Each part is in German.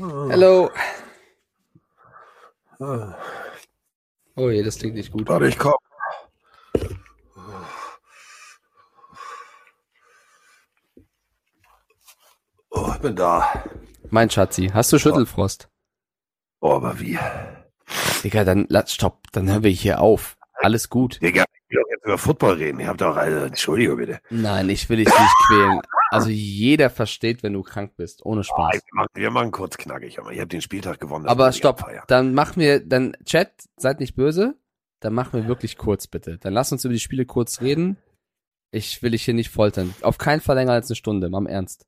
Hello. Oh je, das klingt nicht gut. Warte, ich komm. Oh, ich bin da. Mein Schatzi, hast du Schüttelfrost? Oh, aber wie? Digga, dann lass, stopp, dann hören wir hier auf. Alles gut. Digga, ich will doch jetzt über Football reden. Ihr habt doch, also, Entschuldigung bitte. Nein, ich will dich nicht quälen. Also jeder versteht, wenn du krank bist, ohne Ah, Spaß. wir, machen, wir machen kurz knackig. aber Ich habe den Spieltag gewonnen. Aber stopp, dann machen wir, dann Chat, seid nicht böse, dann machen wir wirklich kurz bitte. Dann lass uns über die Spiele kurz reden. Ich will dich hier nicht foltern. Auf keinen Fall länger als eine Stunde, mal im Ernst.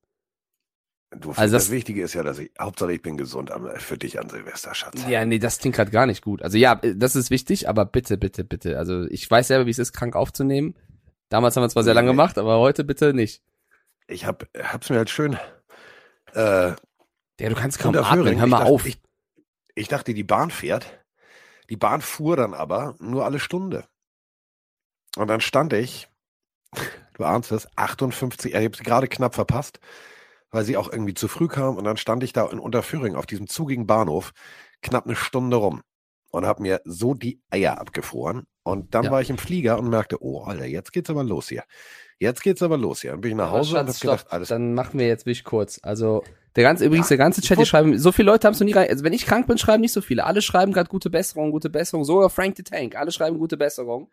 Du, also das, das- Wichtige ist ja, dass ich, Hauptsache ich bin gesund am, für dich an Silvester, Schatz. Ja, nee, das klingt gerade gar nicht gut. Also ja, das ist wichtig, aber bitte, bitte, bitte. Also ich weiß selber, wie es ist, krank aufzunehmen. Damals haben wir zwar sehr lange Nee. gemacht, aber heute bitte nicht. Ich hab, hab's mir halt schön, äh, Ja, du kannst kaum atmen, hör Ich mal dachte, auf. Ich, ich dachte, die Bahn fährt. Die Bahn fuhr dann aber nur alle Stunde. Und dann stand ich, du ahnst es, 58, ich habe sie gerade knapp verpasst, weil sie auch irgendwie zu früh kam. Und dann stand ich da in Unterföhring auf diesem zugigen Bahnhof knapp eine Stunde rum und habe mir so die Eier abgefroren. Und dann Ja. war ich im Flieger und merkte, oh, Alter, jetzt geht's aber los hier. Jetzt geht's aber los hier. Dann bin ich nach Hause und hab gedacht, alles dann machen wir jetzt wirklich kurz. Also der ganze, übrigens Ja, der ganze Chat, die schreiben, so viele Leute haben es noch nie rein. Also wenn ich krank bin, schreiben nicht so viele. Alle schreiben gerade gute Besserung, gute Besserung. Sogar Frank the Tank, alle schreiben gute Besserung.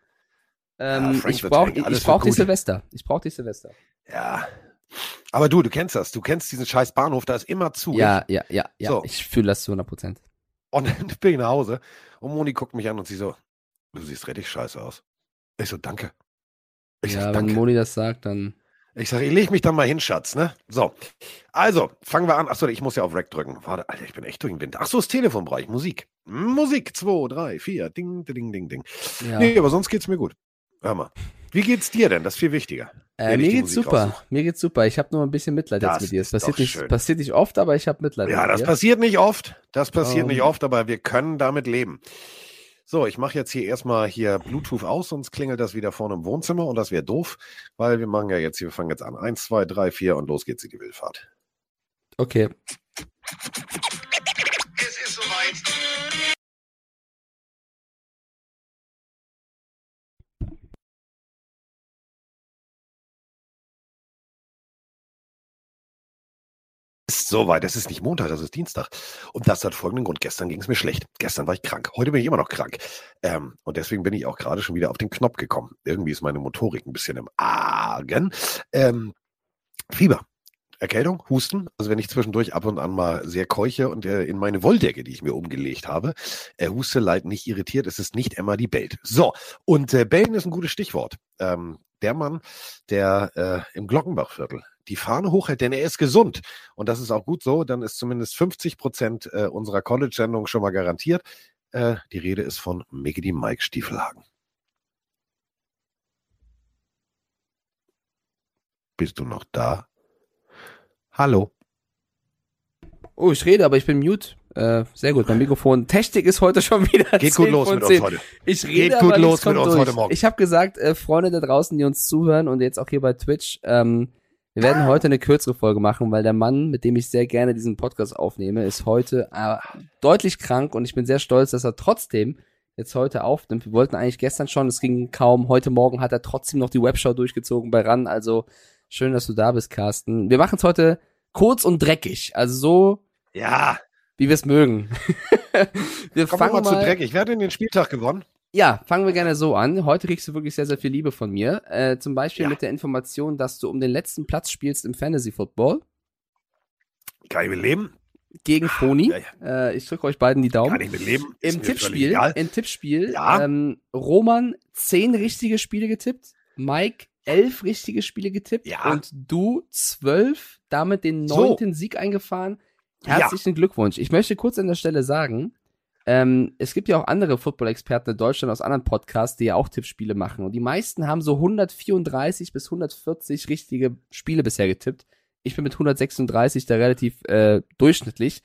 Ähm, Frank ich brauche ich, brauch gut. Silvester. Ich brauche dich Silvester. Ja. Aber du, du kennst das. Du kennst diesen scheiß Bahnhof, da ist immer zu. Ja, ja, ja, ja. So. Ich fühle das zu 100 Prozent. Und dann bin ich nach Hause und Moni guckt mich an und sie so, du siehst richtig scheiße aus. Ich so, danke. Ich Ja, sag, wenn. Moni das sagt, dann. Ich sage, ich leg mich dann mal hin, Schatz, ne? So. Also, fangen wir an. Achso, ich muss ja auf Rec drücken. Warte, Alter, ich bin echt durch den Wind. Achso, das Telefon brauche ich. Musik. Musik. Zwei, drei, vier. Ding, ding, ding, ding. Ja. Nee, aber sonst geht's mir gut. Hör mal. Wie geht's dir denn? Das ist viel wichtiger. äh, mir geht's Musik super. raussuche. Mir geht's super. Ich habe nur ein bisschen Mitleid Das jetzt mit dir. Ist passiert nicht, passiert nicht oft, aber ich habe Mitleid Ja, mit das dir. passiert nicht oft. Das passiert Ähm. nicht oft, aber wir können damit leben. So, ich mache jetzt hier erstmal hier Bluetooth aus, sonst klingelt das wieder vorne im Wohnzimmer und das wäre doof, weil wir machen ja jetzt hier, wir fangen jetzt an. Eins, zwei, drei, vier und los geht's in die Wildfahrt. Okay. Es ist soweit. Ist soweit. Es ist nicht Montag, das ist Dienstag. Und das hat folgenden Grund. Gestern ging es mir schlecht. Gestern war ich krank. Heute bin ich immer noch krank. Ähm, und deswegen bin ich auch gerade schon wieder auf den Knopf gekommen. Irgendwie ist meine Motorik ein bisschen im Argen. Ähm, Fieber. Erkältung, Husten, also wenn ich zwischendurch ab und an mal sehr keuche und äh, in meine Wolldecke, die ich mir umgelegt habe, äh, Huste leid nicht irritiert, es ist nicht Emma die bellt. So, und äh, bellen ist ein gutes Stichwort. Ähm, der Mann, der äh, im Glockenbachviertel die Fahne hochhält, denn er ist gesund. Und das ist auch gut so, dann ist zumindest 50 Prozent äh, unserer College-Sendung schon mal garantiert. Äh, die Rede ist von Mickey Mike Stiefelhagen. Bist du noch da? Hallo. Oh, ich rede, aber ich bin mute. Äh, sehr gut, mein Mikrofon. Technik ist heute schon wieder Geht 10 gut los mit 10. uns heute. Ich rede Geht aber gut los mit uns durch. heute Morgen. Ich habe gesagt, äh, Freunde da draußen, die uns zuhören und jetzt auch hier bei Twitch, ähm, wir werden heute eine kürzere Folge machen, weil der Mann, mit dem ich sehr gerne diesen Podcast aufnehme, ist heute äh, deutlich krank und ich bin sehr stolz, dass er trotzdem jetzt heute aufnimmt. Wir wollten eigentlich gestern schon, es ging kaum. Heute Morgen hat er trotzdem noch die Webshow durchgezogen bei RAN. Also schön, dass du da bist, Carsten. Wir machen es heute kurz und dreckig. Also so, Ja, wie wir es mögen. wir kommen wir fangen mal zu mal, dreckig. Wer hat denn den Spieltag gewonnen? ja, fangen wir gerne so an. Heute kriegst du wirklich sehr, sehr viel Liebe von mir. Äh, zum Beispiel Ja. mit der Information, dass du um den letzten Platz spielst im Fantasy Football Kann ich mit leben? gegen Foni. Ja, ja. Äh, ich drücke euch beiden die Daumen. Kann ich mit leben? Ist Im Tippspiel, im Tippspiel, ähm, Roman zehn richtige Spiele getippt, Mike elf richtige Spiele getippt und du zwölf, damit den So. neunten Sieg eingefahren. Ja. Herzlichen Glückwunsch. Ich möchte kurz an der Stelle sagen, ähm, es gibt ja auch andere Football-Experten in Deutschland aus anderen Podcasts, die ja auch Tippspiele machen. Und die meisten haben so 134 bis 140 richtige Spiele bisher getippt. Ich bin mit 136 da relativ äh, durchschnittlich.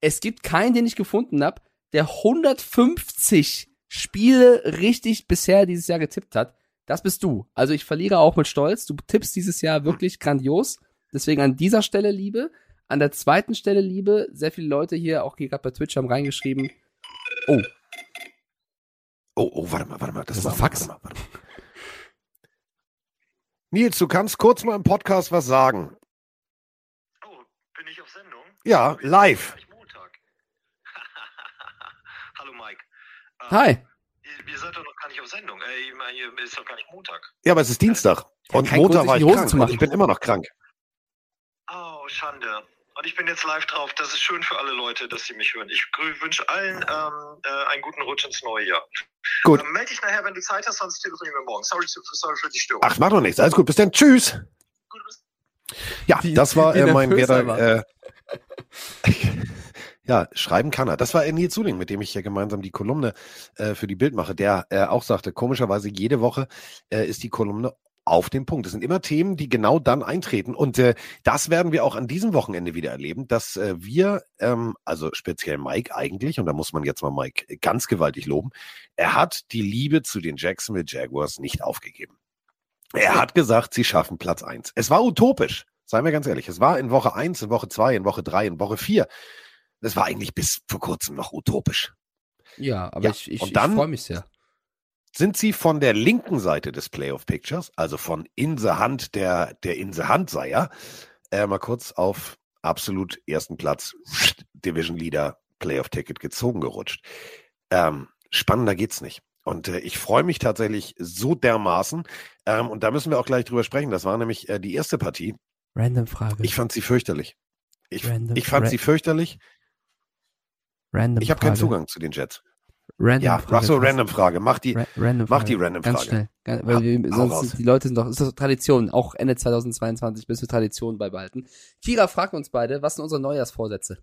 Es gibt keinen, den ich gefunden habe, der 150 Spiele richtig bisher dieses Jahr getippt hat. Das bist du. Also ich verliere auch mit Stolz. Du tippst dieses Jahr wirklich grandios. Deswegen an dieser Stelle Liebe. An der zweiten Stelle, Liebe, sehr viele Leute hier, auch hier gerade bei Twitch, haben reingeschrieben. Oh. Oh, oh, warte mal, warte mal. Das ist war ein Fax. Warte mal, warte mal. Nils, du kannst kurz mal im Podcast was sagen. Oh, bin ich auf Sendung? Ja, live. Hallo Mike. Ähm, Hi. Ihr, ihr seid doch noch gar nicht auf Sendung. Äh, ich meine, ihr- ist doch gar nicht Montag. Ja, aber es ist Dienstag. Und Montag Grund, war ich die Hosen krank. zu und machen. Ich bin immer noch krank. Oh, Schande. Und ich bin jetzt live drauf. Das ist schön für alle Leute, dass sie mich hören. Ich wünsche allen ähm, äh, einen guten Rutsch ins neue Jahr. Gut. Ähm, meld dich nachher, wenn du Zeit hast, sonst telefonieren wir morgen. Sorry, sorry für die Störung. Ach, mach doch nichts. Alles gut. Bis dann. Tschüss. Gut, bis Ja, Wie- das war äh, mein er Werder. Äh, ja, schreiben kann er. Das war Nils Zuling, mit dem ich ja gemeinsam die Kolumne äh, für die Bild mache, der äh, auch sagte, komischerweise jede Woche äh, ist die Kolumne auf den Punkt. Es sind immer Themen, die genau dann eintreten. Und äh, das werden wir auch an diesem Wochenende wieder erleben, dass äh, wir, ähm, also speziell Mike eigentlich, und da muss man jetzt mal Mike ganz gewaltig loben, er hat die Liebe zu den Jacksonville Jaguars nicht aufgegeben. Er hat gesagt, sie schaffen Platz eins. Es war utopisch, seien wir ganz ehrlich. Es war in Woche eins, in Woche zwei, in Woche drei, in Woche vier. Das war eigentlich bis vor kurzem noch utopisch. Ja, aber Ja, ich, ich, ich freue mich sehr. Sind sie von der linken Seite des Playoff Pictures, also von in the Hand der, der in the Hand Seier, äh, mal kurz auf absolut ersten Platz, Division Leader, Playoff Ticket gezogen gerutscht. Ähm, spannender geht's nicht. Und äh, ich freue mich tatsächlich so dermaßen. Ähm, und da müssen wir auch gleich drüber sprechen. Das war nämlich äh, die erste Partie. Random Frage. Ich fand sie fürchterlich. Ich, Random- ich fand ra- sie fürchterlich. Random Ich habe keinen Zugang zu den Jets. Random Ja, Frage. mach so Carsten. random Frage. Mach die. Ra random mach Frage. die random Ganz Frage. schnell. Ganz, weil wir, hau sonst raus. sind die Leute sind doch, ist doch Tradition, auch Ende 2022 müssen wir Tradition beibehalten. Kira fragt uns beide, was sind unsere Neujahrsvorsätze?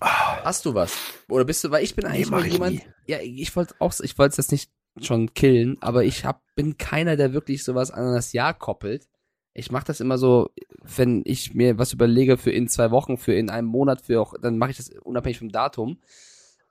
Ah, Hast du was? Oder bist du, weil ich bin eigentlich ich jemand, nie. ja, ich wollte auch, ich wollte es jetzt nicht schon killen, aber ich hab, bin keiner, der wirklich sowas an das Jahr koppelt. Ich mache das immer so, wenn ich mir was überlege für in zwei Wochen, für in einem Monat, für auch, dann mache ich das unabhängig vom Datum.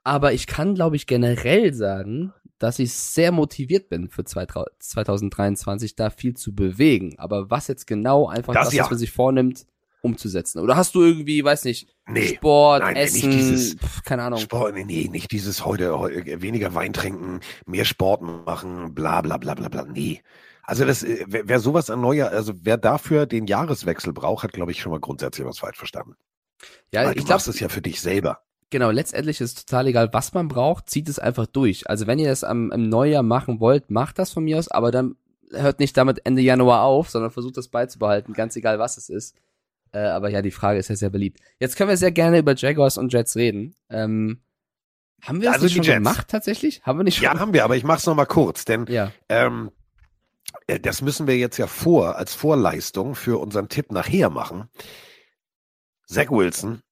Aber ich kann, glaube ich, generell sagen, dass ich sehr motiviert bin für 2023, da viel zu bewegen. Aber was jetzt genau einfach Das das, ja. was man sich vornimmt, umzusetzen. Oder hast du irgendwie, weiß nicht, Nee. Sport, Nein, nicht Essen, dieses pf, keine Ahnung. Sport, nee, nee, nicht dieses heute, heute weniger Wein trinken, mehr Sport machen, bla bla bla bla bla. Nee. Also das, äh, wer, wer sowas an Neujahr, also wer dafür den Jahreswechsel braucht, hat, glaube ich, schon mal grundsätzlich was falsch verstanden. Ja, Weil ich glaube, machst es ja für dich selber. Genau, letztendlich ist es total egal, was man braucht, zieht es einfach durch. Also wenn ihr das am, im Neujahr machen wollt, macht das von mir aus, aber dann hört nicht damit Ende Januar auf, sondern versucht das beizubehalten, ganz egal was es ist. Äh, aber ja, die Frage ist ja sehr beliebt. Jetzt können wir sehr gerne über Jaguars und Jets reden. Ähm, haben wir das Also schon Jets. gemacht tatsächlich? Haben wir nicht schon? Ja, haben wir, aber ich mach's noch mal kurz, denn ja. ähm, äh, das müssen wir jetzt ja vor, als Vorleistung für unseren Tipp nachher machen. Zach Wilson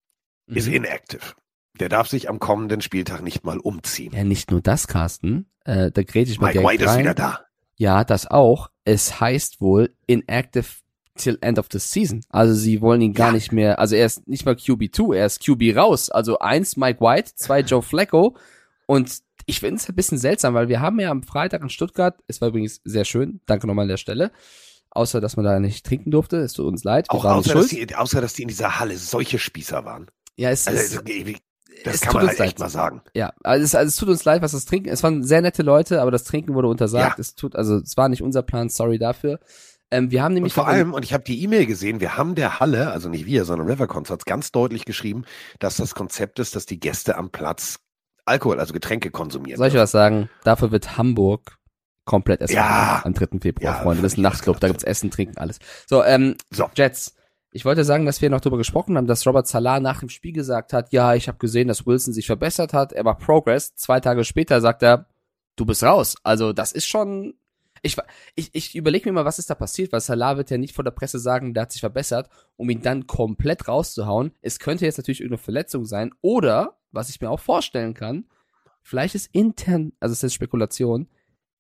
ist Mhm. inactive. Der darf sich am kommenden Spieltag nicht mal umziehen. Ja, nicht nur das, Carsten. Äh, da gräte ich mal Mike White ist rein. wieder da. Ja, das auch. Es heißt wohl inactive till end of the season. Also sie wollen ihn gar Ja. nicht mehr, also er ist nicht mal QB2, er ist QB raus. Also eins Mike White, zwei Joe Flacco und ich finde es ein bisschen seltsam, weil wir haben ja am Freitag in Stuttgart, es war übrigens sehr schön, danke nochmal an der Stelle, außer dass man da nicht trinken durfte, es tut uns leid, Auch außer dass, die, außer, dass die in dieser Halle solche Spießer waren. ja, es, Also, es, das, das es kann tut man uns halt echt leid. mal sagen. Ja, also es, also es tut uns leid, was das Trinken. Es waren sehr nette Leute, aber das Trinken wurde untersagt. Ja. Es tut, also es war nicht unser Plan. Sorry dafür. Ähm, wir haben Und nämlich vor noch in- allem, und ich habe die E-Mail gesehen, wir haben der Halle, also nicht wir, sondern River Concerts, ganz deutlich geschrieben, dass das Konzept ist, dass die Gäste am Platz Alkohol, also Getränke konsumieren. soll ich was sagen? Dafür wird Hamburg komplett essen Ja. am 3. Februar, Ja, Freunde. Das ist ein Nachtclub, da gibt's Essen, Trinken, alles. So, ähm, So. Jets. Ich wollte sagen, dass wir noch darüber gesprochen haben, dass Robert Salah nach dem Spiel gesagt hat, ja, ich habe gesehen, dass Wilson sich verbessert hat, er macht Progress. Zwei Tage später sagt er, du bist raus. Also das ist schon. Ich, ich, ich überlege mir mal, was ist da passiert, weil Salah wird ja nicht vor der Presse sagen, der hat sich verbessert, um ihn dann komplett rauszuhauen. Es könnte jetzt natürlich irgendeine Verletzung sein. Oder, was ich mir auch vorstellen kann, vielleicht ist intern, also es ist jetzt Spekulation,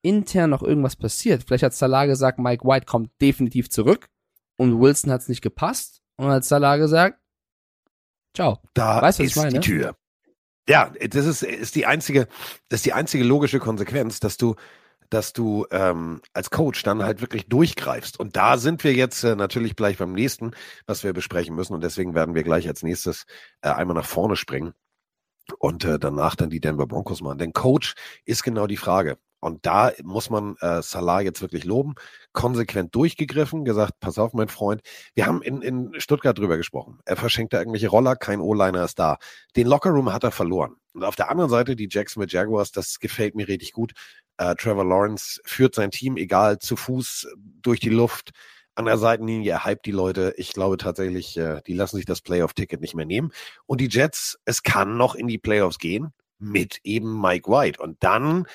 intern noch irgendwas passiert. Vielleicht hat Salah gesagt, Mike White kommt definitiv zurück und Wilson hat es nicht gepasst und hat Salah gesagt, ciao. Da Weißt ist die Tür. Ja, das ist, ist die einzige, das ist die einzige logische Konsequenz, dass du dass du ähm, als Coach dann halt wirklich durchgreifst. Und da sind wir jetzt äh, natürlich gleich beim nächsten, was wir besprechen müssen. Und deswegen werden wir gleich als nächstes äh, einmal nach vorne springen und äh, danach dann die Denver Broncos machen. Denn Coach ist genau die Frage. Und da muss man äh, Salah jetzt wirklich loben. Konsequent durchgegriffen, gesagt, pass auf, mein Freund. Wir haben in, in Stuttgart drüber gesprochen. Er verschenkt da irgendwelche Roller, kein O-Liner ist da. Den Lockerroom hat er verloren. Und auf der anderen Seite, die Jacksonville Jaguars, das gefällt mir richtig gut. Äh, Trevor Lawrence führt sein Team, egal, zu Fuß, durch die Luft, an der Seitenlinie, er hypt die Leute. Ich glaube tatsächlich, äh, die lassen sich das Playoff-Ticket nicht mehr nehmen. Und die Jets, es kann noch in die Playoffs gehen mit eben Mike White. Und dann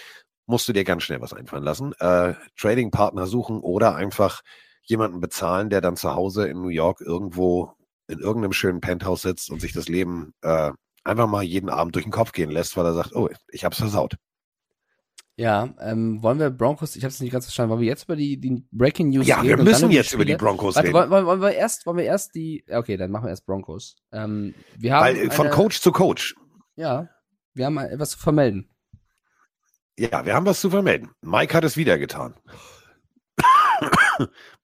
musst du dir ganz schnell was einfallen lassen. Äh, Trading-Partner suchen oder einfach jemanden bezahlen, der dann zu Hause in New York irgendwo in irgendeinem schönen Penthouse sitzt und sich das Leben äh, einfach mal jeden Abend durch den Kopf gehen lässt, weil er sagt, oh, ich hab's versaut. Ja, ähm, wollen wir Broncos, ich habe es nicht ganz verstanden, wollen wir jetzt über die, die Breaking News ja, reden? Ja, wir müssen jetzt über die Broncos Warte, reden. Wollen, wollen, wir erst, wollen wir erst die, okay, dann machen wir erst Broncos. Ähm, wir haben Weil, von eine, Coach zu Coach. Ja, wir haben etwas zu vermelden. Ja, wir haben was zu vermelden. Mike hat es wieder getan.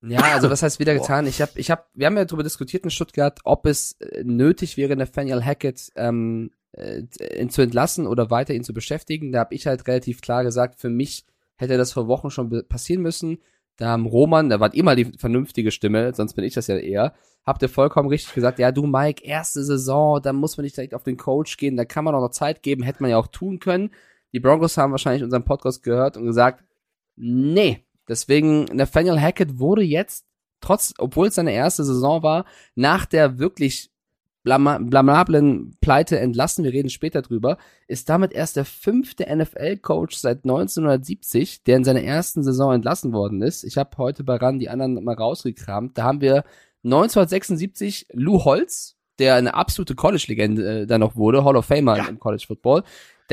ja, also was heißt wieder getan? Ich habe, ich habe, wir haben ja darüber diskutiert in Stuttgart, ob es äh, nötig wäre, Nathaniel Hackett ähm, äh, ihn zu entlassen oder weiter ihn zu beschäftigen. Da habe ich halt relativ klar gesagt, für mich hätte das vor Wochen schon passieren müssen. Da haben Roman, da war immer die vernünftige Stimme, sonst bin ich das ja eher, habt ihr vollkommen richtig gesagt, ja du Mike, erste Saison, da muss man nicht direkt auf den Coach gehen, da kann man auch noch Zeit geben, hätte man ja auch tun können. Die Broncos haben wahrscheinlich unseren Podcast gehört und gesagt, nee. Deswegen, Nathaniel Hackett wurde jetzt, trotz, obwohl es seine erste Saison war, nach der wirklich blamablen Pleite entlassen, wir reden später drüber, ist damit erst der fünfte NFL-Coach seit 1970, der in seiner ersten Saison entlassen worden ist. Ich habe heute bei RAN die anderen mal rausgekramt. Da haben wir 1976 Lou Holtz, der eine absolute College-Legende äh, da noch wurde, Hall of Famer ja. im College Football.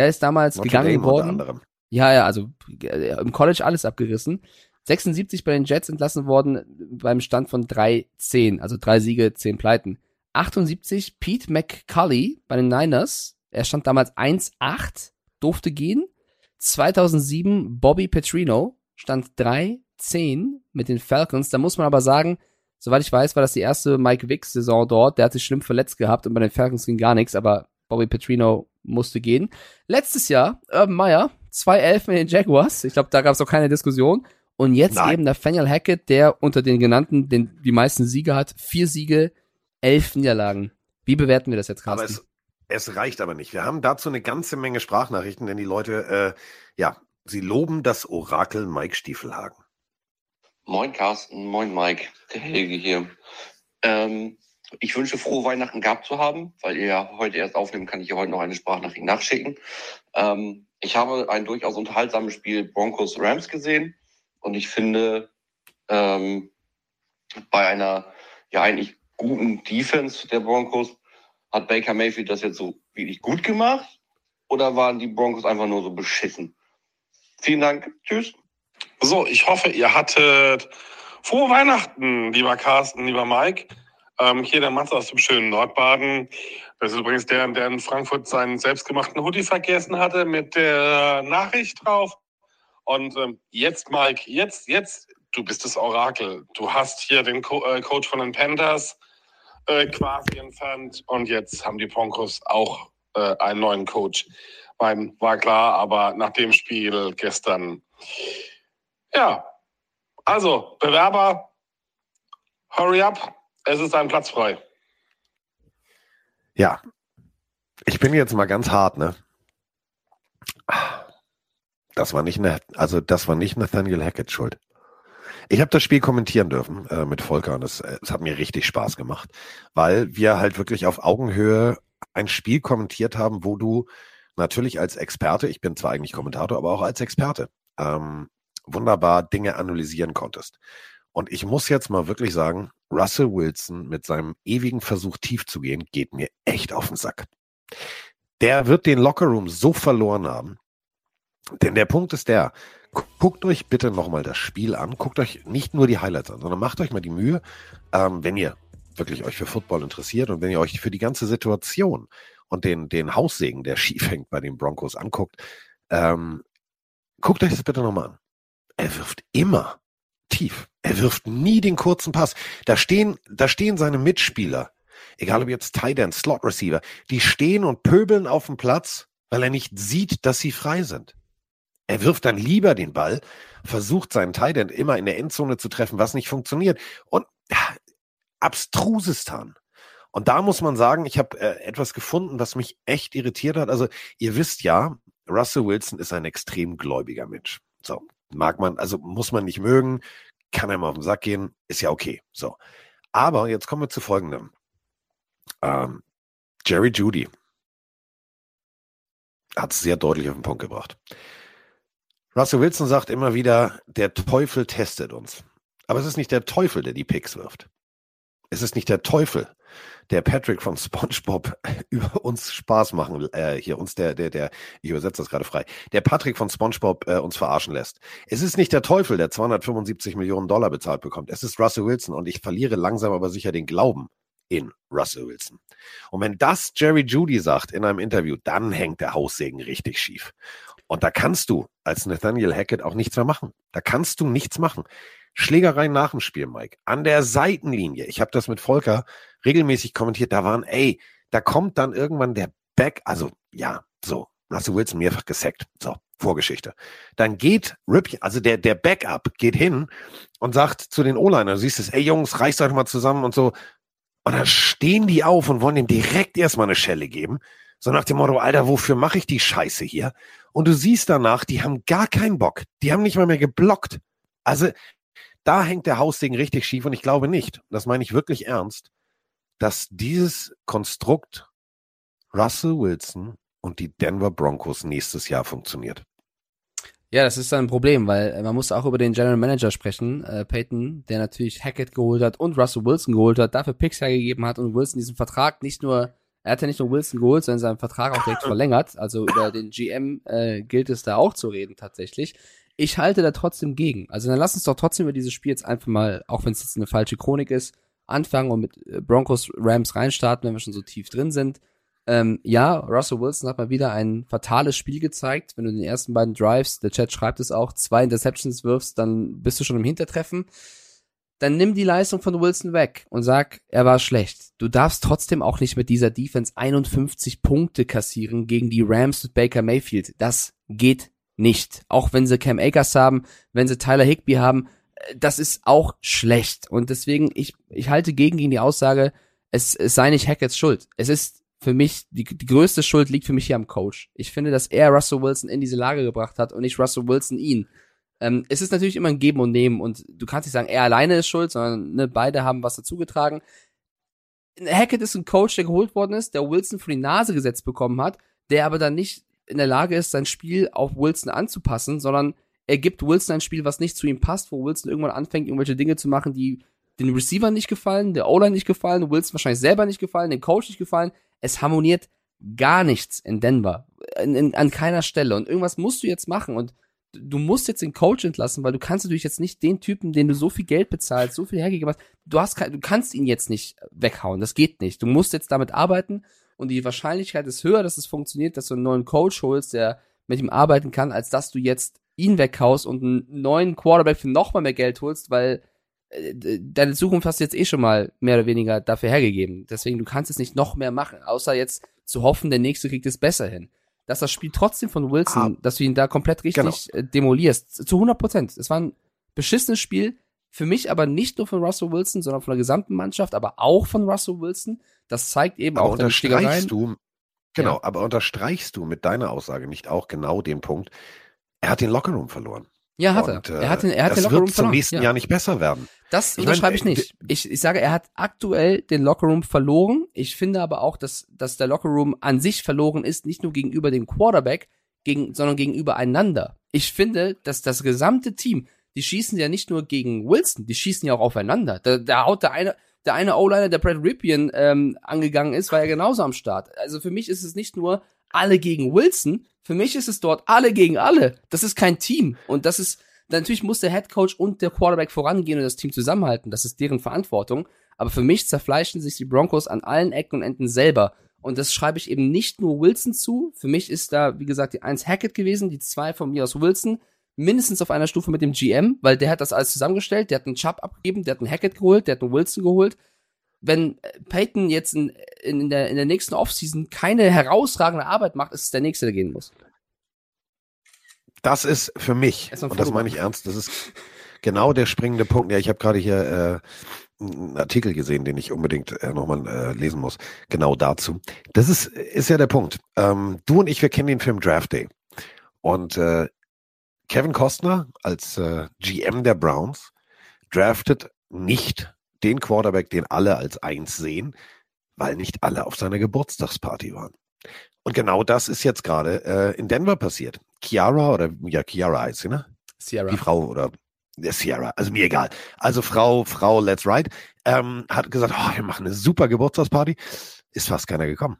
Der ist damals Notre gegangen worden. Ja, ja, also äh, im College alles abgerissen. 76 bei den Jets entlassen worden beim Stand von 3-10, also drei Siege, zehn Pleiten. 78 Pete McCulley bei den Niners. Er stand damals 1-8, durfte gehen. 2007 Bobby Petrino stand 3-10 mit den Falcons. Da muss man aber sagen, soweit ich weiß, war das die erste Mike Wicks Saison dort. Der hat sich schlimm verletzt gehabt und bei den Falcons ging gar nichts, aber Bobby Petrino musste gehen. Letztes Jahr Urban Meyer 2-11 mit den Jaguars. Ich glaube, da gab es auch keine Diskussion. Und jetzt Nein. eben Nathaniel Hackett, der unter den genannten den, die meisten Siege hat. Vier Siege, elf Niederlagen. Wie bewerten wir das jetzt, Carsten? Aber es, es reicht aber nicht. Wir haben dazu eine ganze Menge Sprachnachrichten, denn die Leute, äh, ja, sie loben das Orakel Mike Stiefelhagen. Moin Carsten, moin Mike, der Helge hier. Ähm, ich wünsche frohe Weihnachten gehabt zu haben, weil ihr ja heute erst aufnehmen, kann ich ja heute noch eine Sprachnachricht nachschicken. Ähm, ich habe ein durchaus unterhaltsames Spiel Broncos Rams gesehen und ich finde, ähm, bei einer ja eigentlich guten Defense der Broncos. Hat Baker Mayfield das jetzt so wirklich gut gemacht? Oder waren die Broncos einfach nur so beschissen? Vielen Dank. Tschüss. So, ich hoffe, ihr hattet frohe Weihnachten, lieber Carsten, lieber Mike. Ähm, hier der Matze aus dem schönen Nordbaden. Das ist übrigens der, der in Frankfurt seinen selbstgemachten Hoodie vergessen hatte mit der Nachricht drauf. Und ähm, jetzt, Mike, jetzt, jetzt, du bist das Orakel. Du hast hier den Co äh, Coach von den Panthers äh, quasi entfernt. Und jetzt haben die Broncos auch äh, einen neuen Coach. Mein, war klar, aber nach dem Spiel gestern, ja, also Bewerber, hurry up, es ist ein Platz frei. Ja, ich bin jetzt mal ganz hart, ne? Das war nicht, ne, also das war nicht Nathaniel Hackett schuld. Ich habe das Spiel kommentieren dürfen äh, mit Volker und es, es hat mir richtig Spaß gemacht, weil wir halt wirklich auf Augenhöhe ein Spiel kommentiert haben, wo du natürlich als Experte, ich bin zwar eigentlich Kommentator, aber auch als Experte, ähm, wunderbar Dinge analysieren konntest. Und ich muss jetzt mal wirklich sagen, Russell Wilson mit seinem ewigen Versuch tief zu gehen, geht mir echt auf den Sack. Der wird den Lockerroom so verloren haben. Denn der Punkt ist der, guckt euch bitte nochmal das Spiel an. Guckt euch nicht nur die Highlights an, sondern macht euch mal die Mühe, ähm, wenn ihr wirklich euch für Football interessiert und wenn ihr euch für die ganze Situation und den, den Haussegen, der schief hängt bei den Broncos anguckt, ähm, guckt euch das bitte nochmal an. er wirft immer tief. Er wirft nie den kurzen Pass. Da stehen, da stehen seine Mitspieler, egal ob jetzt Tight End, Slot Receiver, die stehen und pöbeln auf dem Platz, weil er nicht sieht, dass sie frei sind. Er wirft dann lieber den Ball, versucht seinen Tight End immer in der Endzone zu treffen, was nicht funktioniert. Und ja, Abstrusistan. Und da muss man sagen, ich habe äh, etwas gefunden, was mich echt irritiert hat. Also ihr wisst ja, Russell Wilson ist ein extrem gläubiger Mensch. So, mag man, also muss man nicht mögen, kann einem auf den Sack gehen, ist ja okay. So. Aber jetzt kommen wir zu folgendem. Ähm, Jerry Judy hat es sehr deutlich auf den Punkt gebracht. Russell Wilson sagt immer wieder, der Teufel testet uns. Aber es ist nicht der Teufel, der die Picks wirft. Es ist nicht der Teufel, der Patrick von SpongeBob über uns Spaß machen, äh, hier uns der, der, der, ich übersetze das gerade frei, der Patrick von SpongeBob äh, uns verarschen lässt. Es ist nicht der Teufel, der 275 Millionen Dollar bezahlt bekommt. Es ist Russell Wilson und ich verliere langsam aber sicher den Glauben in Russell Wilson. Und wenn das Jerry Judy sagt in einem Interview, dann hängt der Haussegen richtig schief. Und da kannst du als Nathaniel Hackett auch nichts mehr machen. Da kannst du nichts machen. Schlägereien nach dem Spiel, Mike. An der Seitenlinie. Ich habe das mit Volker regelmäßig kommentiert. Da waren, ey, da kommt dann irgendwann der Back, also ja, so, Russell Wilson mehrfach gesackt. So, Vorgeschichte. Dann geht Rip, also der, der Backup geht hin und sagt zu den O-Liner, du siehst es, ey Jungs, reißt euch mal zusammen und so. Und dann stehen die auf und wollen ihm direkt erstmal eine Schelle geben. So nach dem Motto, Alter, wofür mache ich die Scheiße hier? Und du siehst danach, die haben gar keinen Bock. Die haben nicht mal mehr geblockt. Also da hängt der Haussegen richtig schief und ich glaube nicht, das meine ich wirklich ernst, dass dieses Konstrukt Russell Wilson und die Denver Broncos nächstes Jahr funktioniert. Ja, das ist ein Problem, weil äh, man muss auch über den General Manager sprechen, äh, Peyton, der natürlich Hackett geholt hat und Russell Wilson geholt hat, dafür Picks hergegeben hat und Wilson diesen Vertrag nicht nur, er hat ja nicht nur Wilson geholt, sondern seinen Vertrag auch direkt verlängert. Also über den GM äh, gilt es da auch zu reden tatsächlich ich halte da trotzdem gegen. Also dann lass uns doch trotzdem über dieses Spiel jetzt einfach mal, auch wenn es jetzt eine falsche Chronik ist, anfangen und mit äh, Broncos Rams reinstarten, wenn wir schon so tief drin sind. Ähm, ja, Russell Wilson hat mal wieder ein fatales Spiel gezeigt. Wenn du den ersten beiden Drives, der Chat schreibt es auch, zwei Interceptions wirfst, dann bist du schon im Hintertreffen. Dann nimm die Leistung von Wilson weg und sag, er war schlecht. Du darfst trotzdem auch nicht mit dieser Defense 51 Punkte kassieren gegen die Rams mit Baker Mayfield. Das geht nicht. Auch wenn sie Cam Akers haben, wenn sie Tyler Higby haben, das ist auch schlecht. Und deswegen, ich, ich halte gegen gegen die Aussage, es, es sei nicht Hackett's Schuld. Es ist für mich, die, die größte Schuld liegt für mich hier am Coach. Ich finde, dass er Russell Wilson in diese Lage gebracht hat und nicht Russell Wilson ihn. Ähm, es ist natürlich immer ein Geben und Nehmen und du kannst nicht sagen, er alleine ist schuld, sondern ne, beide haben was dazugetragen. Hackett ist ein Coach, der geholt worden ist, der Wilson vor die Nase gesetzt bekommen hat, der aber dann nicht in der Lage ist, sein Spiel auf Wilson anzupassen, sondern er gibt Wilson ein Spiel, was nicht zu ihm passt, wo Wilson irgendwann anfängt, irgendwelche Dinge zu machen, die den Receiver nicht gefallen, der O-Line nicht gefallen, Wilson wahrscheinlich selber nicht gefallen, dem Coach nicht gefallen. Es harmoniert gar nichts in Denver. In, in, an keiner Stelle. Und irgendwas musst du jetzt machen. Und du musst jetzt den Coach entlassen, weil du kannst natürlich jetzt nicht den Typen, den du so viel Geld bezahlst, so viel hergegeben hast, du hast, du kannst ihn jetzt nicht weghauen. Das geht nicht. Du musst jetzt damit arbeiten und die Wahrscheinlichkeit ist höher, dass es funktioniert, dass du einen neuen Coach holst, der mit ihm arbeiten kann, als dass du jetzt ihn weghaust und einen neuen Quarterback für nochmal mehr Geld holst, weil äh, deine Zukunft hast du jetzt eh schon mal mehr oder weniger dafür hergegeben. Deswegen, du kannst jetzt nicht noch mehr machen, außer jetzt zu hoffen, der nächste kriegt es besser hin. Dass das Spiel trotzdem von Wilson, ah, dass du ihn da komplett richtig genau. Äh, demolierst, zu 100 Prozent. Es war ein beschissenes Spiel, für mich aber nicht nur von Russell Wilson, sondern von der gesamten Mannschaft, aber auch von Russell Wilson. Das zeigt eben aber auch unterstreichst du, genau, ja. aber unterstreichst du mit deiner Aussage nicht auch genau den Punkt, er hat den Lockerroom verloren. Ja, hat er. er hat den, er hat den Lockerroom verloren. zum nächsten ja. Jahr nicht besser werden. Das ich unterschreibe ich nicht. Ich, ich sage, er hat aktuell den Lockerroom verloren. Ich finde aber auch, dass, dass der Lockerroom an sich verloren ist, nicht nur gegenüber dem Quarterback, gegen, sondern gegenüber einander. Ich finde, dass das gesamte Team, die schießen ja nicht nur gegen Wilson, die schießen ja auch aufeinander. Da, da haut der eine, der eine O-Liner, der Brad Ripien ähm, angegangen ist, war ja genauso am Start. Also für mich ist es nicht nur alle gegen Wilson, für mich ist es dort alle gegen alle. Das ist kein Team. Und das ist, natürlich muss der Head Coach und der Quarterback vorangehen und das Team zusammenhalten. Das ist deren Verantwortung. Aber für mich zerfleischen sich die Broncos an allen Ecken und Enden selber. Und das schreibe ich eben nicht nur Wilson zu. Für mich ist da, wie gesagt, die eins Hackett gewesen, die zwei von mir aus Wilson. mindestens auf einer Stufe mit dem GM, weil der hat das alles zusammengestellt, der hat einen Chubb abgegeben, der hat einen Hackett geholt, der hat einen Wilson geholt. Wenn äh, Peyton jetzt in, in, der, in der nächsten Offseason keine herausragende Arbeit macht, ist es der Nächste, der gehen muss. Das ist für mich, und das meine ich ernst, das ist genau der springende Punkt. Ja, ich habe gerade hier äh, einen Artikel gesehen, den ich unbedingt äh, nochmal äh, lesen muss, genau dazu. Das ist, ist ja der Punkt. Ähm, du und ich, wir kennen den Film Draft Day. Und äh, Kevin Costner als äh, GM der Browns draftet nicht den Quarterback, den alle als eins sehen, weil nicht alle auf seiner Geburtstagsparty waren. Und genau das ist jetzt gerade äh, in Denver passiert. Chiara oder ja, Chiara heißt sie, ne? Sierra. Die Frau oder der Sierra, also mir egal. Also Frau, Frau Let's Ride, ähm, hat gesagt, oh, wir machen eine super Geburtstagsparty. Ist fast keiner gekommen.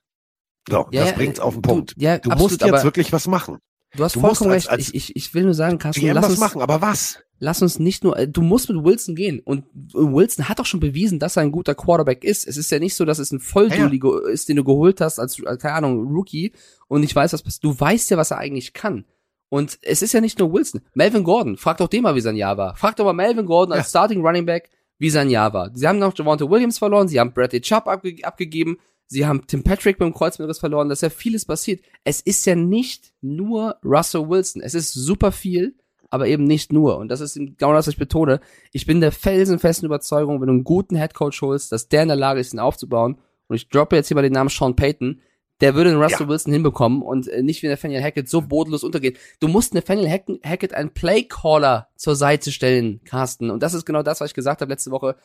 So, ja, das bringt's auf den Punkt. Du, ja, du absolut, musst jetzt wirklich was machen. Du hast du vollkommen recht. Als, als ich, ich, ich will nur sagen, Carsten, GM lass was uns, machen, aber was? Lass uns nicht nur, äh, du musst mit Wilson gehen. Und Wilson hat doch schon bewiesen, dass er ein guter Quarterback ist. Es ist ja nicht so, dass es ein Volldulli ja, ja. ist, den du geholt hast als, keine Ahnung, Rookie und ich weiß, was passiert. Du weißt ja, was er eigentlich kann. Und es ist ja nicht nur Wilson. Melvin Gordon, frag doch den mal, wie sein Jahr war. Frag doch mal Melvin Gordon als ja. Starting Running Back, wie sein Jahr war. Sie haben noch Javante Williams verloren, sie haben Bradley Chubb abge abgegeben, sie haben Tim Patrick beim Kreuzbandriss verloren, da ist ja vieles passiert. Es ist ja nicht nur Russell Wilson. Es ist super viel, aber eben nicht nur. Und das ist genau das, was ich betone. Ich bin der felsenfesten Überzeugung, wenn du einen guten Headcoach holst, dass der in der Lage ist, ihn aufzubauen. Und ich droppe jetzt hier mal den Namen Sean Payton der würde den Russell ja. Wilson hinbekommen und äh, nicht wie Nathaniel Hackett so bodenlos untergeht. Du musst Nathaniel Hackett einen Playcaller zur Seite stellen, Carsten. Und das ist genau das, was ich gesagt habe letzte Woche.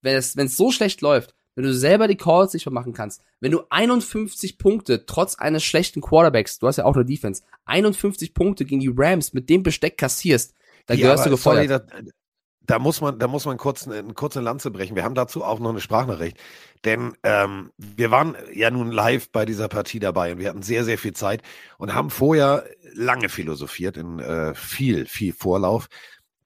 Wenn es, wenn es so schlecht läuft, wenn du selber die Calls nicht machen kannst, wenn du 51 Punkte trotz eines schlechten Quarterbacks, du hast ja auch eine Defense, 51 Punkte gegen die Rams mit dem Besteck kassierst, dann ja, gehörst du gefeuert. Sorry, da muss man, da muss man kurz eine, kurze Lanze brechen. Wir haben dazu auch noch eine Sprachnachricht. Denn ähm, wir waren ja nun live bei dieser Partie dabei und wir hatten sehr, sehr viel Zeit und haben vorher lange philosophiert in äh, viel, viel Vorlauf.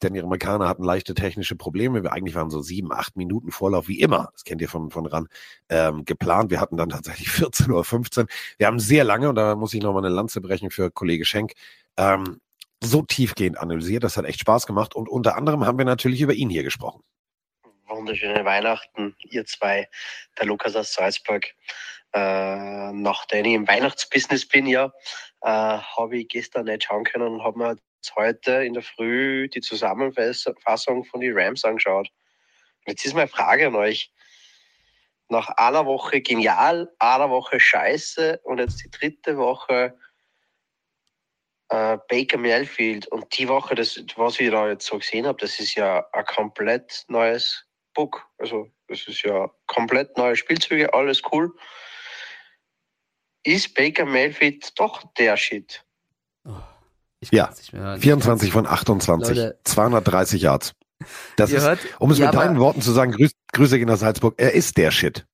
Denn die Amerikaner hatten leichte technische Probleme. Wir eigentlich waren so sieben, acht Minuten Vorlauf, wie immer. Das kennt ihr von, von RAN, ähm, geplant. Wir hatten dann tatsächlich 14 Uhr 15. Wir haben sehr lange, und da muss ich nochmal eine Lanze brechen für Kollege Schenk, ähm, so tiefgehend analysiert. Das hat echt Spaß gemacht. Und unter anderem haben wir natürlich über ihn hier gesprochen. Wunderschöne Weihnachten, ihr zwei, der Lukas aus Salzburg. Äh, nachdem ich im Weihnachtsbusiness bin, ja, äh, habe ich gestern nicht schauen können und habe mir heute in der Früh die Zusammenfassung von den Rams angeschaut. Jetzt ist meine Frage an euch. Nach einer Woche genial, einer Woche scheiße und jetzt die dritte Woche äh, Baker Mayfield. Und die Woche, das, was ich da jetzt so gesehen habe, das ist ja ein komplett neues Book. Also, das ist ja komplett neue Spielzüge, alles cool. Ist Baker Mayfield doch der Shit? Oh, ja, 24 von 28, Leute. 230 Yards. Das ist, hört, um es ja, mit deinen Worten zu sagen, Grüß, Grüße gehen nach Salzburg, er ist der Shit.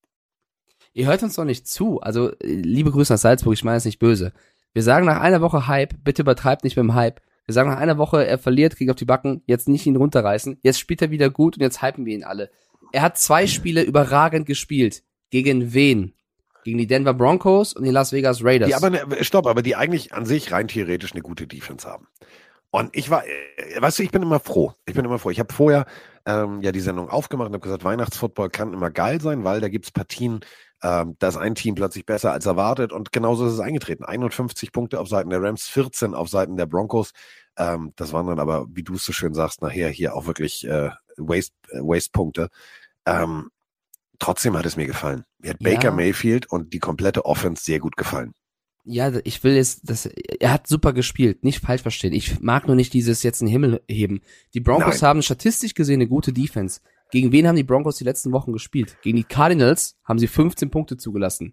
Ihr hört uns doch nicht zu. Also, liebe Grüße nach Salzburg, ich meine es nicht böse. Wir sagen nach einer Woche Hype, bitte übertreibt nicht mit dem Hype. Wir sagen nach einer Woche, er verliert, kriegt auf die Backen, jetzt nicht ihn runterreißen. Jetzt spielt er wieder gut und jetzt hypen wir ihn alle. Er hat zwei Spiele überragend gespielt. Gegen wen? Gegen die Denver Broncos und die Las Vegas Raiders. Die aber, ne, stopp, aber die eigentlich an sich rein theoretisch eine gute Defense haben. Und ich war, äh, weißt du, ich bin immer froh. Ich bin immer froh. Ich habe vorher ähm, ja die Sendung aufgemacht und habe gesagt, Weihnachtsfootball kann immer geil sein, weil da gibt's Partien, ähm, da ist ein Team plötzlich besser als erwartet und genauso ist es eingetreten. 51 Punkte auf Seiten der Rams, 14 auf Seiten der Broncos. Ähm, das waren dann aber, wie du es so schön sagst, nachher hier auch wirklich äh, Waste, äh, Waste-Punkte. Ähm, trotzdem hat es mir gefallen. Mir hat ja. Baker Mayfield und die komplette Offense sehr gut gefallen. Ja, ich will jetzt, das, er hat super gespielt, nicht falsch verstehen. Ich mag nur nicht dieses jetzt in den Himmel heben. Die Broncos Nein. haben statistisch gesehen eine gute Defense. Gegen wen haben die Broncos die letzten Wochen gespielt? Gegen die Cardinals haben sie 15 Punkte zugelassen.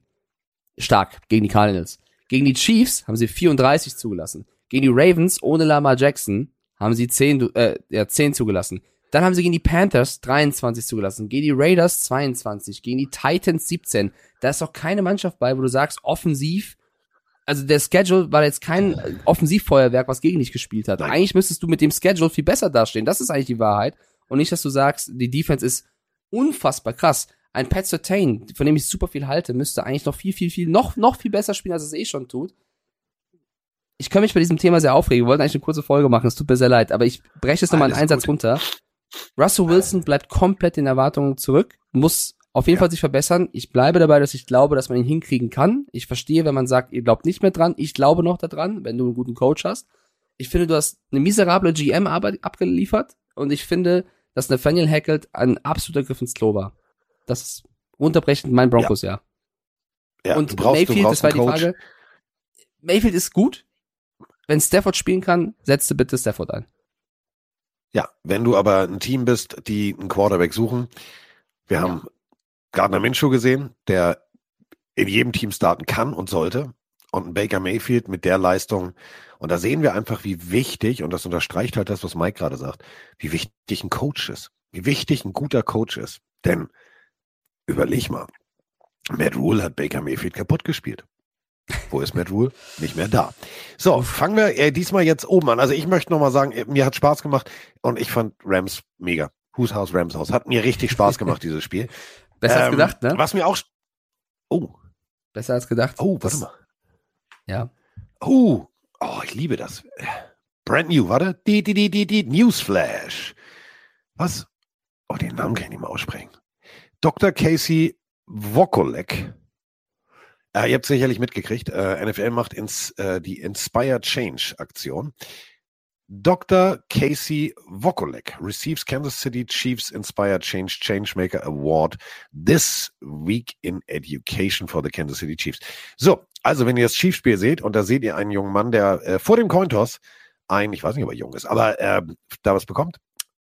Stark, gegen die Cardinals. Gegen die Chiefs haben sie 34 zugelassen. Gegen die Ravens ohne Lamar Jackson haben sie 10, äh, ja, 10 zugelassen. Dann haben sie gegen die Panthers 23 zugelassen, gegen die Raiders 22, gegen die Titans 17. Da ist doch keine Mannschaft bei, wo du sagst, offensiv, also der Schedule war jetzt kein Offensivfeuerwerk, was gegen dich gespielt hat. Nein. Eigentlich müsstest du mit dem Schedule viel besser dastehen. Das ist eigentlich die Wahrheit. Und nicht, dass du sagst, die Defense ist unfassbar krass. Ein Pat Sertain, von dem ich super viel halte, müsste eigentlich noch viel, viel, viel, noch, noch viel besser spielen, als es eh schon tut. ich kann mich bei diesem Thema sehr aufregen. Wir wollten eigentlich eine kurze Folge machen, es tut mir sehr leid, aber ich breche es nochmal in einen Alles Satz gut. runter. Russell Wilson bleibt komplett den Erwartungen zurück, muss auf jeden Ja. Fall sich verbessern. Ich bleibe dabei, dass ich glaube, dass man ihn hinkriegen kann. Ich verstehe, wenn man sagt, ihr glaubt nicht mehr dran. Ich glaube noch daran, wenn du einen guten Coach hast. Ich finde, du hast eine miserable GM-Arbeit abgeliefert und ich finde, dass Nathaniel Hackett ein absoluter Griff ins Klo war. Das ist unterbrechend mein Broncos, ja. Ja, und du brauchst, Mayfield, das war die. Frage. Mayfield ist gut. Wenn Stafford spielen kann, setze bitte Stafford ein. Ja, wenn du aber ein Team bist, die einen Quarterback suchen, wir haben Gardner Minshew gesehen, der in jedem Team starten kann und sollte. Und ein Baker Mayfield mit der Leistung. Und da sehen wir einfach, wie wichtig, und das unterstreicht halt das, was Mike gerade sagt, wie wichtig ein Coach ist. Wie wichtig ein guter Coach ist. Denn, überleg mal, Matt Rule hat Baker Mayfield kaputt gespielt. Wo ist Matt Rule? Nicht mehr da. So, fangen wir äh, diesmal jetzt oben an. Also ich möchte nochmal sagen, äh, mir hat Spaß gemacht und ich fand Rams mega. Whose House, Rams House. Hat mir richtig Spaß gemacht, dieses Spiel. Besser als Ähm, gedacht, ne? Was mir auch... Oh, Besser als gedacht. oh, warte Das- mal. Ja. Oh, oh, ich liebe das. Brand new, warte. Die, die, die, die, die, Newsflash. Was? Oh, den Namen kann ich nicht mehr aussprechen. Dr. Casey Wokolek. Äh, ihr habt sicherlich mitgekriegt, äh, NFL macht ins, äh, die Inspire Change Aktion. Dr. Casey Wokolek receives Kansas City Chiefs Inspire Change Changemaker Award this week in education for the Kansas City Chiefs. So, also wenn ihr das Chiefs-Spiel seht und da seht ihr einen jungen Mann, der äh, vor dem Cointoss ein, ich weiß nicht, ob er jung ist, aber äh, da was bekommt.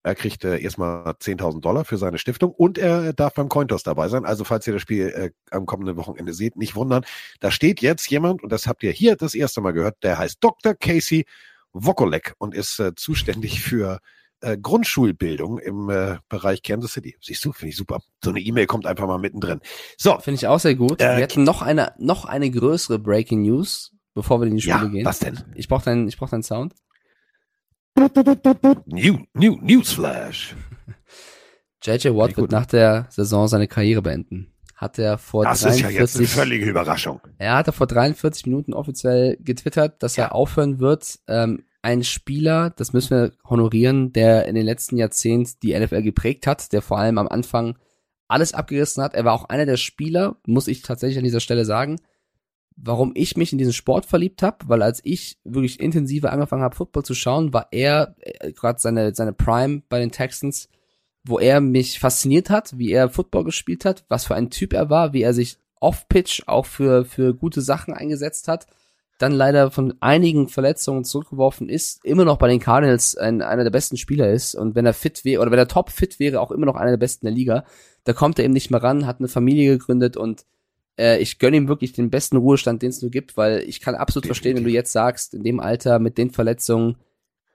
Er kriegt äh, erstmal 10.000 Dollar für seine Stiftung und er darf beim Cointoss dabei sein. Also falls ihr das Spiel äh, am kommenden Wochenende seht, nicht wundern. Da steht jetzt jemand, und das habt ihr hier das erste Mal gehört, der heißt Dr. Casey Wokolek und ist äh, zuständig für äh, Grundschulbildung im äh, Bereich Kansas City. Siehst du, finde ich super. So eine E-Mail kommt einfach mal mittendrin. So, Finde ich auch sehr gut. Äh, wir hatten noch eine, noch eine größere Breaking News, bevor wir in die Spiele ja, gehen. was denn? Ich brauche deinen, ich brauch deinen Sound. New, new, Newsflash. JJ Watt wird nach der Saison seine Karriere beenden. Hat er vor Das ist ja jetzt eine 43, völlige Überraschung. er hatte vor 43 Minuten offiziell getwittert, dass Ja. er aufhören wird. Ähm, ein Spieler, das müssen wir honorieren, der in den letzten Jahrzehnten die NFL geprägt hat, der vor allem am Anfang alles abgerissen hat. Er war auch einer der Spieler, muss ich tatsächlich an dieser Stelle sagen, warum ich mich in diesen Sport verliebt habe, weil als ich wirklich intensiver angefangen habe, Football zu schauen, war er äh, gerade seine, seine Prime bei den Texans, wo er mich fasziniert hat, wie er Football gespielt hat, was für ein Typ er war, wie er sich off-Pitch auch für, für gute Sachen eingesetzt hat, dann leider von einigen Verletzungen zurückgeworfen ist, immer noch bei den Cardinals ein, einer der besten Spieler ist und wenn er fit wäre, oder wenn er top fit wäre, auch immer noch einer der besten der Liga, da kommt er eben nicht mehr ran, hat eine Familie gegründet und äh, ich gönne ihm wirklich den besten Ruhestand, den es nur gibt, weil ich kann absolut verstehen, wenn du jetzt sagst, in dem Alter mit den Verletzungen,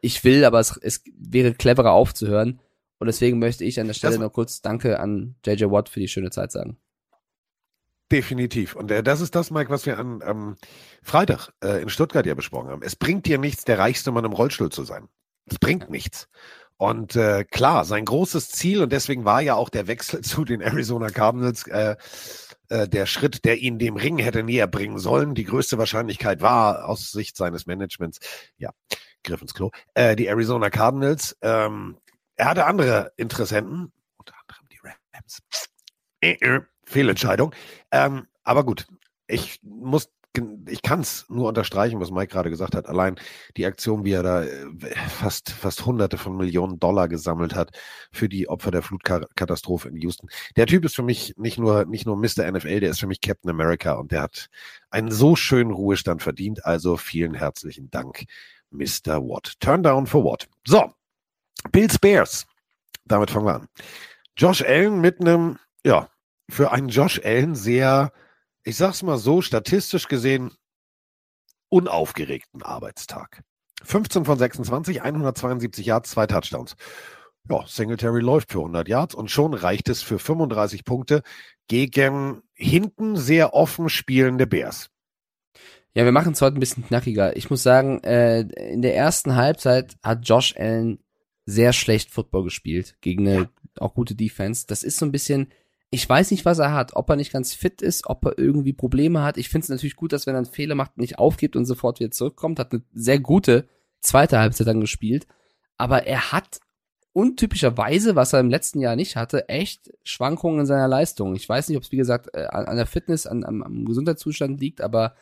ich will, aber es, es wäre cleverer aufzuhören. Und deswegen möchte ich an der Stelle Das- noch kurz Danke an JJ Watt für die schöne Zeit sagen. Definitiv. Und äh, das ist das, Mike, was wir am am Freitag äh, in Stuttgart ja besprochen haben. Es bringt dir nichts, der reichste Mann im Rollstuhl zu sein. Es bringt nichts. Und äh, klar, sein großes Ziel, und deswegen war ja auch der Wechsel zu den Arizona Cardinals äh, äh, der Schritt, der ihn dem Ring hätte näher bringen sollen. Die größte Wahrscheinlichkeit war aus Sicht seines Managements, ja, Griff ins Klo, äh, die Arizona Cardinals. Ähm, er hatte andere Interessenten, unter anderem die Rams. Äh, äh, Fehlentscheidung. Ähm, aber gut, ich muss, ich kann es nur unterstreichen, was Mike gerade gesagt hat. Allein die Aktion, wie er da äh, fast, fast hunderte von Millionen Dollar gesammelt hat für die Opfer der Flutkatastrophe in Houston. Der Typ ist für mich nicht nur, nicht nur Mr. NFL, der ist für mich Captain America und der hat einen so schönen Ruhestand verdient. Also vielen herzlichen Dank, Mr. Watt. Turn down for what? So. Bills Bears. Damit fangen wir an. Josh Allen mit einem, ja, für einen Josh Allen sehr, ich sag's mal so, statistisch gesehen unaufgeregten Arbeitstag. 15 von 26, 172 Yards, zwei Touchdowns. Ja, Singletary läuft für 100 Yards und schon reicht es für 35 Punkte gegen hinten sehr offen spielende Bears. Ja, wir machen es heute ein bisschen knackiger. Ich muss sagen, äh, in der ersten Halbzeit hat Josh Allen sehr schlecht Football gespielt gegen eine auch gute Defense. Das ist so ein bisschen, Ich weiß nicht, was er hat, ob er nicht ganz fit ist, ob er irgendwie Probleme hat. Ich finde es natürlich gut, dass wenn er einen Fehler macht, nicht aufgibt und sofort wieder zurückkommt. Hat eine sehr gute zweite Halbzeit dann gespielt. Aber er hat untypischerweise, was er im letzten Jahr nicht hatte, echt Schwankungen in seiner Leistung. Ich weiß nicht, ob es wie gesagt äh, an, an der Fitness, an, am, am Gesundheitszustand liegt, aber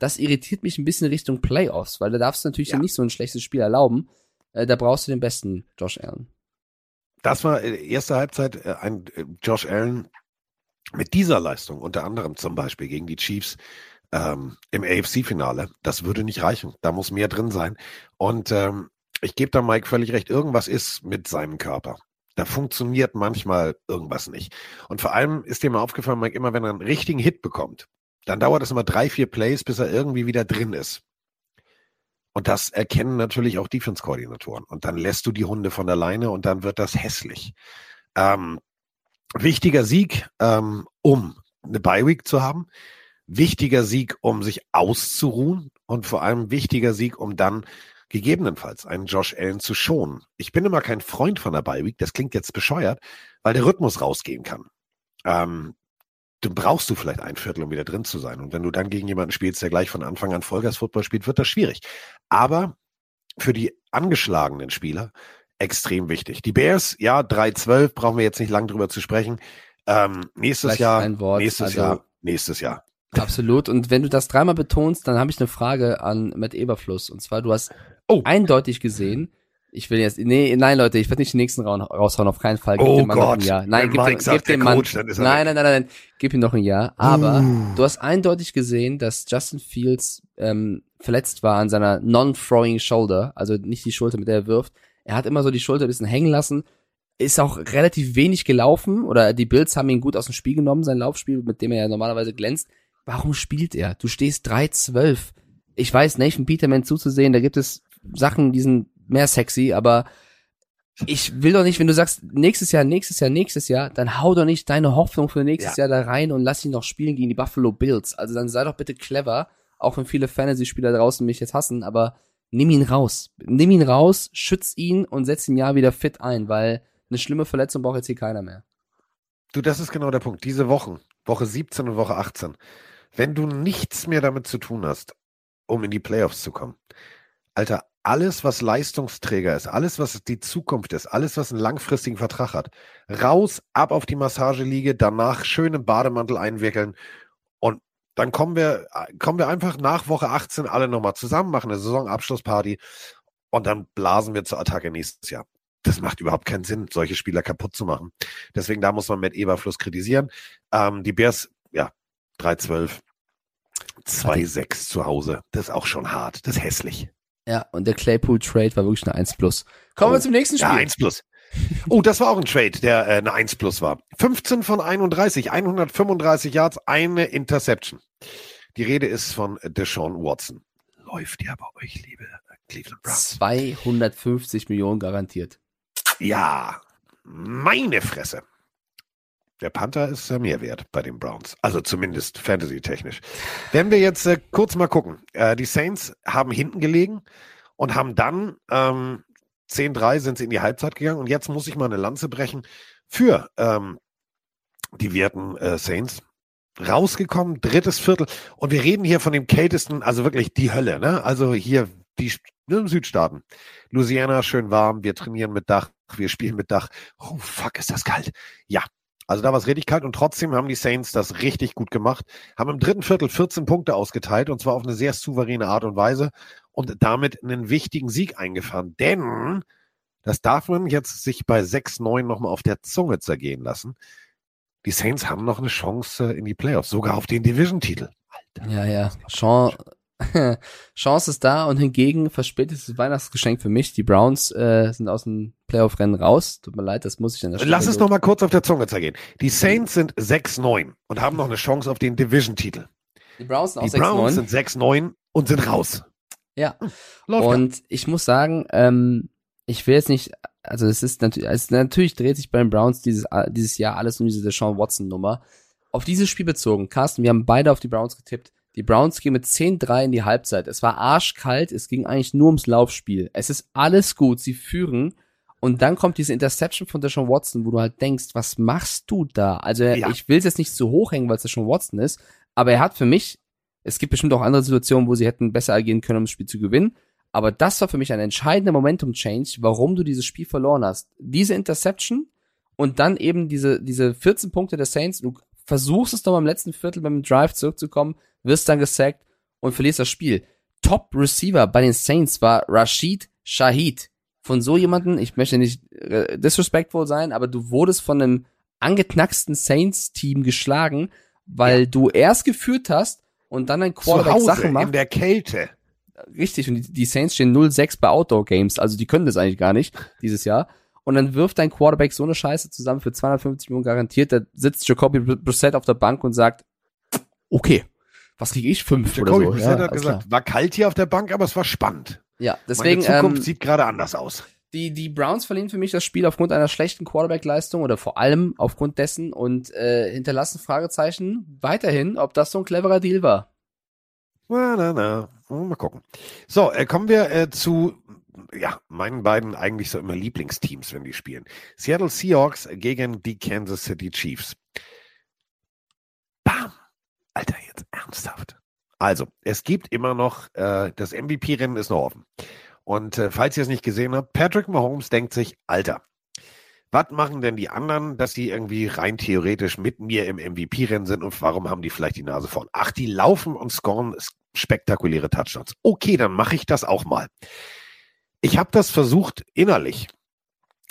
das irritiert mich ein bisschen Richtung Playoffs, weil da darfst du natürlich ja. nicht so ein schlechtes Spiel erlauben. Äh, da brauchst du den besten Josh Allen. Das war äh, erste Halbzeit äh, ein äh, Josh Allen mit dieser Leistung, unter anderem zum Beispiel gegen die Chiefs ähm, im AFC-Finale. Das würde nicht reichen. Da muss mehr drin sein. Und ähm, ich gebe da Mike völlig recht. Irgendwas ist mit seinem Körper. Da funktioniert manchmal irgendwas nicht. Und vor allem ist dir mal aufgefallen, Mike, immer wenn er einen richtigen Hit bekommt, dann dauert es immer drei, vier Plays, bis er irgendwie wieder drin ist. Und das erkennen natürlich auch Defense-Koordinatoren. Und dann lässt du die Hunde von alleine und dann wird das hässlich. Ähm, wichtiger Sieg, ähm, um eine Bye-Week zu haben. Wichtiger Sieg, um sich auszuruhen. Und vor allem wichtiger Sieg, um dann gegebenenfalls einen Josh Allen zu schonen. Ich bin immer kein Freund von der Bye-Week. Das klingt jetzt bescheuert, weil der Rhythmus rausgehen kann. Ähm, du brauchst du vielleicht ein Viertel, um wieder drin zu sein. Und wenn du dann gegen jemanden spielst, der gleich von Anfang an Vollgas-Football spielt, wird das schwierig. Aber für die angeschlagenen Spieler extrem wichtig. Die Bears, ja, 3-12, brauchen wir jetzt nicht lang drüber zu sprechen. Ähm, nächstes Vielleicht Jahr, ein Wort, nächstes also- Jahr, nächstes Jahr. Absolut. Und wenn du das dreimal betonst, dann habe ich eine Frage an Matt Eberfluss. Und zwar, du hast Oh. eindeutig gesehen, ich will jetzt, nee, nein, Leute, ich werde nicht den nächsten Raun raushauen, auf keinen Fall. Gib Oh dem Mann noch Gott, ein Jahr. Nein, gib, Mike dem, sagt, gib dem Mann. Coach, dann ist er nein, weg. nein, nein, nein, gib ihm noch ein Jahr. Aber Uh. du hast eindeutig gesehen, dass Justin Fields ähm, verletzt war an seiner non-throwing Shoulder, also nicht die Schulter, mit der er wirft. Er hat immer so die Schulter ein bisschen hängen lassen. Ist auch relativ wenig gelaufen oder die Bills haben ihn gut aus dem Spiel genommen, sein Laufspiel, mit dem er ja normalerweise glänzt. Warum spielt er? Du stehst 3-12. Ich weiß, Nathan Peterman zuzusehen, da gibt es Sachen, die sind mehr sexy, aber ich will doch nicht, wenn du sagst, nächstes Jahr, nächstes Jahr, nächstes Jahr, dann hau doch nicht deine Hoffnung für nächstes Jahr da rein und lass ihn noch spielen gegen die Buffalo Bills. Also dann sei doch bitte clever, auch wenn viele Fantasy-Spieler draußen mich jetzt hassen, aber nimm ihn raus. Nimm ihn raus, schütz ihn und setz ihn ja wieder fit ein, weil eine schlimme Verletzung braucht jetzt hier keiner mehr. Du, das ist genau der Punkt. Diese Wochen, Woche 17 und Woche 18, wenn du nichts mehr damit zu tun hast, um in die Playoffs zu kommen, Alter, alles, was Leistungsträger ist, alles, was die Zukunft ist, alles, was einen langfristigen Vertrag hat, raus, ab auf die Massageliege, danach schön im Bademantel einwickeln und dann kommen wir, kommen wir einfach nach Woche 18 alle nochmal zusammen, machen eine Saisonabschlussparty und dann blasen wir zur Attacke nächstes Jahr. Das macht überhaupt keinen Sinn, solche Spieler kaputt zu machen. Deswegen, da muss man mit Eberfluss kritisieren. Ähm, die Bears, ja, 3-12, 2-6 zu Hause. Das ist auch schon hart. Das ist hässlich. Ja, und der Claypool Trade war wirklich eine 1 plus. Kommen wir Oh. zum nächsten Spiel. Ja, 1 plus. Oh, das war auch ein Trade, der äh, eine 1 plus war. 15 von 31, 135 Yards, eine Interception. Die Rede ist von Deshaun Watson. Läuft ja bei euch, liebe äh, Cleveland Browns. 250 Millionen garantiert. Ja, meine Fresse. Der Panther ist ja mehr wert bei den Browns. Also zumindest fantasy-technisch. Wenn wir jetzt äh, kurz mal gucken. Äh, die Saints haben hinten gelegen und haben dann ähm, 10-3 sind sie in die Halbzeit gegangen. Und jetzt muss ich mal eine Lanze brechen für ähm, die werten äh, Saints. Rausgekommen, drittes Viertel. Und wir reden hier von dem kältesten, also wirklich die Hölle. Ne? Also hier die ne, Südstaaten. Louisiana schön warm, wir trainieren mit Dach, wir spielen mit Dach. Oh fuck, ist das kalt. Ja, also da war es richtig kalt und trotzdem haben die Saints das richtig gut gemacht, haben im dritten Viertel 14 Punkte ausgeteilt und zwar auf eine sehr souveräne Art und Weise und damit einen wichtigen Sieg eingefahren. Denn das darf man jetzt sich bei 6-9 nochmal auf der Zunge zergehen lassen. Die Saints haben noch eine Chance in die Playoffs, sogar auf den Division-Titel. Ja, ja. Chance, Chance ist da und hingegen verspätetes Weihnachtsgeschenk für mich. Die Browns äh, sind aus dem Playoff-Rennen raus. Tut mir leid, das muss ich an der Stelle. Lass es noch mal kurz auf der Zunge zergehen. Die Saints sind 6-9 und haben noch eine Chance auf den Division-Titel. Die Browns sind auch Die Browns 6-9. sind 6-9 und sind raus. Ja. Läuft ja. Und ich muss sagen, ähm, ich will jetzt nicht, also es ist natürlich, es, natürlich dreht sich bei den Browns dieses, dieses Jahr alles um diese Deshaun Watson Nummer. Auf dieses Spiel bezogen, Carsten, wir haben beide auf die Browns getippt. Die Browns gehen mit 10-3 in die Halbzeit. Es war arschkalt, es ging eigentlich nur ums Laufspiel. Es ist alles gut, sie führen Und dann kommt diese Interception von Deshaun Watson, wo du halt denkst, was machst du da? Also Ja. ich will es jetzt nicht zu hoch hängen, weil es Deshaun Watson ist, aber er hat für mich, es gibt bestimmt auch andere Situationen, wo sie hätten besser agieren können, um das Spiel zu gewinnen. Aber das war für mich ein entscheidender Momentum-Change, warum du dieses Spiel verloren hast. Diese Interception und dann eben diese, diese 14 Punkte der Saints. Du versuchst es nochmal im letzten Viertel beim Drive zurückzukommen, wirst dann gesackt und verlierst das Spiel. Top Receiver bei den Saints war Rashid Shahid. Von so jemanden, ich möchte nicht äh, disrespectful sein, aber du wurdest von einem angeknacksten Saints-Team geschlagen, weil du erst geführt hast und dann ein Quarterback Sachen in macht. der Kälte. Richtig, und die, die Saints stehen 0-6 bei Outdoor-Games, also die können das eigentlich gar nicht dieses Jahr. Und dann wirft dein Quarterback so eine Scheiße zusammen für 250 Millionen garantiert, da sitzt Jacoby Brissett auf der Bank und sagt, okay, was kriege ich? Fünf Jacoby oder so. Brissett hat alles gesagt, klar. war kalt hier auf der Bank, aber es war spannend. Ja, deswegen, Meine Zukunft ähm, sieht gerade anders aus. die, die Browns verlieren für mich das Spiel aufgrund einer schlechten Quarterback-Leistung oder vor allem aufgrund dessen und äh, hinterlassen Fragezeichen weiterhin, ob das so ein cleverer Deal war. Na, na, na. Mal gucken. So, äh, kommen wir äh, zu ja, meinen beiden eigentlich so immer Lieblingsteams, wenn die spielen. Seattle Seahawks gegen die Kansas City Chiefs. Bam! Alter, jetzt ernsthaft. Also, es gibt immer noch, äh, das MVP-Rennen ist noch offen. Und äh, falls ihr es nicht gesehen habt, Patrick Mahomes denkt sich, Alter, was machen denn die anderen, dass sie irgendwie rein theoretisch mit mir im MVP-Rennen sind und warum haben die vielleicht die Nase vorn? Ach, die laufen und scoren spektakuläre Touchdowns. Okay, dann mache ich das auch mal. Ich habe das versucht innerlich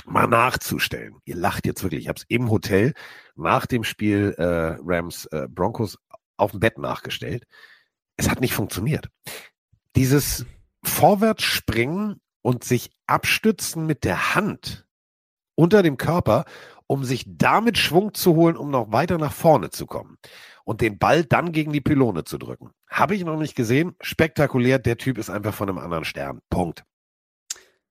mal nachzustellen. Ihr lacht jetzt wirklich. Ich habe es im Hotel nach dem Spiel äh, Rams äh, Broncos auf dem Bett nachgestellt. Es hat nicht funktioniert. Dieses Vorwärtsspringen und sich abstützen mit der Hand unter dem Körper, um sich damit Schwung zu holen, um noch weiter nach vorne zu kommen und den Ball dann gegen die Pylone zu drücken. Habe ich noch nicht gesehen. Spektakulär. Der Typ ist einfach von einem anderen Stern. Punkt.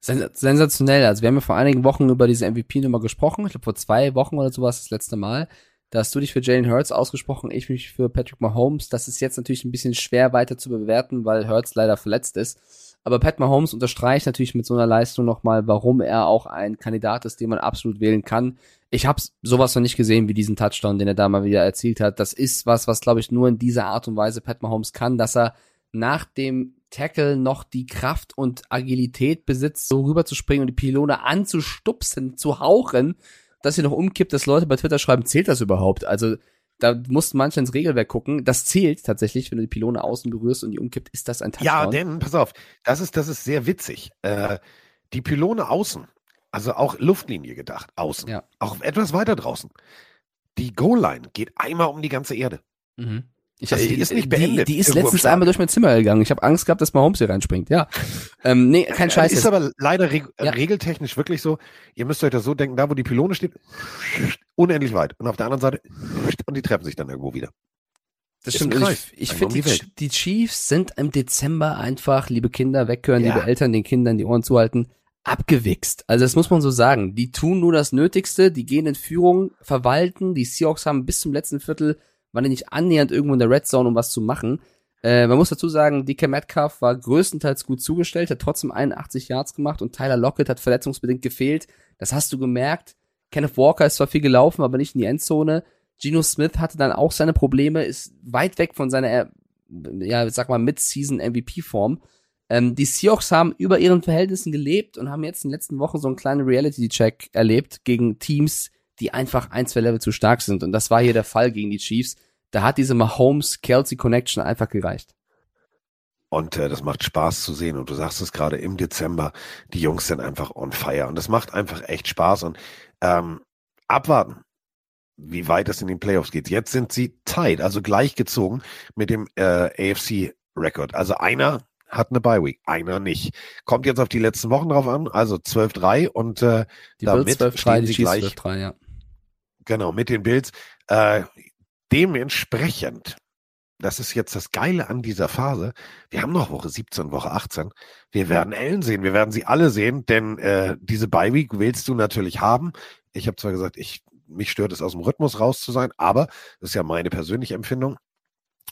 Sens sensationell. Also wir haben ja vor einigen Wochen über diese MVP-Nummer gesprochen. Ich glaube vor zwei Wochen oder sowas das letzte Mal. Da hast du dich für Jalen Hurts ausgesprochen, ich mich für Patrick Mahomes. Das ist jetzt natürlich ein bisschen schwer weiter zu bewerten, weil Hurts leider verletzt ist. Aber Pat Mahomes unterstreicht natürlich mit so einer Leistung nochmal, warum er auch ein Kandidat ist, den man absolut wählen kann. Ich habe sowas noch nicht gesehen wie diesen Touchdown, den er da mal wieder erzielt hat. Das ist was, was glaube ich nur in dieser Art und Weise Pat Mahomes kann, dass er nach dem Tackle noch die Kraft und Agilität besitzt, so rüber zu springen und die Pylone anzustupsen, zu hauchen, dass sie noch umkippt, dass Leute bei Twitter schreiben, zählt das überhaupt? Also da mussten manche ins Regelwerk gucken. Das zählt tatsächlich, wenn du die Pylone außen berührst und die umkippt, ist das ein Touchdown. Ja, denn, pass auf, das ist, das ist sehr witzig. Äh, die Pylone außen, also auch Luftlinie gedacht, außen, Ja. auch etwas weiter draußen. Die Goal-Line geht einmal um die ganze Erde. Mhm. Ich Also die ist nicht beendet Die, die ist im letztens einmal durch mein Zimmer gegangen. Ich habe Angst gehabt, dass Mahomes hier reinspringt. Ja. Ähm, nee, kein Scheiß. Ist jetzt. aber leider reg Ja. regeltechnisch wirklich so. Ihr müsst euch das so denken, da wo die Pylone steht, unendlich weit. Und auf der anderen Seite, und die treffen sich dann irgendwo wieder. Das Ist stimmt. Kreis. Ich, ich finde, die die Chiefs sind im Dezember einfach, liebe Kinder, weghören, Ja. liebe Eltern, den Kindern die Ohren zuhalten, abgewichst. Also das muss man so sagen. Die tun nur das Nötigste, die gehen in Führung, verwalten. Die Seahawks haben bis zum letzten Viertel, waren die nicht annähernd irgendwo in der Red Zone, um was zu machen. Äh, man muss dazu sagen, DK Metcalf war größtenteils gut zugestellt, hat trotzdem 81 Yards gemacht und Tyler Lockett hat verletzungsbedingt gefehlt. Das hast du gemerkt. Kenneth Walker ist zwar viel gelaufen, aber nicht in die Endzone. Geno Smith hatte dann auch seine Probleme, ist weit weg von seiner, äh, ja, sag mal, Mid-Season MVP-Form. Ähm, die Seahawks haben über ihren Verhältnissen gelebt und haben jetzt in den letzten Wochen so einen kleinen Reality-Check erlebt gegen Teams, die einfach ein, zwei Level zu stark sind. Und das war hier der Fall gegen die Chiefs. Da hat diese Mahomes-Kelsey-Connection einfach gereicht. Und äh, das macht Spaß zu sehen. Und du sagst es gerade im Dezember, die Jungs sind einfach on fire. Und das macht einfach echt Spaß. Und ähm, abwarten, wie weit es in den Playoffs geht. Jetzt sind sie tight, also gleichgezogen mit dem äh, AFC-Record. Also einer hat eine Bye Week, einer nicht. Kommt jetzt auf die letzten Wochen drauf an, also 12-3 und äh, Die Damit Bills 12-3, stehen die sie gleich. 12-3, ja. Genau, mit den Bills. Äh, dementsprechend, das ist jetzt das Geile an dieser Phase, wir haben noch Woche 17, Woche 18. Wir werden Ellen sehen, wir werden sie alle sehen, denn äh, diese Bye Week willst du natürlich haben. Ich habe zwar gesagt, ich mich stört es aus dem Rhythmus raus zu sein, aber das ist ja meine persönliche Empfindung.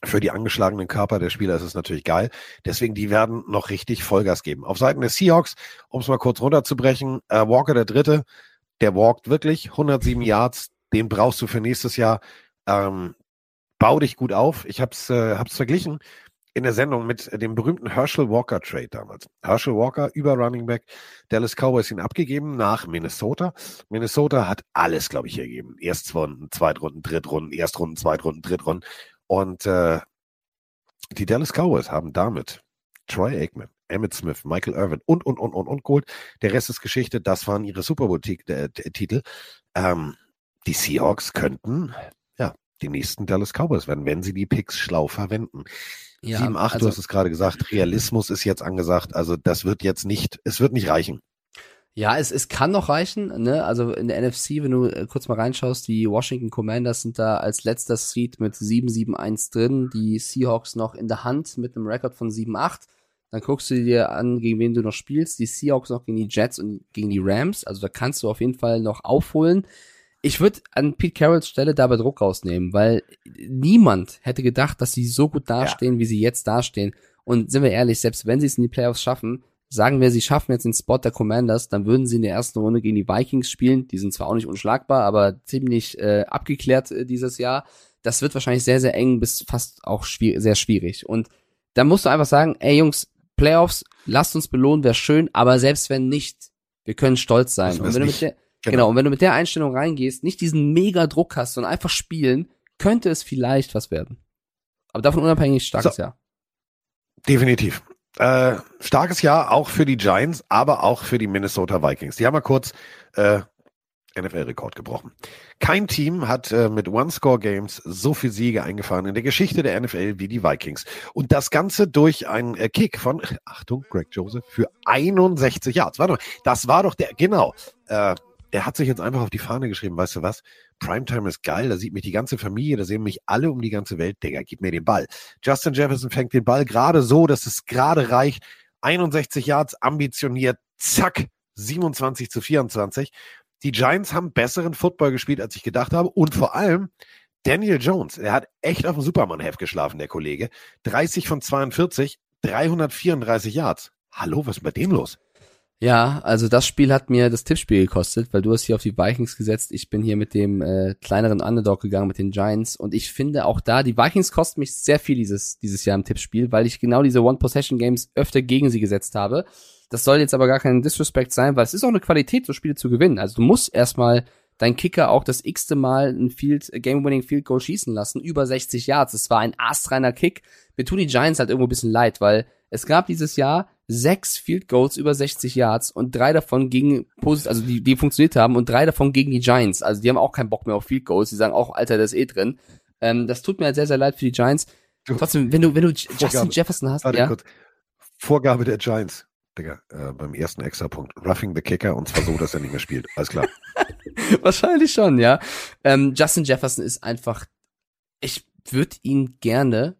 für die angeschlagenen Körper der Spieler ist es natürlich geil. Deswegen, die werden noch richtig Vollgas geben. Auf Seiten der Seahawks, um es mal kurz runterzubrechen, äh, Walker der Dritte, der walkt wirklich 107 Yards, den brauchst du für nächstes Jahr. Ähm, bau dich gut auf. Ich hab's, äh, hab's verglichen in der Sendung mit dem berühmten Herschel Walker Trade damals. Herschel Walker über Running Back, Dallas Cowboys ihn abgegeben nach Minnesota. Minnesota hat alles, glaube ich, hier gegeben. Erstrunden, Zweitrunden, Drittrunden, Erstrunden, Zweitrunden, Drittrunden. Und äh, die Dallas Cowboys haben damit Troy Aikman, Emmett Smith, Michael Irvin und, und, und, und, und geholt. Der Rest ist Geschichte. Das waren ihre Super Bowl-Titel. Ähm, die Seahawks könnten, ja, die nächsten Dallas Cowboys werden, wenn sie die Picks schlau verwenden. Ja, 7, 8, also, du hast es gerade gesagt, Realismus ist jetzt angesagt. Also das wird jetzt nicht, es wird nicht reichen. Ja, es, es kann noch reichen, ne? Also in der NFC, wenn du äh, kurz mal reinschaust, die Washington Commanders sind da als letzter Seed mit 7-7-1 drin, die Seahawks noch in der Hand mit einem Rekord von 7-8. Dann guckst du dir an, gegen wen du noch spielst. Die Seahawks noch gegen die Jets und gegen die Rams. Also da kannst du auf jeden Fall noch aufholen. Ich würde an Pete Carrolls Stelle dabei Druck rausnehmen, weil niemand hätte gedacht, dass sie so gut dastehen, ja. wie sie jetzt dastehen. Und sind wir ehrlich, selbst wenn sie es in die Playoffs schaffen, sagen wir, sie schaffen jetzt den Spot der Commanders, dann würden sie in der ersten Runde gegen die Vikings spielen. Die sind zwar auch nicht unschlagbar, aber ziemlich äh, abgeklärt äh, dieses Jahr. Das wird wahrscheinlich sehr, sehr eng bis fast auch schwier sehr schwierig. Und da musst du einfach sagen, ey Jungs, Playoffs, lasst uns belohnen, wäre schön, aber selbst wenn nicht, wir können stolz sein. Und wenn du mit der, genau. genau, und wenn du mit der Einstellung reingehst, nicht diesen mega Druck hast, sondern einfach spielen, könnte es vielleicht was werden. Aber davon unabhängig starkes so. Jahr. Definitiv. Äh, starkes Jahr auch für die Giants, aber auch für die Minnesota Vikings. Die haben mal kurz äh, NFL-Rekord gebrochen. Kein Team hat äh, mit One-Score-Games so viel Siege eingefahren in der Geschichte der NFL wie die Vikings. Und das Ganze durch einen äh, Kick von, Achtung, Greg Joseph, für 61 Yards. Warte mal, das war doch der, genau. Äh, er hat sich jetzt einfach auf die Fahne geschrieben, weißt du was? Primetime ist geil, da sieht mich die ganze Familie, da sehen mich alle um die ganze Welt. Digga, gib mir den Ball. Justin Jefferson fängt den Ball gerade so, dass es gerade reicht. 61 Yards ambitioniert, zack, 27 zu 24. Die Giants haben besseren Football gespielt, als ich gedacht habe. Und vor allem Daniel Jones, er hat echt auf dem Superman-Heft geschlafen, der Kollege. 30 von 42, 334 Yards. Hallo, was ist bei dem los? Ja, also das Spiel hat mir das Tippspiel gekostet, weil du hast hier auf die Vikings gesetzt. Ich bin hier mit dem äh, kleineren Underdog gegangen, mit den Giants. Und ich finde auch da, die Vikings kosten mich sehr viel dieses, dieses Jahr im Tippspiel, weil ich genau diese One-Possession-Games öfter gegen sie gesetzt habe. Das soll jetzt aber gar kein Disrespect sein, weil es ist auch eine Qualität, so Spiele zu gewinnen. Also du musst erstmal dein Kicker auch das x-te Mal ein Field, Game-Winning Field Goal schießen lassen, über 60 Yards. Es war ein astreiner Kick. Mir tun die Giants halt irgendwo ein bisschen leid, weil es gab dieses Jahr sechs Field Goals über 60 Yards und drei davon gegen also die, die funktioniert haben und drei davon gegen die Giants. Also die haben auch keinen Bock mehr auf Field Goals. Die sagen auch, Alter, das ist eh drin. Ähm, das tut mir halt sehr, sehr leid für die Giants. Trotzdem, wenn du, wenn du Justin Vorgabe, Jefferson hast, ja. Kurz. Vorgabe der Giants. Digga, äh, beim ersten Extrapunkt. Roughing the Kicker und zwar so, dass er nicht mehr spielt. Alles klar. Wahrscheinlich schon, ja. Ähm, Justin Jefferson ist einfach, ich würde ihn gerne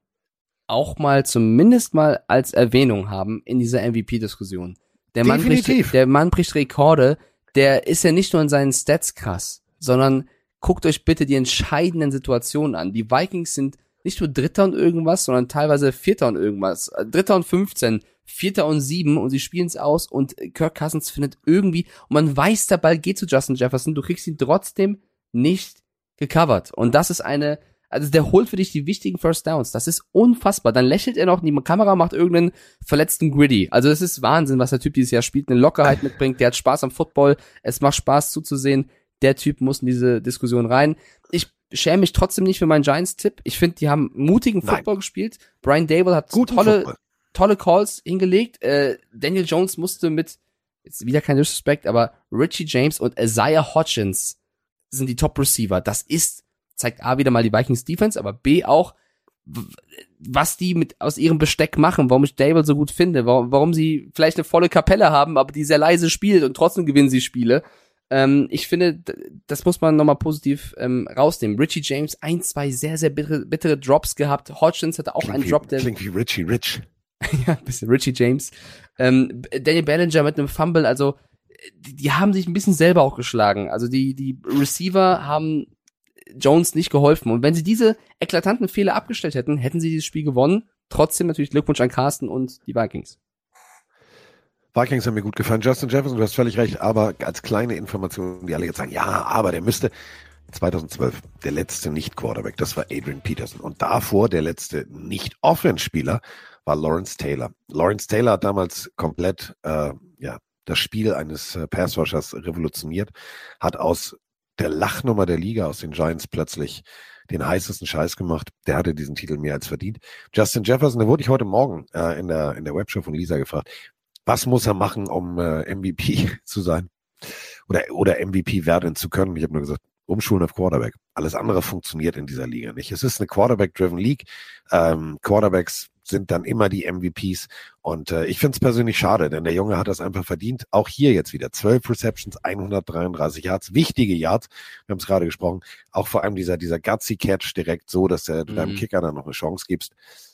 auch mal zumindest mal als Erwähnung haben in dieser MVP-Diskussion. Der Mann, bricht, der Mann bricht Rekorde, der ist ja nicht nur in seinen Stats krass, sondern guckt euch bitte die entscheidenden Situationen an. Die Vikings sind nicht nur Dritter und irgendwas, sondern teilweise Vierter und irgendwas. Dritter und 15, Vierter und sieben und sie spielen es aus und Kirk Cousins findet irgendwie, und man weiß, der Ball geht zu Justin Jefferson, du kriegst ihn trotzdem nicht gecovert. Und das ist eine, also der holt für dich die wichtigen First Downs. Das ist unfassbar. Dann lächelt er noch, die Kamera macht irgendeinen verletzten Griddy. Also es ist Wahnsinn, was der Typ dieses Jahr spielt. Eine Lockerheit mitbringt. Der hat Spaß am Football. Es macht Spaß zuzusehen. Der Typ muss in diese Diskussion rein. Ich schäme mich trotzdem nicht für meinen Giants-Tipp. Ich finde, die haben mutigen Football Nein. gespielt. Brian Dable hat Guten tolle, Football. tolle Calls hingelegt. Äh, Daniel Jones musste mit, jetzt wieder kein Disrespect, aber Richie James und Isaiah Hodgins sind die Top-Receiver. Das ist zeigt A wieder mal die Vikings Defense, aber B auch, was die mit aus ihrem Besteck machen, warum ich Dable so gut finde, warum, warum sie vielleicht eine volle Kapelle haben, aber die sehr leise spielt und trotzdem gewinnen sie Spiele. Ähm, ich finde, das muss man nochmal positiv ähm, rausnehmen. Richie James, ein, zwei sehr, sehr bittere, bittere Drops gehabt. Hodgins hatte auch klingt einen wie, Drop, der. Klingt wie Richie Rich. ja, ein bisschen Richie James. Ähm, Daniel Ballinger mit einem Fumble, also die, die haben sich ein bisschen selber auch geschlagen. Also die, die Receiver haben Jones nicht geholfen. Und wenn sie diese eklatanten Fehler abgestellt hätten, hätten sie dieses Spiel gewonnen. Trotzdem natürlich Glückwunsch an Carsten und die Vikings. Vikings haben mir gut gefallen. Justin Jefferson, du hast völlig recht, aber als kleine Information, die alle jetzt sagen, ja, aber der müsste 2012 der letzte Nicht-Quarterback, das war Adrian Peterson. Und davor der letzte Nicht-Offense-Spieler war Lawrence Taylor. Lawrence Taylor hat damals komplett äh, ja, das Spiel eines äh, Passwashers revolutioniert, hat aus der Lachnummer der Liga, aus den Giants plötzlich den heißesten Scheiß gemacht. Der hatte diesen Titel mehr als verdient. Justin Jefferson, da wurde ich heute Morgen äh, in der, in der Webshow von Lisa gefragt, was muss er machen, um äh, MVP zu sein? Oder, oder MVP werden zu können? Ich habe nur gesagt, umschulen auf Quarterback. Alles andere funktioniert in dieser Liga nicht. Es ist eine Quarterback-driven League. Ähm, Quarterbacks sind dann immer die MVPs. Und äh, ich finde es persönlich schade, denn der Junge hat das einfach verdient. Auch hier jetzt wieder 12 Receptions, 133 Yards, wichtige Yards. Wir haben es gerade gesprochen. Auch vor allem dieser, dieser gutsy Catch direkt so, dass du mhm. deinem Kicker dann noch eine Chance gibst.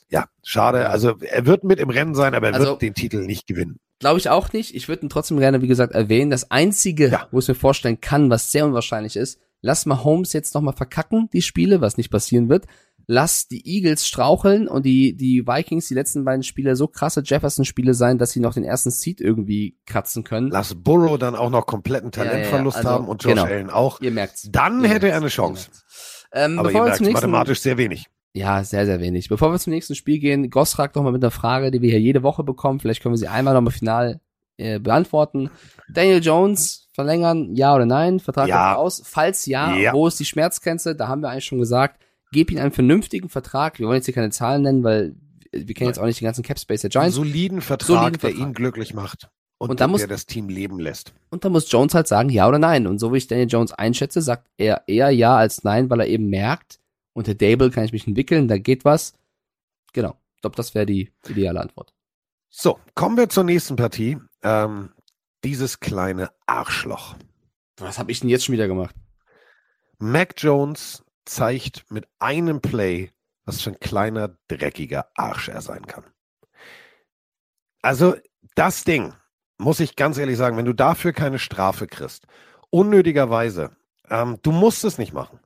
Ja, schade. Also er wird mit im Rennen sein, aber er also, wird den Titel nicht gewinnen. Glaube ich auch nicht. Ich würde ihn trotzdem gerne, wie gesagt, erwähnen. Das Einzige, ja. wo ich mir vorstellen kann, was sehr unwahrscheinlich ist, lass mal Holmes jetzt nochmal verkacken, die Spiele, was nicht passieren wird. Lass die Eagles straucheln und die, die Vikings die letzten beiden Spiele so krasse Jefferson-Spiele sein, dass sie noch den ersten Seed irgendwie kratzen können. Lass Burrow dann auch noch kompletten Talentverlust ja, ja, also, haben und Josh genau. Allen auch. Ihr merkt's. Dann ihr hätte er eine Chance. Ähm, Aber ihr merkt mathematisch sehr wenig. Ja, sehr, sehr wenig. Bevor wir zum nächsten Spiel gehen, Goss fragt noch mal mit einer Frage, die wir hier jede Woche bekommen. Vielleicht können wir sie einmal noch mal final äh, beantworten. Daniel Jones verlängern, ja oder nein? Vertrag ja. aus. Falls ja, ja, wo ist die Schmerzgrenze? Da haben wir eigentlich schon gesagt, gib ihm einen vernünftigen Vertrag. Wir wollen jetzt hier keine Zahlen nennen, weil wir kennen jetzt auch nicht den ganzen Cap Space der Giants. Soliden Vertrag, soliden Vertrag. der ihn glücklich macht. Und, und da muss, der das Team leben lässt. Und da muss Jones halt sagen, ja oder nein. Und so wie ich Daniel Jones einschätze, sagt er eher ja als nein, weil er eben merkt, unter Dable kann ich mich entwickeln, da geht was. Genau. Ich glaube, das wäre die ideale Antwort. So, kommen wir zur nächsten Partie. Ähm, dieses kleine Arschloch. Was habe ich denn jetzt schon wieder gemacht? Mac Jones zeigt mit einem Play, was für ein kleiner, dreckiger Arsch er sein kann. Also, das Ding, muss ich ganz ehrlich sagen, wenn du dafür keine Strafe kriegst, unnötigerweise, ähm, du musst es nicht machen.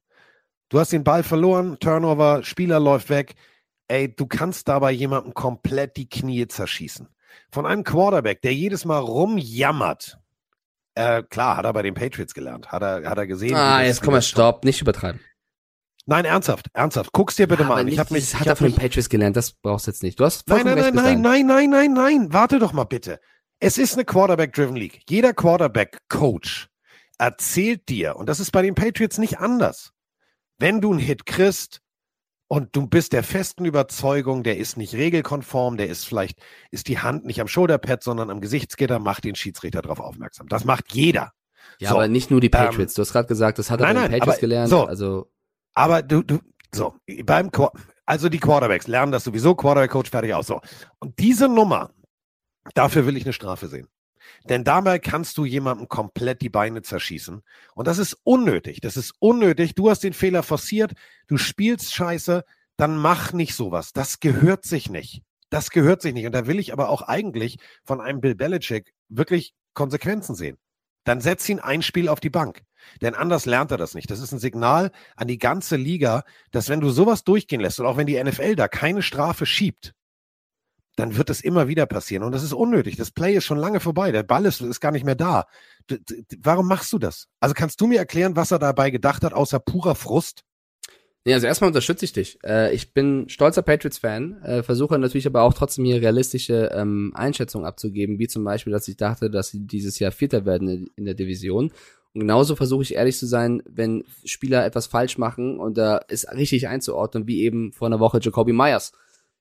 Du hast den Ball verloren, Turnover, Spieler läuft weg. Ey, du kannst dabei jemandem komplett die Knie zerschießen. Von einem Quarterback, der jedes Mal rumjammert. Äh, klar, hat er bei den Patriots gelernt. Hat er, hat er gesehen. Ah, jetzt komm mal, stopp, nicht übertreiben. Nein, ernsthaft, ernsthaft. Guck's dir bitte ja, mal an. Ich hab mich, hat er von den Patriots gelernt, das brauchst du jetzt nicht. Du hast nein, nein, nein, nein, nein, nein, nein, nein. Warte doch mal bitte. Es ist eine Quarterback-driven League. Jeder Quarterback-Coach erzählt dir, und das ist bei den Patriots nicht anders wenn du einen Hit kriegst und du bist der festen Überzeugung, der ist nicht regelkonform, der ist vielleicht, ist die Hand nicht am Shoulderpad, sondern am Gesichtsgitter, macht den Schiedsrichter darauf aufmerksam. Das macht jeder. Ja, so, aber nicht nur die ähm, Patriots. Ähm, du hast gerade gesagt, das hat er nein, bei den Patriots aber, gelernt. So, also. Aber du, du, so, beim, also die Quarterbacks lernen das sowieso, Quarterback-Coach fertig aus. So. Und diese Nummer, dafür will ich eine Strafe sehen. Denn dabei kannst du jemandem komplett die Beine zerschießen. Und das ist unnötig. Das ist unnötig. Du hast den Fehler forciert. Du spielst scheiße. Dann mach nicht sowas. Das gehört sich nicht. Das gehört sich nicht. Und da will ich aber auch eigentlich von einem Bill Belichick wirklich Konsequenzen sehen. Dann setz ihn ein Spiel auf die Bank. Denn anders lernt er das nicht. Das ist ein Signal an die ganze Liga, dass wenn du sowas durchgehen lässt und auch wenn die NFL da keine Strafe schiebt, dann wird das immer wieder passieren. Und das ist unnötig. Das Play ist schon lange vorbei. Der Ball ist, ist gar nicht mehr da. Warum machst du das? Also kannst du mir erklären, was er dabei gedacht hat, außer purer Frust? Ja, also erstmal unterstütze ich dich. Äh, ich bin stolzer Patriots-Fan, äh, versuche natürlich aber auch trotzdem hier realistische ähm, Einschätzungen abzugeben, wie zum Beispiel, dass ich dachte, dass sie dieses Jahr Vierter werden in, in der Division. Und genauso versuche ich ehrlich zu sein, wenn Spieler etwas falsch machen und da äh, ist richtig einzuordnen, wie eben vor einer Woche Jacoby Myers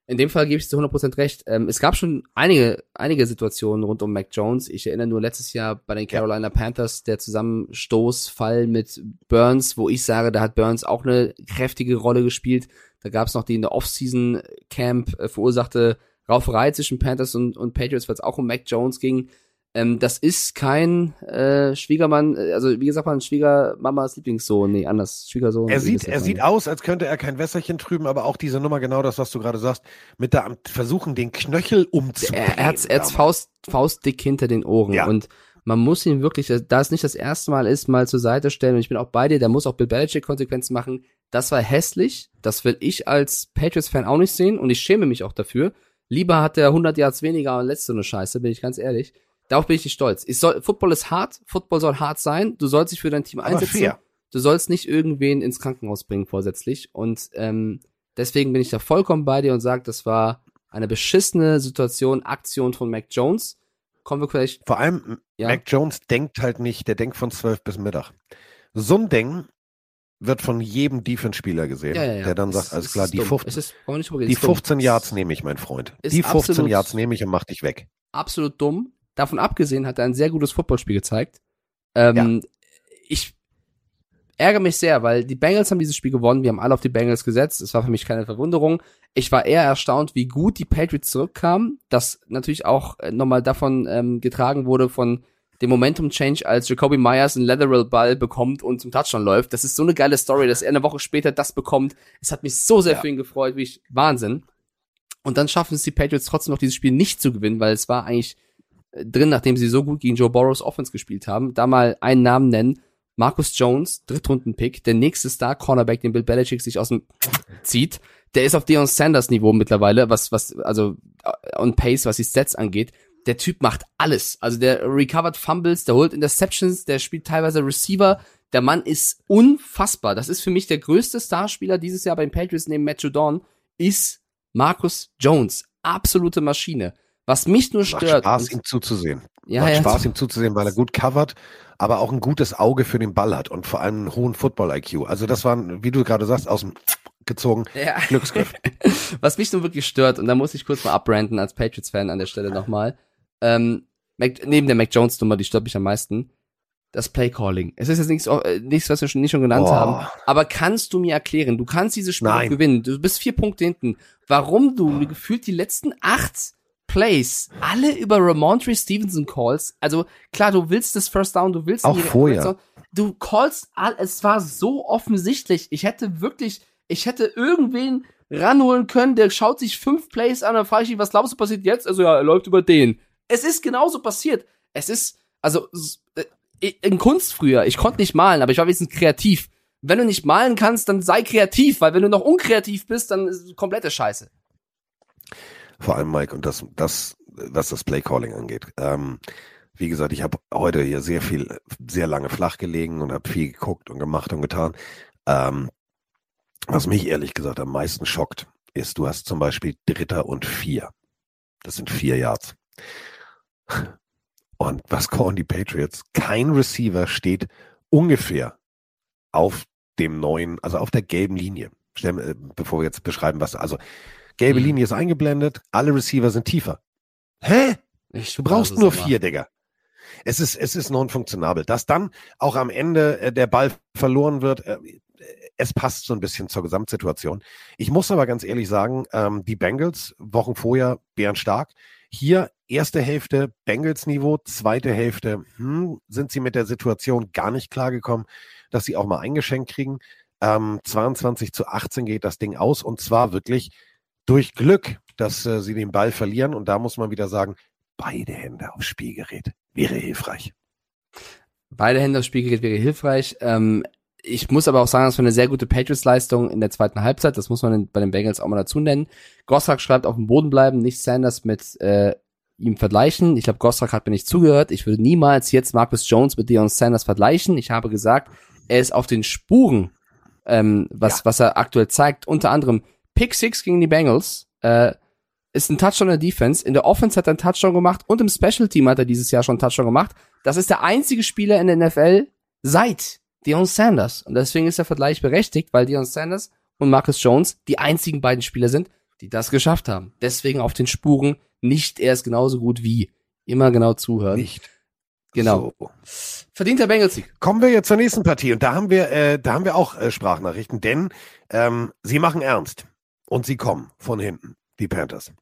in dem Fall gebe ich zu 100% recht. Ähm, es gab schon einige, einige Situationen rund um Mac Jones. Ich erinnere nur letztes Jahr bei den Carolina Panthers der Zusammenstoßfall mit Burns, wo ich sage, da hat Burns auch eine kräftige Rolle gespielt. Da gab es noch die in der Offseason Camp äh, verursachte Rauferei zwischen Panthers und, und Patriots, weil es auch um Mac Jones ging. Ähm, das ist kein äh, Schwiegermann, äh, also wie gesagt, man Schwiegermamas Lieblingssohn, nee, anders, Schwiegersohn. Er sieht, er sieht aus, als könnte er kein Wässerchen trüben, aber auch diese Nummer, genau das, was du gerade sagst, mit der Versuchen, den Knöchel umzudrehen. Er, er hat's, er hat's Faust, Faustdick hinter den Ohren ja. und man muss ihn wirklich, da es nicht das erste Mal ist, mal zur Seite stellen. Und ich bin auch bei dir, da muss auch Bill Belichick Konsequenzen machen. Das war hässlich. Das will ich als Patriots-Fan auch nicht sehen. Und ich schäme mich auch dafür. Lieber hat er 100 Yards weniger und letzte eine Scheiße, bin ich ganz ehrlich. Darauf bin ich nicht stolz. Ich soll, Football ist hart. Football soll hart sein. Du sollst dich für dein Team Aber einsetzen. fair. Du sollst nicht irgendwen ins Krankenhaus bringen vorsätzlich. Und ähm, deswegen bin ich da vollkommen bei dir und sage, das war eine beschissene Situation, Aktion von Mac Jones. Kommen wir vielleicht. Vor allem, Ja. Mac Jones denkt halt nicht, der denkt von 12 bis Mittag. So ein Ding wird von jedem Defense-Spieler gesehen, Ja, ja, der dann sagt, alles es klar, die, dumm. 15, Es ist, die es ist dumm. 15 Yards nehme ich, mein Freund. Die 15 absolut- Yards nehme ich und mach dich weg. absolut dumm. Davon abgesehen hat er ein sehr gutes Footballspiel gezeigt. Ähm, Ich ärgere mich sehr, weil die Bengals haben dieses Spiel gewonnen. Wir haben alle auf die Bengals gesetzt. Es war für mich keine Verwunderung. Ich war eher erstaunt, wie gut die Patriots zurückkamen. Das natürlich auch äh, nochmal davon ähm, getragen wurde von dem Momentum-Change, als Jacoby Myers einen Lateral-Ball bekommt und zum Touchdown läuft. Das ist so eine geile Story, dass er eine Woche später das bekommt. Es hat mich so sehr Ja. für ihn gefreut, wie ich Wahnsinn. Und dann schaffen es die Patriots trotzdem noch dieses Spiel nicht zu gewinnen, weil es war eigentlich drin, nachdem sie so gut gegen Joe Burrows Offense gespielt haben. Da mal einen Namen nennen. Marcus Jones, Drittrunden-Pick, der nächste Star-Cornerback, den Bill Belichick sich aus dem zieht. Der ist auf Deion Sanders Niveau mittlerweile, was, was, also, äh, on pace, was die Stats angeht. Der Typ macht alles. Also der recovered Fumbles, der holt Interceptions, der spielt teilweise Receiver. Der Mann ist unfassbar. Das ist für mich der größte Starspieler dieses Jahr bei den Patriots neben Matt Judon, ist Marcus Jones. Absolute Maschine. Was mich nur Macht stört. Spaß, und- ihm zuzusehen. ja, Macht ja, Spaß, ihm zuzusehen, weil er gut covert, aber auch ein gutes Auge für den Ball hat und vor allem einen hohen Football-IQ. Also das war, wie du gerade sagst, aus dem gezogen Ja. Glücksgriff. Was mich nur wirklich stört, und da muss ich kurz mal abbranden als Patriots-Fan an der Stelle nochmal, ähm, Mac, neben der Mac Jones-Nummer, die stört mich am meisten, das Play-Calling. Es ist jetzt nichts, äh, nichts, was wir schon nicht schon genannt Oh. haben, aber kannst du mir erklären, du kannst dieses Spiel gewinnen, du bist vier Punkte hinten, warum du gefühlt die letzten acht Plays alle über Ramondre Stevenson calls, also klar, du willst das First Down, du willst Auch vorher. du callst, all, es war so offensichtlich, ich hätte wirklich, ich hätte irgendwen ranholen können, der schaut sich fünf Plays an, dann frage ich ihn, was glaubst du passiert jetzt? Also ja, er läuft über den. Es ist genauso passiert. Es ist, also, äh, in Kunst früher, ich konnte nicht malen, aber ich war wenigstens kreativ. Wenn du nicht malen kannst, dann sei kreativ, weil wenn du noch unkreativ bist, dann ist es komplette Scheiße. Vor allem Mike und das, das, was das Playcalling angeht. Ähm, wie gesagt, ich habe heute hier sehr viel, sehr lange flach gelegen und habe viel geguckt und gemacht und getan. Ähm, was mich ehrlich gesagt am meisten schockt, ist, du hast zum Beispiel Dritter und Vier. Das sind vier Yards. Und was callen die Patriots? Kein Receiver steht ungefähr auf dem neuen, also auf der gelben Linie. Stell, äh, bevor wir jetzt beschreiben, was, also gelbe Mhm. Linie ist eingeblendet, alle Receiver sind tiefer. Hä? Ich Du brauchst nur vier, Digga. Es ist, es ist non-funktionabel. Dass dann auch am Ende äh, der Ball verloren wird, äh, es passt so ein bisschen zur Gesamtsituation. Ich muss aber ganz ehrlich sagen, ähm, die Bengals, Wochen vorher, bärenstark. Hier erste Hälfte Bengals-Niveau, zweite Hälfte hm, sind sie mit der Situation gar nicht klargekommen, dass sie auch mal eingeschenkt kriegen. Ähm, 22 zu 18 geht das Ding aus und zwar wirklich durch Glück, dass äh, sie den Ball verlieren. Und da muss man wieder sagen, beide Hände aufs Spielgerät wäre hilfreich. Beide Hände aufs Spielgerät wäre hilfreich. Ähm, ich muss aber auch sagen, das war eine sehr gute Patriots-Leistung in der zweiten Halbzeit. Das muss man bei den Bengals auch mal dazu nennen. Gossack schreibt auf dem Boden bleiben, nicht Sanders mit äh, ihm vergleichen. Ich glaube, Gossack hat mir nicht zugehört. Ich würde niemals jetzt Marcus Jones mit Deion Sanders vergleichen. Ich habe gesagt, er ist auf den Spuren, ähm, was, was er aktuell zeigt. Unter anderem Pick Six gegen die Bengals. Äh, ist ein Touchdown in der Defense. In der Offense hat er einen Touchdown gemacht und im Special Team hat er dieses Jahr schon einen Touchdown gemacht. Das ist der einzige Spieler in der NFL seit Deion Sanders. Und deswegen ist der Vergleich berechtigt, weil Deion Sanders und Marcus Jones die einzigen beiden Spieler sind, die das geschafft haben. Deswegen auf den Spuren nicht erst genauso gut wie. Immer genau zuhören. Nicht. Genau. So. Verdienter Bengals-Sieg. Kommen wir jetzt zur nächsten Partie und da haben wir, äh, da haben wir auch äh, Sprachnachrichten, denn ähm, sie machen ernst und sie kommen von hinten, die Panthers.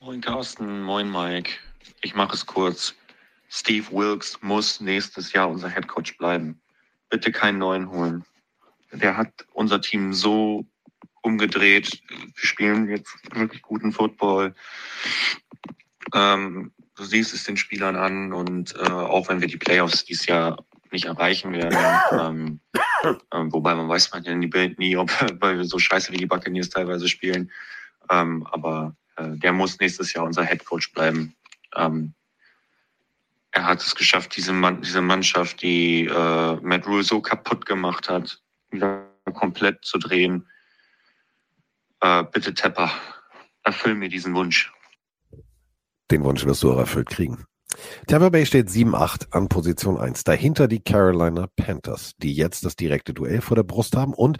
Moin Carsten, moin Mike. Ich mache es kurz. Steve Wilkes muss nächstes Jahr unser Headcoach bleiben. Bitte keinen neuen holen. Der hat unser Team so umgedreht. Wir spielen jetzt wirklich guten Football. Ähm, du siehst es den Spielern an und äh, auch wenn wir die Playoffs dieses Jahr nicht erreichen werden, ähm, äh, wobei man weiß man ja nie, nie ob weil wir so scheiße wie die Buccaneers teilweise spielen, ähm, aber äh, der muss nächstes Jahr unser Head Coach bleiben. Ähm, er hat es geschafft, diese, Mann, diese Mannschaft, die äh, Matt Rule so kaputt gemacht hat, wieder komplett zu drehen. Äh, bitte Tepper, erfüll mir diesen Wunsch. Den Wunsch wirst du auch erfüllt kriegen. Tampa Bay steht 7-8 an Position 1. Dahinter die Carolina Panthers, die jetzt das direkte Duell vor der Brust haben und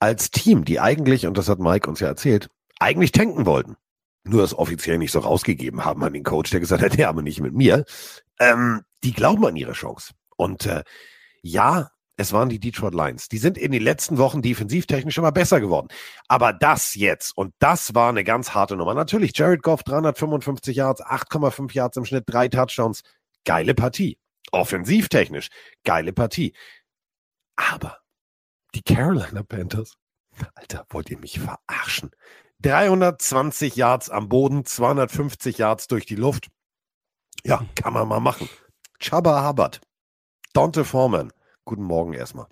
als Team, die eigentlich, und das hat Mike uns ja erzählt, eigentlich tanken wollten. Nur es offiziell nicht so rausgegeben haben an den Coach, der gesagt hat, ja, aber nicht mit mir. Ähm, die glauben an ihre Chance. Und äh, ja, es waren die Detroit Lions. Die sind in den letzten Wochen defensivtechnisch immer besser geworden. Aber das jetzt, und das war eine ganz harte Nummer. Natürlich, Jared Goff 355 Yards, 8,5 Yards im Schnitt, drei Touchdowns. Geile Partie. Offensivtechnisch, geile Partie. Aber die Carolina Panthers, Alter, wollt ihr mich verarschen? 320 Yards am Boden, 250 Yards durch die Luft. Ja, kann man mal machen. Chubba Hubbard, Dante Foreman, guten Morgen erstmal.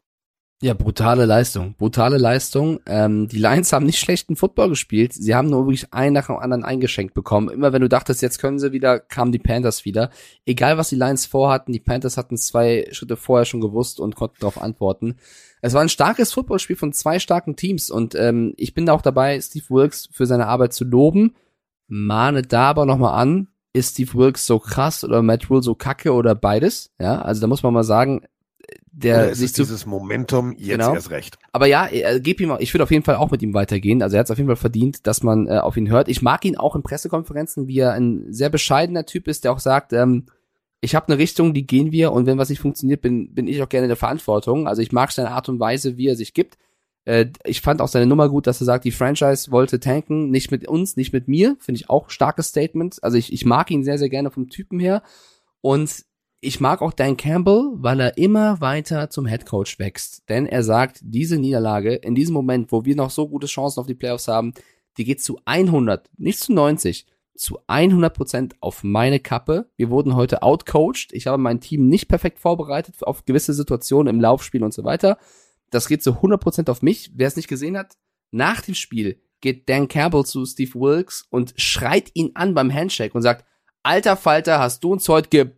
Ja, brutale Leistung. Brutale Leistung. Ähm, die Lions haben nicht schlechten Football gespielt. Sie haben nur wirklich einen nach dem anderen eingeschenkt bekommen. Immer wenn du dachtest, jetzt können sie wieder, kamen die Panthers wieder. Egal, was die Lions vorhatten, die Panthers hatten zwei Schritte vorher schon gewusst und konnten darauf antworten. Es war ein starkes Footballspiel von zwei starken Teams und ähm, ich bin da auch dabei, Steve Wilkes für seine Arbeit zu loben. Mahne da aber nochmal an, ist Steve Wilkes so krass oder Matt Rule so kacke oder beides? Ja, also da muss man mal sagen, der ist sich zu, dieses Momentum jetzt Genau. erst recht. aber ja, äh, gib ihm, ich würde auf jeden Fall auch mit ihm weitergehen. Also er hat es auf jeden Fall verdient, dass man äh, auf ihn hört. Ich mag ihn auch in Pressekonferenzen, wie er ein sehr bescheidener Typ ist, der auch sagt, ähm, ich habe eine Richtung, die gehen wir und wenn was nicht funktioniert, bin, bin ich auch gerne in der Verantwortung. Also ich mag seine Art und Weise, wie er sich gibt. Äh, ich fand auch seine Nummer gut, dass er sagt, die Franchise wollte tanken, nicht mit uns, nicht mit mir. Finde ich auch starkes Statement. Also ich, ich mag ihn sehr, sehr gerne vom Typen her. Und ich mag auch Dan Campbell, weil er immer weiter zum Head Coach wächst. Denn er sagt, diese Niederlage, in diesem Moment, wo wir noch so gute Chancen auf die Playoffs haben, die geht zu 100, nicht zu 90, zu 100 Prozent auf meine Kappe. Wir wurden heute outcoached. Ich habe mein Team nicht perfekt vorbereitet auf gewisse Situationen im Laufspiel und so weiter. Das geht zu 100 Prozent auf mich. Wer es nicht gesehen hat, nach dem Spiel geht Dan Campbell zu Steve Wilkes und schreit ihn an beim Handshake und sagt, alter Falter, hast du uns heute ge...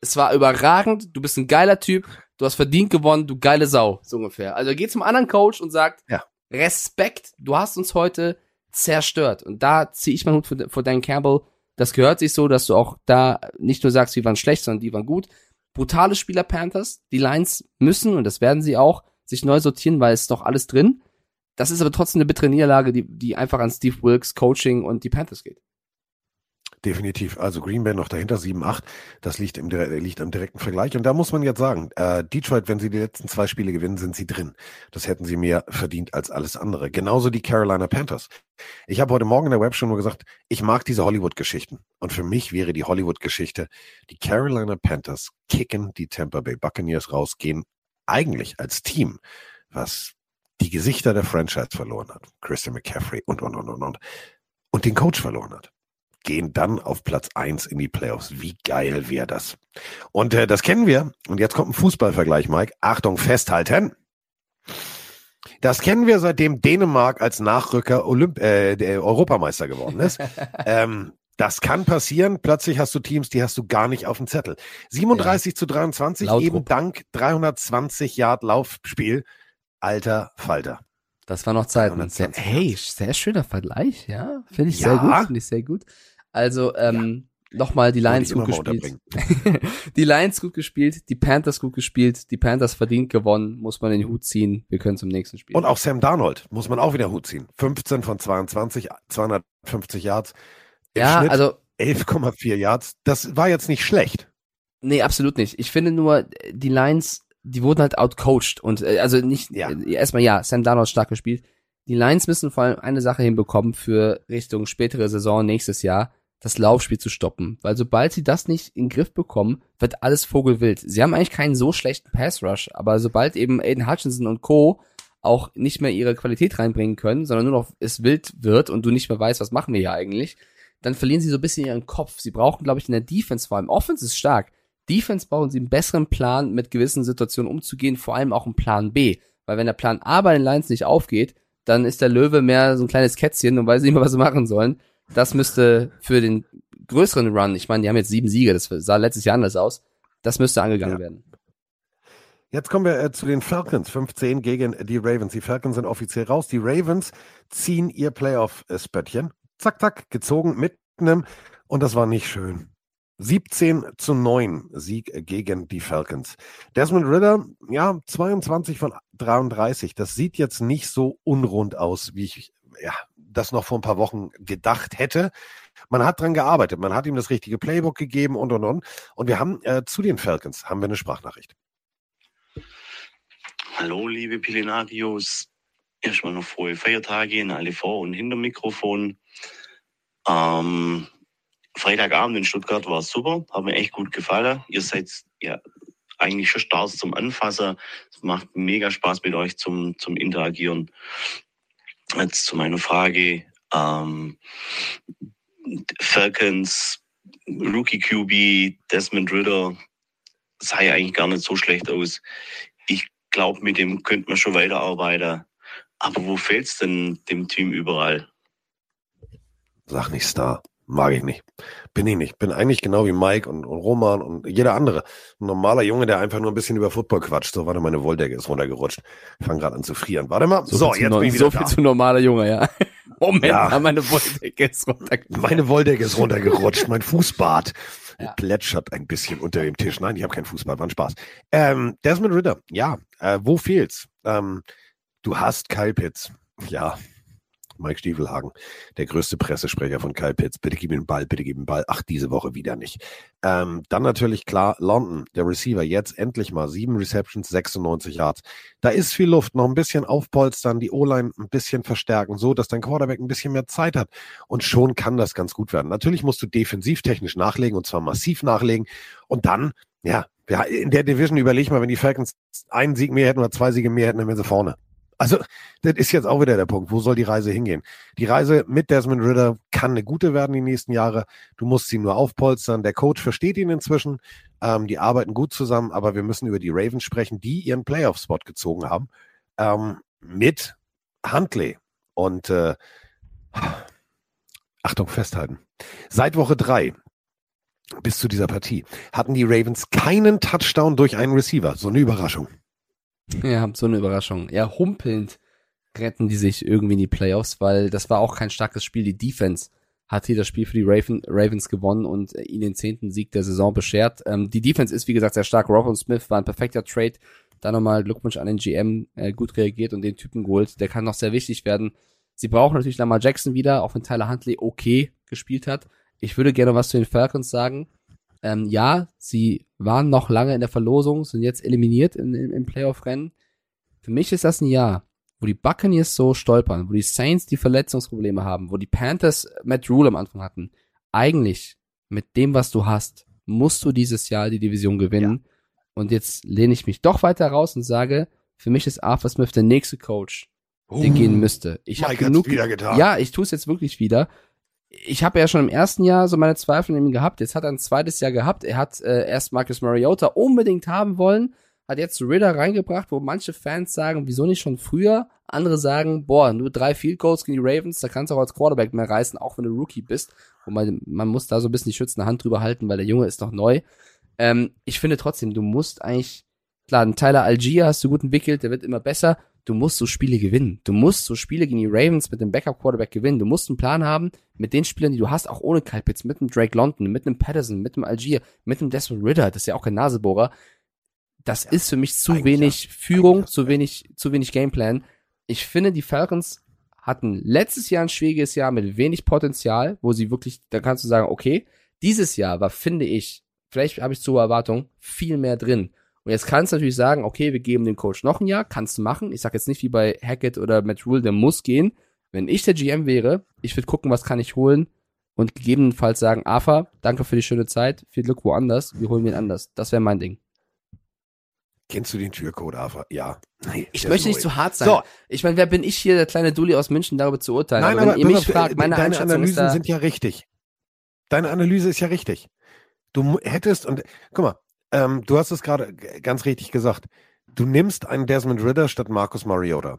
Es war überragend, du bist ein geiler Typ, du hast verdient gewonnen, du geile Sau, so ungefähr. Also er geht zum anderen Coach und sagt, Ja. Respekt, du hast uns heute zerstört. Und da ziehe ich meinen Hut vor, vor Dan Campbell. Das gehört sich so, dass du auch da nicht nur sagst, die waren schlecht, sondern die waren gut. Brutale Spieler Panthers. Die Lions müssen, und das werden sie auch, sich neu sortieren, weil es ist doch alles drin. Das ist aber trotzdem eine bittere Niederlage, die, die einfach an Steve Wilkes Coaching und die Panthers geht. Definitiv. Also Green Bay noch dahinter, 7-8. Das liegt im, liegt im direkten Vergleich. Und da muss man jetzt sagen, äh, Detroit, wenn sie die letzten zwei Spiele gewinnen, sind sie drin. Das hätten sie mehr verdient als alles andere. Genauso die Carolina Panthers. Ich habe heute Morgen in der Web schon nur gesagt, ich mag diese Hollywood-Geschichten. Und für mich wäre die Hollywood-Geschichte, die Carolina Panthers kicken die Tampa Bay Buccaneers raus, gehen eigentlich als Team, was die Gesichter der Franchise verloren hat. Christian McCaffrey und, und, und, und, und. Und den Coach verloren hat gehen dann auf Platz eins in die Playoffs. Wie geil wäre das? Und äh, das kennen wir. Und jetzt kommt ein Fußballvergleich, Mike. Achtung, festhalten. Das kennen wir seitdem Dänemark als Nachrücker Olymp äh, der Europameister geworden ist. ähm, das kann passieren. Plötzlich hast du Teams, die hast du gar nicht auf dem Zettel. 37 zu 23, Lautrup. eben dank 320 Yard Laufspiel. Alter Falter. Das war noch Zeiten. Sehr, 120 hey, sehr schöner Vergleich, ja. Finde ich Ja. sehr gut, finde ich sehr gut. Also, ähm, nochmal die Lions gut gespielt. die Lions gut gespielt, die Panthers gut gespielt, die Panthers verdient gewonnen, muss man in den Hut ziehen. Wir können zum nächsten Spiel. Und auch Sam Darnold muss man auch wieder Hut ziehen. 15 von 22, 250 Yards. Im ja, Schnitt also, 11,4 Yards. Das war jetzt nicht schlecht. nee, absolut nicht. Ich finde nur, die Lions, die wurden halt outcoached und, äh, also nicht, Ja. äh, erstmal ja, Sam Darnold stark gespielt. Die Lions müssen vor allem eine Sache hinbekommen für Richtung spätere Saison nächstes Jahr, das Laufspiel zu stoppen. Weil sobald sie das nicht in den Griff bekommen, wird alles vogelwild. Sie haben eigentlich keinen so schlechten Pass Rush, aber sobald eben Aiden Hutchinson und Co. auch nicht mehr ihre Qualität reinbringen können, sondern nur noch es wild wird und du nicht mehr weißt, was machen wir hier eigentlich, dann verlieren sie so ein bisschen ihren Kopf. Sie brauchen, glaube ich, in der Defense vor allem. Offense ist stark. Defense brauchen sie einen besseren Plan, mit gewissen Situationen umzugehen, vor allem auch einen Plan B. Weil wenn der Plan A bei den Lions nicht aufgeht, dann ist der Löwe mehr so ein kleines Kätzchen und weiß nicht mehr, was sie machen sollen. Das müsste für den größeren Run, ich meine, die haben jetzt sieben Siege, das sah letztes Jahr anders aus, das müsste angegangen Ja. werden. Jetzt kommen wir äh, zu den Falcons. 15 gegen die Ravens. Die Falcons sind offiziell raus. Die Ravens ziehen ihr Playoff-Spöttchen. Zack, zack, gezogen mit einem. Und das war nicht schön. 17 zu 9 Sieg gegen die Falcons. Desmond Ritter, ja, 22 von 33. Das sieht jetzt nicht so unrund aus, wie ich ja, das noch vor ein paar Wochen gedacht hätte. Man hat dran gearbeitet. Man hat ihm das richtige Playbook gegeben und, und, und. Und wir haben äh, zu den Falcons haben wir eine Sprachnachricht. Hallo, liebe Pilinarios. Erstmal noch frohe Feiertage in alle vor und hinter Mikrofon. Ähm, Freitagabend in Stuttgart war super, hat mir echt gut gefallen. Ihr seid ja eigentlich schon Stars zum Anfassen. Es macht mega Spaß mit euch zum, zum Interagieren. Jetzt zu meiner Frage. Ähm, Falcons, Rookie QB, Desmond Ritter, sah ja eigentlich gar nicht so schlecht aus. Ich glaube, mit dem könnte man schon weiterarbeiten. Aber wo fehlt's denn dem Team überall? Sag nicht Star. Mag ich nicht. Bin ich nicht. Bin eigentlich genau wie Mike und, und Roman und jeder andere. Ein normaler Junge, der einfach nur ein bisschen über Football quatscht. So, warte, meine Wolldecke ist runtergerutscht. Ich fange gerade an zu frieren. Warte mal. So, viel jetzt bin ich so wieder viel da. zu normaler Junge, ja. Moment, Ja. meine Wolldecke ist runtergefallen. Meine Wolldecke ist runtergerutscht. Mein Fußbad Ja. plätschert ein bisschen unter dem Tisch. Nein, ich habe kein Fußbad. War ein Spaß. Ähm, Desmond Ritter. Ja. Äh, wo fehlt's? Ähm, du hast Kyle Pitts. Ja. Mike Stiefelhagen, der größte Pressesprecher von Kyle Pitts. Bitte gib ihm den Ball, bitte gib ihm den Ball. Ach, diese Woche wieder nicht. Ähm, dann natürlich klar, London, der Receiver, jetzt endlich mal sieben Receptions, 96 Yards. Da ist viel Luft, noch ein bisschen aufpolstern, die O-Line ein bisschen verstärken, so dass dein Quarterback ein bisschen mehr Zeit hat. Und schon kann das ganz gut werden. Natürlich musst du defensivtechnisch nachlegen und zwar massiv nachlegen. Und dann, ja, ja, in der Division überleg mal, wenn die Falcons einen Sieg mehr hätten oder zwei Siege mehr hätten, dann wären sie vorne. Also, das ist jetzt auch wieder der Punkt. Wo soll die Reise hingehen? Die Reise mit Desmond Ritter kann eine gute werden die nächsten Jahre. Du musst sie nur aufpolstern. Der Coach versteht ihn inzwischen. Ähm, die arbeiten gut zusammen, aber wir müssen über die Ravens sprechen, die ihren Playoff-Spot gezogen haben. Ähm, mit Huntley. Und äh, Achtung, festhalten. Seit Woche drei bis zu dieser Partie hatten die Ravens keinen Touchdown durch einen Receiver. So eine Überraschung. Ja, so eine Überraschung. Ja, humpelnd retten die sich irgendwie in die Playoffs, weil das war auch kein starkes Spiel. Die Defense hat hier das Spiel für die Raven, Ravens gewonnen und äh, ihnen den zehnten Sieg der Saison beschert. Ähm, die Defense ist, wie gesagt, sehr stark. Robin Smith war ein perfekter Trade. Da nochmal Glückwunsch an den GM, äh, gut reagiert und den Typen geholt. Der kann noch sehr wichtig werden. Sie brauchen natürlich Lamar Jackson wieder, auch wenn Tyler Huntley okay gespielt hat. Ich würde gerne was zu den Falcons sagen. Ähm, ja, sie waren noch lange in der Verlosung, sind jetzt eliminiert in, im, im Playoff-Rennen. Für mich ist das ein Jahr, wo die Buccaneers so stolpern, wo die Saints die Verletzungsprobleme haben, wo die Panthers Matt Rule am Anfang hatten. Eigentlich, mit dem, was du hast, musst du dieses Jahr die Division gewinnen. Und jetzt lehne ich mich doch weiter raus und sage, für mich ist Arthur Smith der nächste Coach, der gehen müsste. Ich habe genug. wieder getan. Ja, ich tue es jetzt wirklich wieder. Ich habe ja schon im ersten Jahr so meine Zweifel in ihm gehabt. Jetzt hat er ein zweites Jahr gehabt. Er hat äh, erst Marcus Mariota unbedingt haben wollen, hat jetzt Ritter reingebracht, wo manche Fans sagen, wieso nicht schon früher? Andere sagen, boah, nur drei Field Goals gegen die Ravens, da kannst du auch als Quarterback mehr reißen, auch wenn du Rookie bist. Und man, man muss da so ein bisschen die schützende Hand drüber halten, weil der Junge ist noch neu. Ähm, ich finde trotzdem, du musst eigentlich, klar, einen Tyler Algier hast du gut entwickelt, der wird immer besser. Du musst so Spiele gewinnen. Du musst so Spiele gegen die Ravens mit dem Backup-Quarterback gewinnen. Du musst einen Plan haben mit den Spielern, die du hast, auch ohne Kyle Pitts, mit dem Drake London, mit einem Patterson, mit dem Algier, mit dem Desmond Ritter, das ist ja auch kein Nasebohrer. Das ist für mich zu wenig ja. Führung, zu wenig, zu wenig Gameplan. Ich finde, die Falcons hatten letztes Jahr ein schwieriges Jahr mit wenig Potenzial, wo sie wirklich, da kannst du sagen, okay, dieses Jahr war, finde ich, vielleicht habe ich zu hohe Erwartungen, viel mehr drin. Und jetzt kannst du natürlich sagen, okay, wir geben dem Coach noch ein Jahr, kannst du machen. Ich sag jetzt nicht wie bei Hackett oder Matt Rule, der muss gehen. Wenn ich der GM wäre, ich würde gucken, was kann ich holen und gegebenenfalls sagen, AFA, danke für die schöne Zeit, viel Glück woanders, wir holen wen anders. Das wäre mein Ding. Kennst du den Türcode, Ava? Ja. Nee, Ich möchte nicht zu hart sein. So. Ich meine, wer bin ich hier, der kleine Dulli aus München, darüber zu urteilen? Nein, aber aber, wenn ihr pass mich auf, fragt, äh, meine deine Analysen da, sind ja richtig. Deine Analyse ist ja richtig. Du hättest, und guck mal, ähm, du hast es gerade ganz richtig gesagt. Du nimmst einen Desmond Ritter statt Marcus Mariota.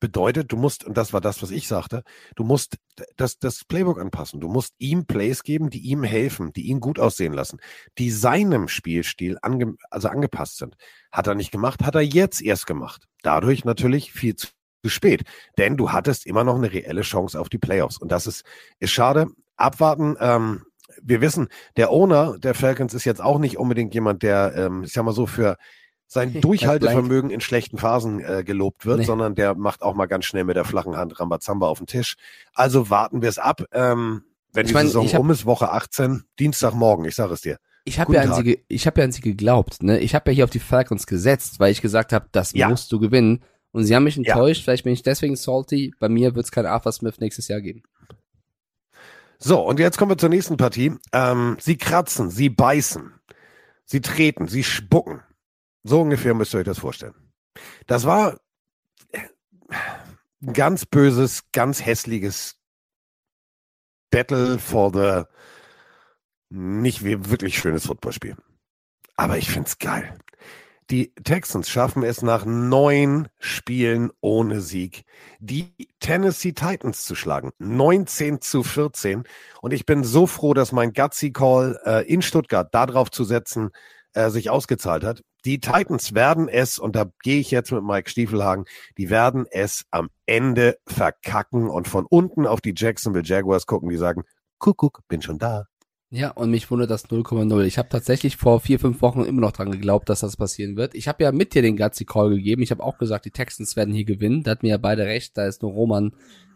Bedeutet, du musst, und das war das, was ich sagte, du musst das, das Playbook anpassen. Du musst ihm Plays geben, die ihm helfen, die ihn gut aussehen lassen, die seinem Spielstil ange, also angepasst sind. Hat er nicht gemacht, hat er jetzt erst gemacht. Dadurch natürlich viel zu zu spät. Denn du hattest immer noch eine reelle Chance auf die Playoffs. Und das ist, ist schade. Abwarten. Ähm, wir wissen, der Owner der Falcons ist jetzt auch nicht unbedingt jemand, der, ähm, ich sag mal so, für sein Durchhaltevermögen in schlechten Phasen äh, gelobt wird, Nee. sondern der macht auch mal ganz schnell mit der flachen Hand Rambazamba auf den Tisch. Also warten wir es ab. Ähm, wenn Ich die mein, Saison hab- um ist, Woche 18, Dienstagmorgen, ich sage es dir. Ich habe ja, an sie ich hab ja an sie geglaubt. Ne? Ich habe ja hier auf die Falcons gesetzt, weil ich gesagt habe, das Ja. musst du gewinnen. Und sie haben mich Ja. enttäuscht. Vielleicht bin ich deswegen salty. Bei mir wird es kein Arthur Smith nächstes Jahr geben. So, und jetzt kommen wir zur nächsten Partie. Ähm, sie kratzen, sie beißen, sie treten, sie spucken. So ungefähr müsst ihr euch das vorstellen. Das war äh, ein ganz böses, ganz hässliches Battle for the nicht wirklich schönes Footballspiel. Aber ich find's geil. Die Texans schaffen es nach neun Spielen ohne Sieg, die Tennessee Titans zu schlagen. 19 zu 14. Und ich bin so froh, dass mein Gutsy Call äh, in Stuttgart darauf zu setzen, äh, sich ausgezahlt hat. Die Titans werden es, und da gehe ich jetzt mit Mike Stiefelhagen, die werden es am Ende verkacken und von unten auf die Jacksonville Jaguars gucken, die sagen, Kuckuck, bin schon da. Ja, und mich wundert das 0,0. Ich habe tatsächlich vor vier, fünf Wochen immer noch dran geglaubt, dass das passieren wird. Ich habe ja mit dir den Gutsy Call gegeben. Ich habe auch gesagt, die Texans werden hier gewinnen. Da hatten wir ja beide recht. Da ist nur Roman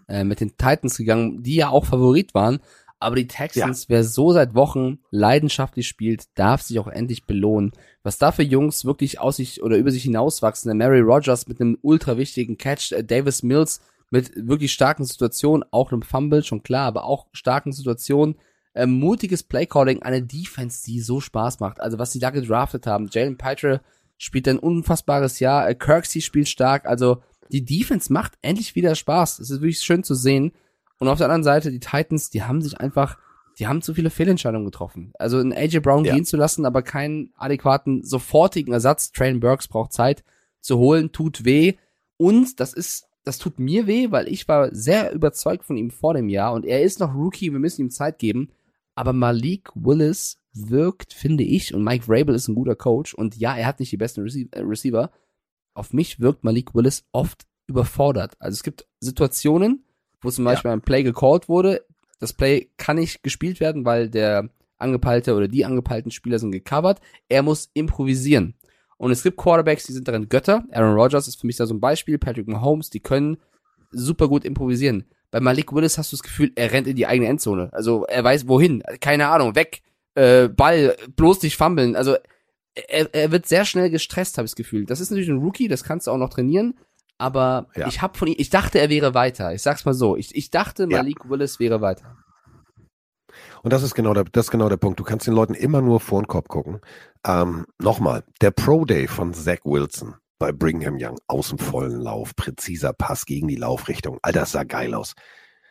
äh, mit den Titans gegangen, die ja auch Favorit waren. Aber die Texans, wer so seit Wochen leidenschaftlich spielt, darf sich auch endlich belohnen. Was da für Jungs wirklich aus sich oder über sich hinauswachsen. Der Mary Rogers mit einem ultra wichtigen Catch, äh, Davis Mills mit wirklich starken Situationen, auch einem Fumble, schon klar, aber auch starken Situationen ähm, mutiges Playcalling, eine Defense, die so Spaß macht. Also was sie da gedraftet haben. Jalen Pitre spielt ein unfassbares Jahr. Äh, Kirksey spielt stark. Also die Defense macht endlich wieder Spaß. Es ist wirklich schön zu sehen. Und auf der anderen Seite, die Titans, die haben sich einfach, die haben zu viele Fehlentscheidungen getroffen. Also einen AJ Brown Ja. gehen zu lassen, aber keinen adäquaten, sofortigen Ersatz. Train Burks braucht Zeit zu holen, tut weh. Und das ist, das tut mir weh, weil ich war sehr überzeugt von ihm vor dem Jahr und er ist noch Rookie, wir müssen ihm Zeit geben. Aber Malik Willis wirkt, finde ich, und Mike Vrabel ist ein guter Coach und ja, er hat nicht die besten Receiv- äh, Receiver. Auf mich wirkt Malik Willis oft überfordert. Also es gibt Situationen, wo zum Ja. Beispiel ein Play gecallt wurde. Das Play kann nicht gespielt werden, weil der angepeilte oder die angepeilten Spieler sind gecovert. Er muss improvisieren. Und es gibt Quarterbacks, die sind darin Götter. Aaron Rodgers ist für mich da so ein Beispiel. Patrick Mahomes, die können super gut improvisieren. Bei Malik Willis hast du das Gefühl, er rennt in die eigene Endzone. Also er weiß wohin. Keine Ahnung, weg. Äh, Ball, bloß nicht fummeln. Also er, er wird sehr schnell gestresst, habe ich das Gefühl. Das ist natürlich ein Rookie, das kannst du auch noch trainieren. Aber Ja. ich habe von ihm, ich dachte, er wäre weiter. Ich sag's mal so. Ich, ich dachte, Ja. Malik Willis wäre weiter. Und das ist genau der, das ist genau der Punkt. Du kannst den Leuten immer nur vor den Kopf gucken. Ähm, Nochmal, der Pro Day von Zach Wilson bei Brigham Young, aus dem vollen Lauf, präziser Pass gegen die Laufrichtung. Alter, das sah geil aus.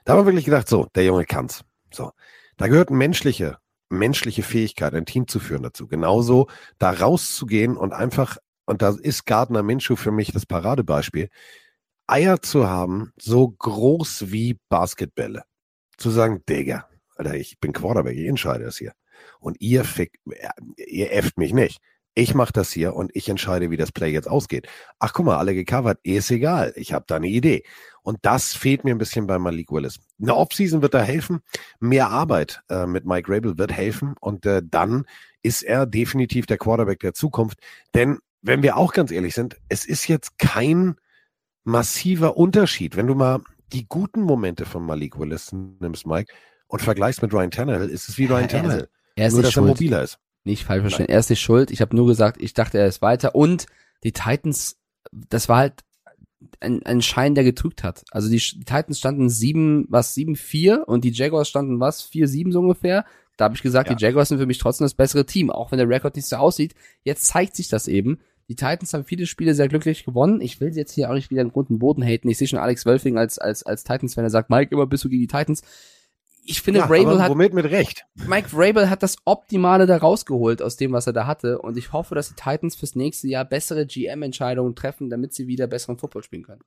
Da haben wir wirklich gedacht, so, der Junge kann's. So. Da gehört menschliche, menschliche Fähigkeit, ein Team zu führen dazu. Genauso da rauszugehen und einfach, und da ist Gardner Minshew für mich das Paradebeispiel, Eier zu haben, so groß wie Basketbälle. Zu sagen, Digga, Alter, ich bin Quarterback, ich entscheide das hier. Und ihr fick, ihr äfft mich nicht. Ich mache das hier und ich entscheide, wie das Play jetzt ausgeht. Ach, guck mal, alle gecovert, ist egal. Ich habe da eine Idee. Und das fehlt mir ein bisschen bei Malik Willis. Eine Offseason wird da helfen. Mehr Arbeit äh, mit Mike Rabel wird helfen. Und äh, dann ist er definitiv der Quarterback der Zukunft. Denn wenn wir auch ganz ehrlich sind, es ist jetzt kein massiver Unterschied. Wenn du mal die guten Momente von Malik Willis nimmst, Mike, und vergleichst mit Ryan Tannehill, ist es wie Ryan er- Tannehill. Er ist Nur, dass er schuld. mobiler ist. Nicht falsch verstehen. Er ist nicht schuld. Ich habe nur gesagt, ich dachte, er ist weiter. Und die Titans, das war halt ein, ein Schein, der getrügt hat. Also die, die Titans standen sieben, was, sieben, vier und die Jaguars standen was, vier, sieben so ungefähr. Da habe ich gesagt, Ja. die Jaguars sind für mich trotzdem das bessere Team, auch wenn der Rekord nicht so aussieht. Jetzt zeigt sich das eben. Die Titans haben viele Spiele sehr glücklich gewonnen. Ich will sie jetzt hier auch nicht wieder in Grund und Boden haten. Ich sehe schon Alex Wölfing als, als, als Titans-Fan, der sagt, Mike, immer bist du gegen die Titans. Ich finde, Ja, Rabel hat, womit mit Recht? Mike Rabel hat das Optimale da rausgeholt aus dem, was er da hatte. Und ich hoffe, dass die Titans fürs nächste Jahr bessere GM-Entscheidungen treffen, damit sie wieder besseren Football spielen können.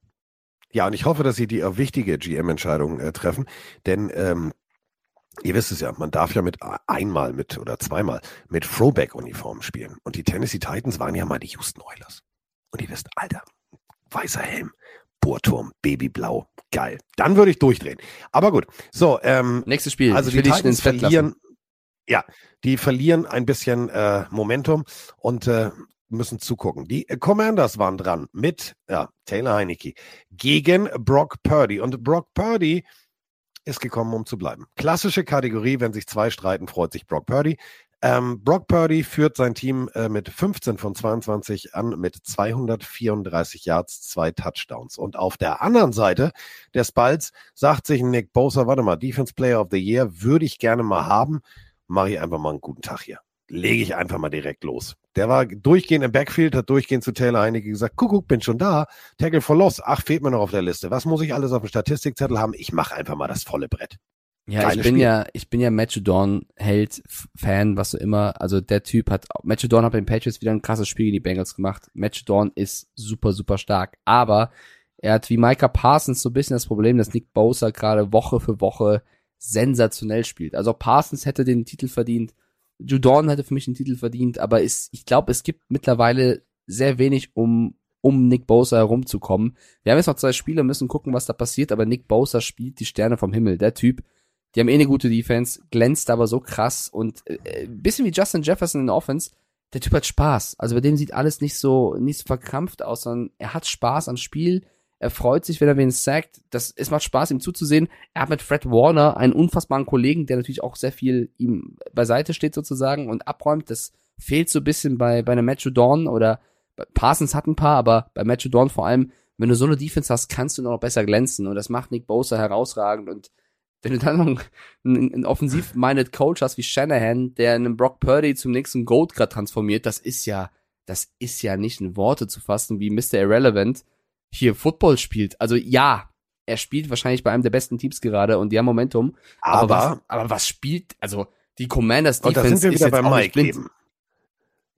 Ja, und ich hoffe, dass sie die auch wichtige GM-Entscheidung äh, treffen, denn ähm, ihr wisst es ja, man darf ja mit einmal mit oder zweimal mit Throwback-Uniformen spielen. Und die Tennessee Titans waren ja mal die Houston Oilers. Und ihr wisst, Alter, weißer Helm, Bohrturm, Babyblau, geil. Dann würde ich durchdrehen. Aber gut, so, ähm, Nächstes Spiel. also die Titans verlieren, ja, die verlieren ein bisschen äh, Momentum und äh, müssen zugucken. Die Commanders waren dran mit ja, Taylor Heinecke gegen Brock Purdy und Brock Purdy ist gekommen, um zu bleiben. Klassische Kategorie, wenn sich zwei streiten, freut sich Brock Purdy. Ähm, Brock Purdy führt sein Team äh, mit 15 von 22 an mit 234 Yards, zwei Touchdowns. Und auf der anderen Seite des Balls sagt sich Nick Bosa, warte mal, Defense Player of the Year würde ich gerne mal haben. Mache ich einfach mal einen guten Tag hier. Lege ich einfach mal direkt los. Der war durchgehend im Backfield, hat durchgehend zu Taylor Heinecke gesagt, Kuckuck, bin schon da. Tackle for Loss, ach, fehlt mir noch auf der Liste. Was muss ich alles auf dem Statistikzettel haben? Ich mache einfach mal das volle Brett. Ja, Geiles ich bin Spiel. ja, ich bin ja Matchadorn Held, F- Fan, was so immer. Also der Typ hat, Matchadorn hat bei den Patriots wieder ein krasses Spiel gegen die Bengals gemacht. Matchadorn ist super, super stark. Aber er hat wie Micah Parsons so ein bisschen das Problem, dass Nick Bosa gerade Woche für Woche sensationell spielt. Also Parsons hätte den Titel verdient. Judon hätte für mich den Titel verdient, aber ist, ich glaube, es gibt mittlerweile sehr wenig, um, um Nick Bosa herumzukommen. Wir haben jetzt noch zwei Spiele, müssen gucken, was da passiert, aber Nick Bosa spielt die Sterne vom Himmel. Der Typ, die haben eh eine gute Defense, glänzt aber so krass und äh, bisschen wie Justin Jefferson in der Offense. Der Typ hat Spaß. Also bei dem sieht alles nicht so, nicht so verkrampft aus, sondern er hat Spaß am Spiel. Er freut sich, wenn er wen sackt. Das, es macht Spaß, ihm zuzusehen. Er hat mit Fred Warner einen unfassbaren Kollegen, der natürlich auch sehr viel ihm beiseite steht sozusagen und abräumt. Das fehlt so ein bisschen bei, bei einem Matthew Dawn oder bei Parsons hat ein paar, aber bei Matthew Dawn vor allem, wenn du so eine Defense hast, kannst du noch besser glänzen und das macht Nick Bosa herausragend und wenn du dann noch einen, einen, offensiv-minded Coach hast wie Shanahan, der einen Brock Purdy zum nächsten Goat grad transformiert, das ist ja, das ist ja nicht in Worte zu fassen, wie Mr. Irrelevant hier Football spielt. Also ja, er spielt wahrscheinlich bei einem der besten Teams gerade und die haben Momentum. Aber, Aber, was, aber was spielt, also die Commanders und da Defense sind wir ist wieder jetzt bei Mike eben.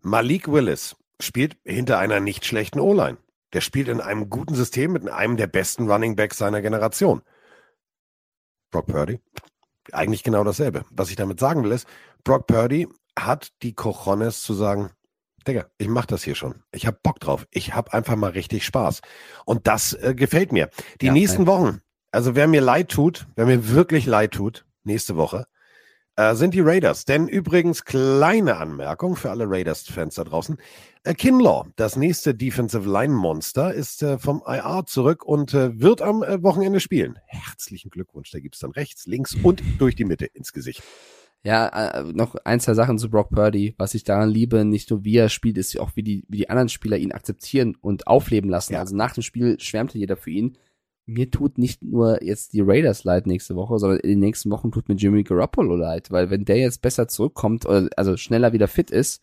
Malik Willis spielt hinter einer nicht schlechten O-Line. Der spielt in einem guten System mit einem der besten Running Backs seiner Generation. Brock Purdy, eigentlich genau dasselbe. Was ich damit sagen will ist, Brock Purdy hat die Cojones zu sagen, Digga, ich mach das hier schon. Ich hab Bock drauf. Ich hab einfach mal richtig Spaß. Und das äh, gefällt mir. Die Ja, nächsten Wochen, also wer mir leid tut, wer mir wirklich leid tut, nächste Woche, äh, sind die Raiders. Denn übrigens, kleine Anmerkung für alle Raiders-Fans da draußen. Äh, Kinlaw, das nächste Defensive Line-Monster, ist äh, vom IR zurück und äh, wird am äh, Wochenende spielen. Herzlichen Glückwunsch. Da gibt's dann rechts, links und durch die Mitte ins Gesicht. Ja, äh, noch ein, zwei Sachen zu Brock Purdy. Was ich daran liebe, nicht nur wie er spielt, ist auch wie die, wie die anderen Spieler ihn akzeptieren und aufleben lassen. Ja. Also nach dem Spiel schwärmte jeder für ihn. Mir tut nicht nur jetzt die Raiders leid nächste Woche, sondern in den nächsten Wochen tut mir Jimmy Garoppolo leid, weil wenn der jetzt besser zurückkommt, oder also schneller wieder fit ist,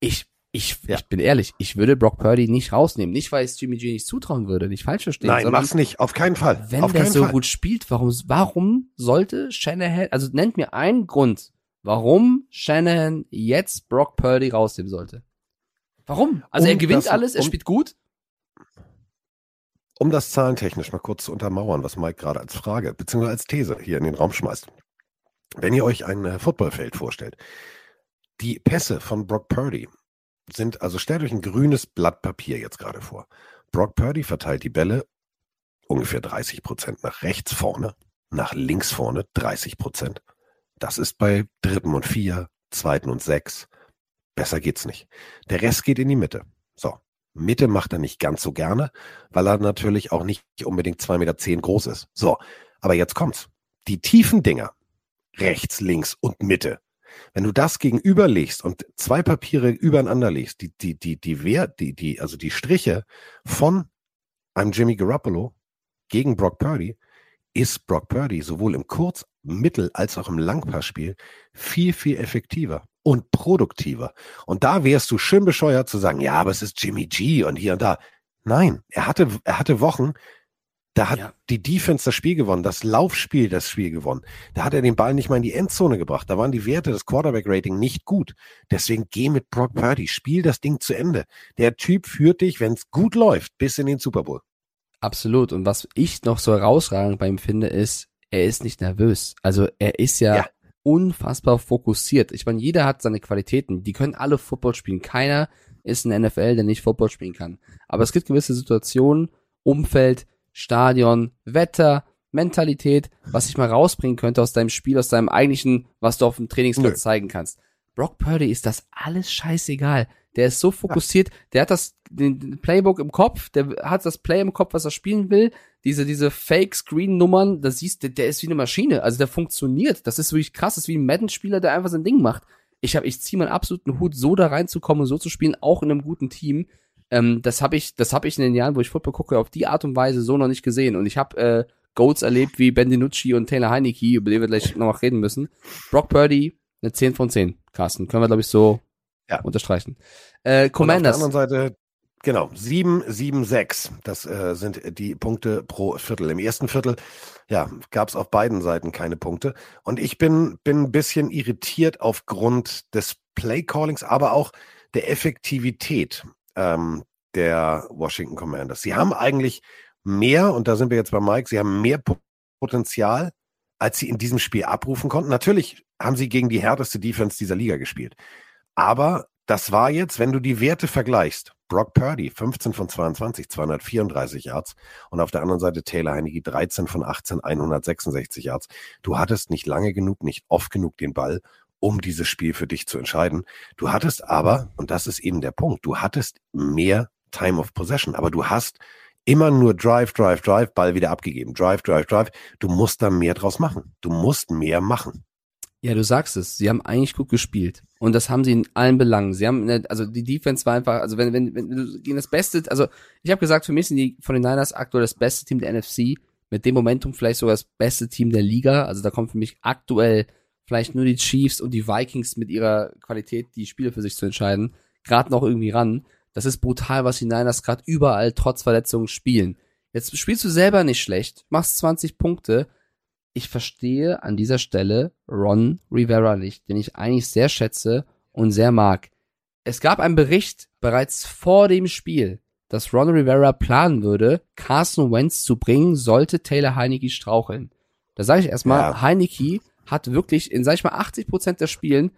ich, ich, Ja. ich bin ehrlich, ich würde Brock Purdy nicht rausnehmen. Nicht, weil ich es Jimmy G nicht zutrauen würde, nicht falsch verstehen, Nein, mach's nicht. Auf keinen Fall. wenn Auf der so Fall. gut spielt, warum, warum sollte Shanahan, also nennt mir einen Grund, warum Shanahan jetzt Brock Purdy rausnehmen sollte. Warum? Also Um er gewinnt das- alles, er um- spielt gut. Um das zahlentechnisch mal kurz zu untermauern, was Mike gerade als Frage bzw. als These hier in den Raum schmeißt. Wenn ihr euch ein äh, Footballfeld vorstellt, die Pässe von Brock Purdy sind, also stellt euch ein grünes Blatt Papier jetzt gerade vor. Brock Purdy verteilt die Bälle ungefähr 30 Prozent nach rechts vorne, nach links vorne 30 Prozent. Das ist bei dritten und vier, zweiten und sechs. Besser geht's nicht. Der Rest geht in die Mitte. So. Mitte macht er nicht ganz so gerne, weil er natürlich auch nicht unbedingt 2,10 Meter groß ist. So, aber jetzt kommt's. Die tiefen Dinger, rechts, links und Mitte. Wenn du das gegenüberlegst und zwei Papiere übereinander legst, die, die, die, die Wert, die, die, also die Striche von einem Jimmy Garoppolo gegen Brock Purdy, ist Brock Purdy sowohl im Kurz-, Mittel- als auch im Langpassspiel viel, viel effektiver und produktiver. Und da wärst du schön bescheuert zu sagen, ja, aber es ist Jimmy G und hier und da. Nein, er hatte, er hatte Wochen, Da hat Ja. die Defense das Spiel gewonnen, das Laufspiel das Spiel gewonnen. Da hat er den Ball nicht mal in die Endzone gebracht. Da waren die Werte des Quarterback-Rating nicht gut. Deswegen geh mit Brock Purdy, spiel das Ding zu Ende. Der Typ führt dich, wenn es gut läuft, bis in den Super Bowl. Absolut. Und was ich noch so herausragend bei ihm finde, ist, er ist nicht nervös. Also er ist ja, Ja. Unfassbar fokussiert. Ich meine, jeder hat seine Qualitäten. Die können alle Football spielen. Keiner ist ein NFL, der nicht Football spielen kann. Aber es gibt gewisse Situationen, Umfeld, Stadion, Wetter, Mentalität, was ich mal rausbringen könnte aus deinem Spiel, aus deinem eigentlichen, was du auf dem Trainingsplatz Nö. zeigen kannst. Brock Purdy ist das alles scheißegal. Der ist so fokussiert, der hat das den, Playbook im Kopf, der hat das Play im Kopf, was er spielen will. Diese diese Fake Screen Nummern, da siehst du, der ist wie eine Maschine, also der funktioniert. Das ist wirklich krass, das ist wie ein Madden Spieler, der einfach sein Ding macht. Ich habe ich ziehe meinen absoluten Hut so da reinzukommen und so zu spielen, auch in einem guten Team. Ähm, das habe ich das habe ich in den Jahren, wo ich Football gucke, auf die Art und Weise so noch nicht gesehen und ich habe äh, Goats erlebt wie Ben DiNucci und Taylor Heineke, über die wir gleich noch reden müssen. Brock Purdy eine 10 von 10, Carsten. Können wir, glaube ich, so Ja. unterstreichen. Äh, Und Commanders. auf der anderen Seite, genau, 7, 7, 6. Das äh, sind die Punkte pro Viertel. Im ersten Viertel, ja, gab es auf beiden Seiten keine Punkte. Und ich bin, bin ein bisschen irritiert aufgrund des Play-Callings, aber auch der Effektivität ähm, der Washington Commanders. Sie haben eigentlich mehr, und da sind wir jetzt bei Mike, sie haben mehr Po- Potenzial, als sie in diesem Spiel abrufen konnten. Natürlich haben sie gegen die härteste Defense dieser Liga gespielt. Aber das war jetzt, wenn du die Werte vergleichst, Brock Purdy, 15 von 22, 234 Yards und auf der anderen Seite Taylor Heineke, 13 von 18, 166 Yards. Du hattest nicht lange genug, nicht oft genug den Ball, um dieses Spiel für dich zu entscheiden. Du hattest aber, und das ist eben der Punkt, du hattest mehr Time of Possession, aber du hast immer nur Drive, Drive, Drive, Ball wieder abgegeben. Drive, Drive, Drive. Du musst da mehr draus machen. Du musst mehr machen. Ja, du sagst es. Sie haben eigentlich gut gespielt. Und das haben sie in allen Belangen. Sie haben, also die Defense war einfach, also wenn, wenn, wenn du gegen das Beste, also ich habe gesagt, für mich sind die von den Niners aktuell das beste Team der NFC. Mit dem Momentum vielleicht sogar das beste Team der Liga. Also da kommen für mich aktuell vielleicht nur die Chiefs und die Vikings mit ihrer Qualität, die Spiele für sich zu entscheiden, gerade noch irgendwie ran. Das ist brutal, was die Niners gerade überall trotz Verletzungen spielen. Jetzt spielst du selber nicht schlecht, machst 20 Punkte, ich verstehe an dieser Stelle Ron Rivera nicht, den ich eigentlich sehr schätze und sehr mag. Es gab einen Bericht bereits vor dem Spiel, dass Ron Rivera planen würde, Carson Wentz zu bringen, sollte Taylor Heineke straucheln. Da sage ich erstmal, Ja. Heineke hat wirklich in, sag ich mal, 80% der Spielen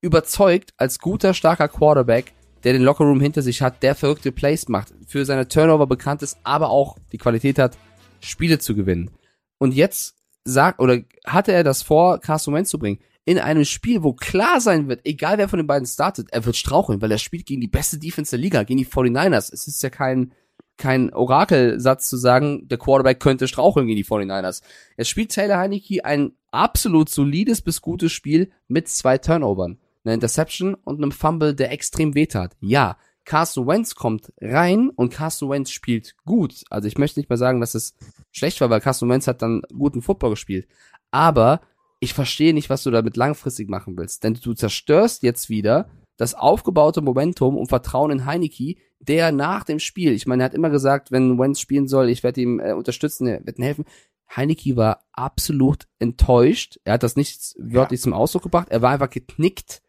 überzeugt als guter, starker Quarterback, der den Lockerroom hinter sich hat, der verrückte Plays macht, für seine Turnover bekannt ist, aber auch die Qualität hat, Spiele zu gewinnen. Und jetzt sagt, oder hatte er das vor, Carson Wentz zu bringen, in einem Spiel, wo klar sein wird, egal wer von den beiden startet, er wird straucheln, weil er spielt gegen die beste Defense der Liga, gegen die 49ers. Es ist ja kein, kein Orakelsatz zu sagen, der Quarterback könnte straucheln gegen die 49ers. Jetzt spielt Taylor Heineke ein absolut solides bis gutes Spiel mit zwei Turnovern. Eine Interception und einem Fumble, der extrem wehtat. Ja, Carson Wentz kommt rein und Carson Wentz spielt gut. Also ich möchte nicht mal sagen, dass es schlecht war, weil Carson Wentz hat dann guten Football gespielt. Aber ich verstehe nicht, was du damit langfristig machen willst. Denn du zerstörst jetzt wieder das aufgebaute Momentum und Vertrauen in Heineke, der nach dem Spiel, ich meine, er hat immer gesagt, wenn Wentz spielen soll, ich werde ihm äh, unterstützen, er wird ihm helfen. Heineke war absolut enttäuscht. Er hat das nicht wörtlich zum Ausdruck gebracht. Er war einfach geknickt,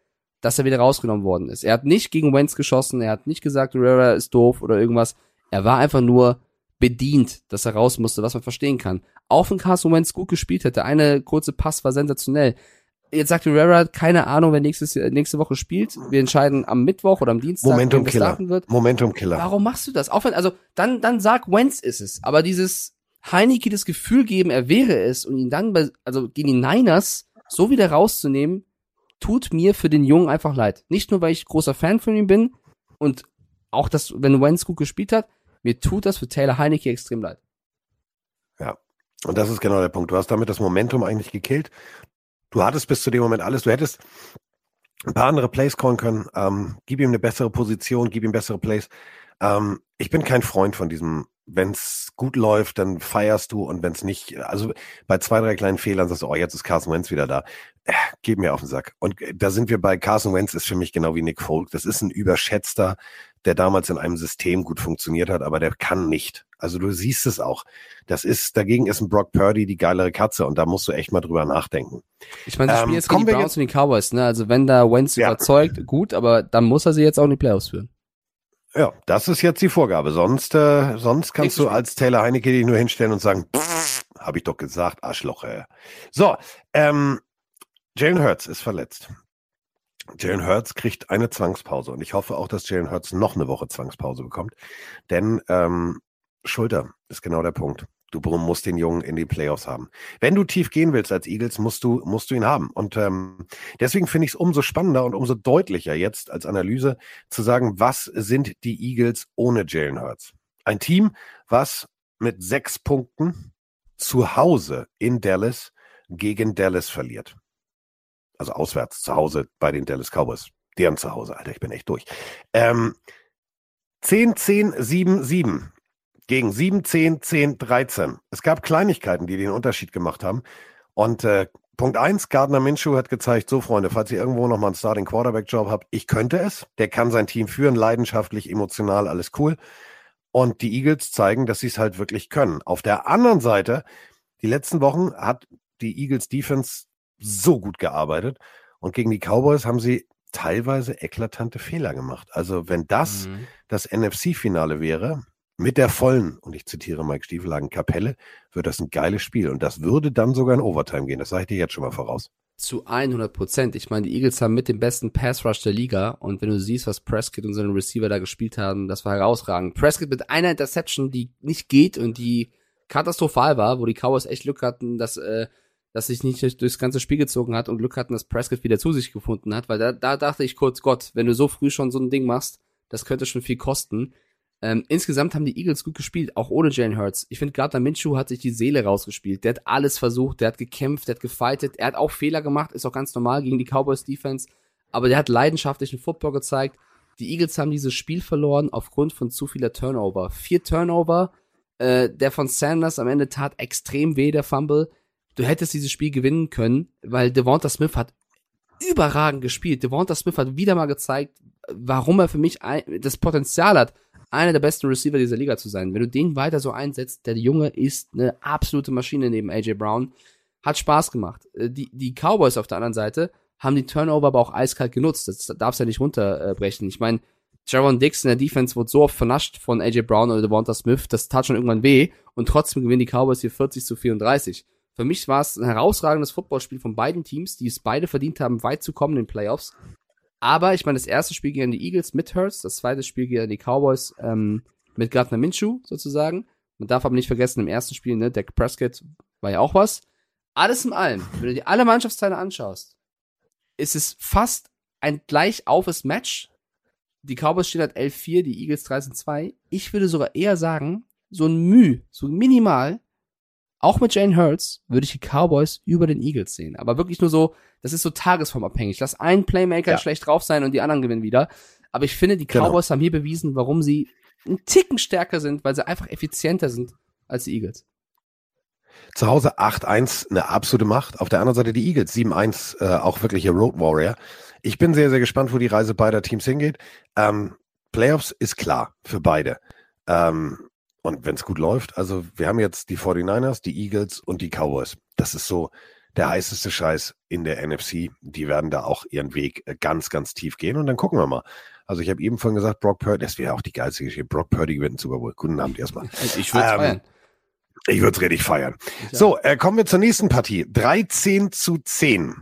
dass er wieder rausgenommen worden ist. Er hat nicht gegen Wentz geschossen. Er hat nicht gesagt, Rivera ist doof oder irgendwas. Er war einfach nur bedient, dass er raus musste, was man verstehen kann. Auch wenn Carson Wentz gut gespielt hätte. Eine kurze Pass war sensationell. Jetzt sagt Rivera, keine Ahnung, wer nächstes, nächste Woche spielt. Wir entscheiden am Mittwoch oder am Dienstag, Momentum wer Killer. starten wird. Momentum Killer. Warum machst du das? Auch wenn, also, dann, dann sag, Wentz ist es. Aber dieses Heineke das Gefühl geben, er wäre es und ihn dann bei, also gegen die Niners so wieder rauszunehmen, tut mir für den Jungen einfach leid. Nicht nur, weil ich großer Fan von ihm bin und auch das, wenn Wentz gut gespielt hat, mir tut das für Taylor Heineke extrem leid. Und das ist genau der Punkt. Du hast damit das Momentum eigentlich gekillt. Du hattest bis zu dem Moment alles. Du hättest ein paar andere Plays callen können. Ähm, gib ihm eine bessere Position, gib ihm bessere Plays. Ähm, ich bin kein Freund von diesem, wenn es gut läuft, dann feierst du und wenn es nicht, also bei zwei, drei kleinen Fehlern sagst du, oh, jetzt ist Carson Wentz wieder da. Äh, gib mir auf den Sack. Und äh, da sind wir bei Carson Wentz ist für mich genau wie Nick Folk. Das ist ein überschätzter, der damals in einem System gut funktioniert hat, aber der kann nicht Also du siehst es auch. Das ist, dagegen ist ein Brock Purdy die geilere Katze und da musst du echt mal drüber nachdenken. Ich meine, das Spiel Ähm, jetzt kommen gegen die Browns und die Cowboys, ne? Also wenn da Wentz Ja. überzeugt, gut, aber dann muss er sie jetzt auch in die Playoffs führen. Ja, das ist jetzt die Vorgabe. Sonst, äh, sonst kannst Nächstes du als Taylor Heinecke dich nur hinstellen und sagen, habe ich doch gesagt, Arschloch. Ey. So, ähm, Jalen Hurts ist verletzt. Jalen Hurts kriegt eine Zwangspause und ich hoffe auch, dass Jalen Hurts noch eine Woche Zwangspause bekommt, denn ähm, Schulter ist genau der Punkt. Du musst den Jungen in die Playoffs haben. Wenn du tief gehen willst als Eagles, musst du, musst du ihn haben. Und ähm, deswegen finde ich es umso spannender und umso deutlicher jetzt als Analyse zu sagen, was sind die Eagles ohne Jalen Hurts? Ein Team, was mit sechs Punkten zu Hause in Dallas gegen Dallas verliert. Also auswärts zu Hause bei den Dallas Cowboys. Deren zu Hause, Alter, ich bin echt durch. Ähm, 10, 10, 7, 7 gegen 7, 10, 10, 13. Es gab Kleinigkeiten, die den Unterschied gemacht haben. Und äh, Punkt eins, Gardner Minshew hat gezeigt, so Freunde, falls ihr irgendwo noch mal einen Starting Quarterback Job habt, ich könnte es. Der kann sein Team führen, leidenschaftlich, emotional, alles cool. Und die Eagles zeigen, dass sie es halt wirklich können. Auf der anderen Seite, die letzten Wochen hat die Eagles Defense so gut gearbeitet und gegen die Cowboys haben sie teilweise eklatante Fehler gemacht. Also wenn das Mhm. das NFC-Finale wäre, mit der vollen, und ich zitiere Mike Stiefelagen, Kapelle, wird das ein geiles Spiel. Und das würde dann sogar in Overtime gehen. Das sage ich dir jetzt schon mal voraus. Zu 100 Prozent. Ich meine, die Eagles haben mit dem besten Pass Rush der Liga und wenn du siehst, was Prescott und seine Receiver da gespielt haben, das war herausragend. Prescott mit einer Interception, die nicht geht und die katastrophal war, wo die Cowboys echt Glück hatten, dass äh, dass sich nicht durch- durchs ganze Spiel gezogen hat und Glück hatten, dass Prescott wieder zu sich gefunden hat, weil da, da dachte ich kurz, Gott, wenn du so früh schon so ein Ding machst, das könnte schon viel kosten. Ähm, insgesamt haben die Eagles gut gespielt, auch ohne Jalen Hurts. Ich finde, Gardner Minshew hat sich die Seele rausgespielt. Der hat alles versucht, der hat gekämpft, der hat gefightet, er hat auch Fehler gemacht, ist auch ganz normal gegen die Cowboys Defense, aber der hat leidenschaftlichen Football gezeigt. Die Eagles haben dieses Spiel verloren aufgrund von zu vieler Turnover. Vier Turnover, äh, der von Sanders am Ende tat extrem weh, der Fumble. Du hättest dieses Spiel gewinnen können, weil Devonta Smith hat überragend gespielt. Devonta Smith hat wieder mal gezeigt, warum er für mich das Potenzial hat, einer der besten Receiver dieser Liga zu sein. Wenn du den weiter so einsetzt, der Junge ist eine absolute Maschine neben AJ Brown. Hat Spaß gemacht. Äh, Die, die Cowboys auf der anderen Seite haben die Turnover aber auch eiskalt genutzt. Das darfst du ja nicht runterbrechen. Ich meine, Jaron Dix in der Defense wurde so oft vernascht von AJ Brown oder Devonta Smith, das tat schon irgendwann weh und trotzdem gewinnen die Cowboys hier 40 zu 34. Für mich war es ein herausragendes Footballspiel von beiden Teams, die es beide verdient haben, weit zu kommen in den Playoffs. Aber ich meine, das erste Spiel gegen die Eagles mit Hurts, das zweite Spiel gegen die Cowboys ähm, mit Gardner Minshew sozusagen. Man darf aber nicht vergessen, im ersten Spiel, ne, Dak Prescott war ja auch was. Alles in allem, wenn du dir alle Mannschaftsteile anschaust, ist es fast ein gleich aufes Match. Die Cowboys stehen halt 11-4, die Eagles 13-2. Ich würde sogar eher sagen, so ein Müh, so minimal, auch mit Jane Hurts, würde ich die Cowboys über den Eagles sehen. Aber wirklich nur so, das ist so tagesformabhängig. Lass ein Playmaker Ja. schlecht drauf sein und die anderen gewinnen wieder. Aber ich finde, die Genau. Cowboys haben hier bewiesen, warum sie einen Ticken stärker sind, weil sie einfach effizienter sind als die Eagles. Zu Hause 8-1, eine absolute Macht. Auf der anderen Seite die Eagles 7-1, äh, auch wirkliche Road Warrior. Ich bin sehr, sehr gespannt, wo die Reise beider Teams hingeht. Ähm, Playoffs ist klar für beide. Ähm, und wenn es gut läuft, also wir haben jetzt die 49ers, die Eagles und die Cowboys. Das ist so der heißeste Scheiß in der NFC. Die werden da auch ihren Weg äh, ganz, ganz tief gehen und dann gucken wir mal. Also ich habe eben vorhin gesagt, Brock Purdy, das wäre auch die geilste Geschichte. Brock Purdy gewinnt den Super Bowl. Guten Abend erstmal. Ich würde Ähm, feiern. Ich würde es richtig feiern. So, äh, kommen wir zur nächsten Partie. 13 zu 10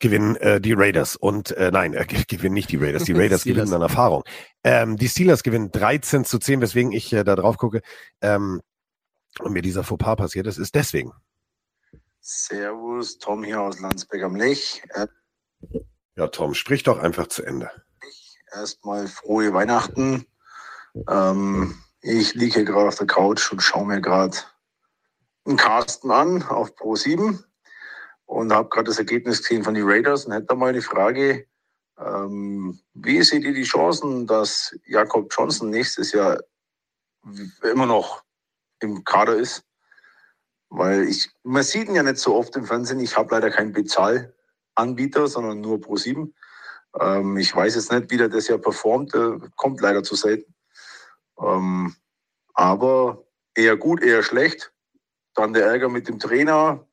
gewinnen äh, die Raiders. Und äh, nein, äh, gewinnen nicht die Raiders. Die Raiders gewinnen an Erfahrung. Ähm, die Steelers gewinnen 13 zu 10, weswegen ich äh, da drauf gucke. Ähm, und mir dieser Fauxpas passiert ist, ist deswegen. Servus, Tom hier aus Landsberg am Lech. Äh, Ja, Tom, sprich doch einfach zu Ende. Erstmal frohe Weihnachten. Ähm, ich liege hier gerade auf der Couch und schaue mir gerade einen Carsten an auf Pro 7 und habe gerade das Ergebnis gesehen von den Raiders und hätte da mal eine Frage. Ähm, wie seht ihr die Chancen, dass Jakob Johnson nächstes Jahr immer noch im Kader ist? Weil ich, man sieht ihn ja nicht so oft im Fernsehen. Ich habe leider keinen Bezahlanbieter, sondern nur Pro 7. Ähm, ich weiß jetzt nicht, wie der das Jahr performt. Der kommt leider zu selten. Ähm, aber eher gut, eher schlecht. Dann der Ärger mit dem Trainer.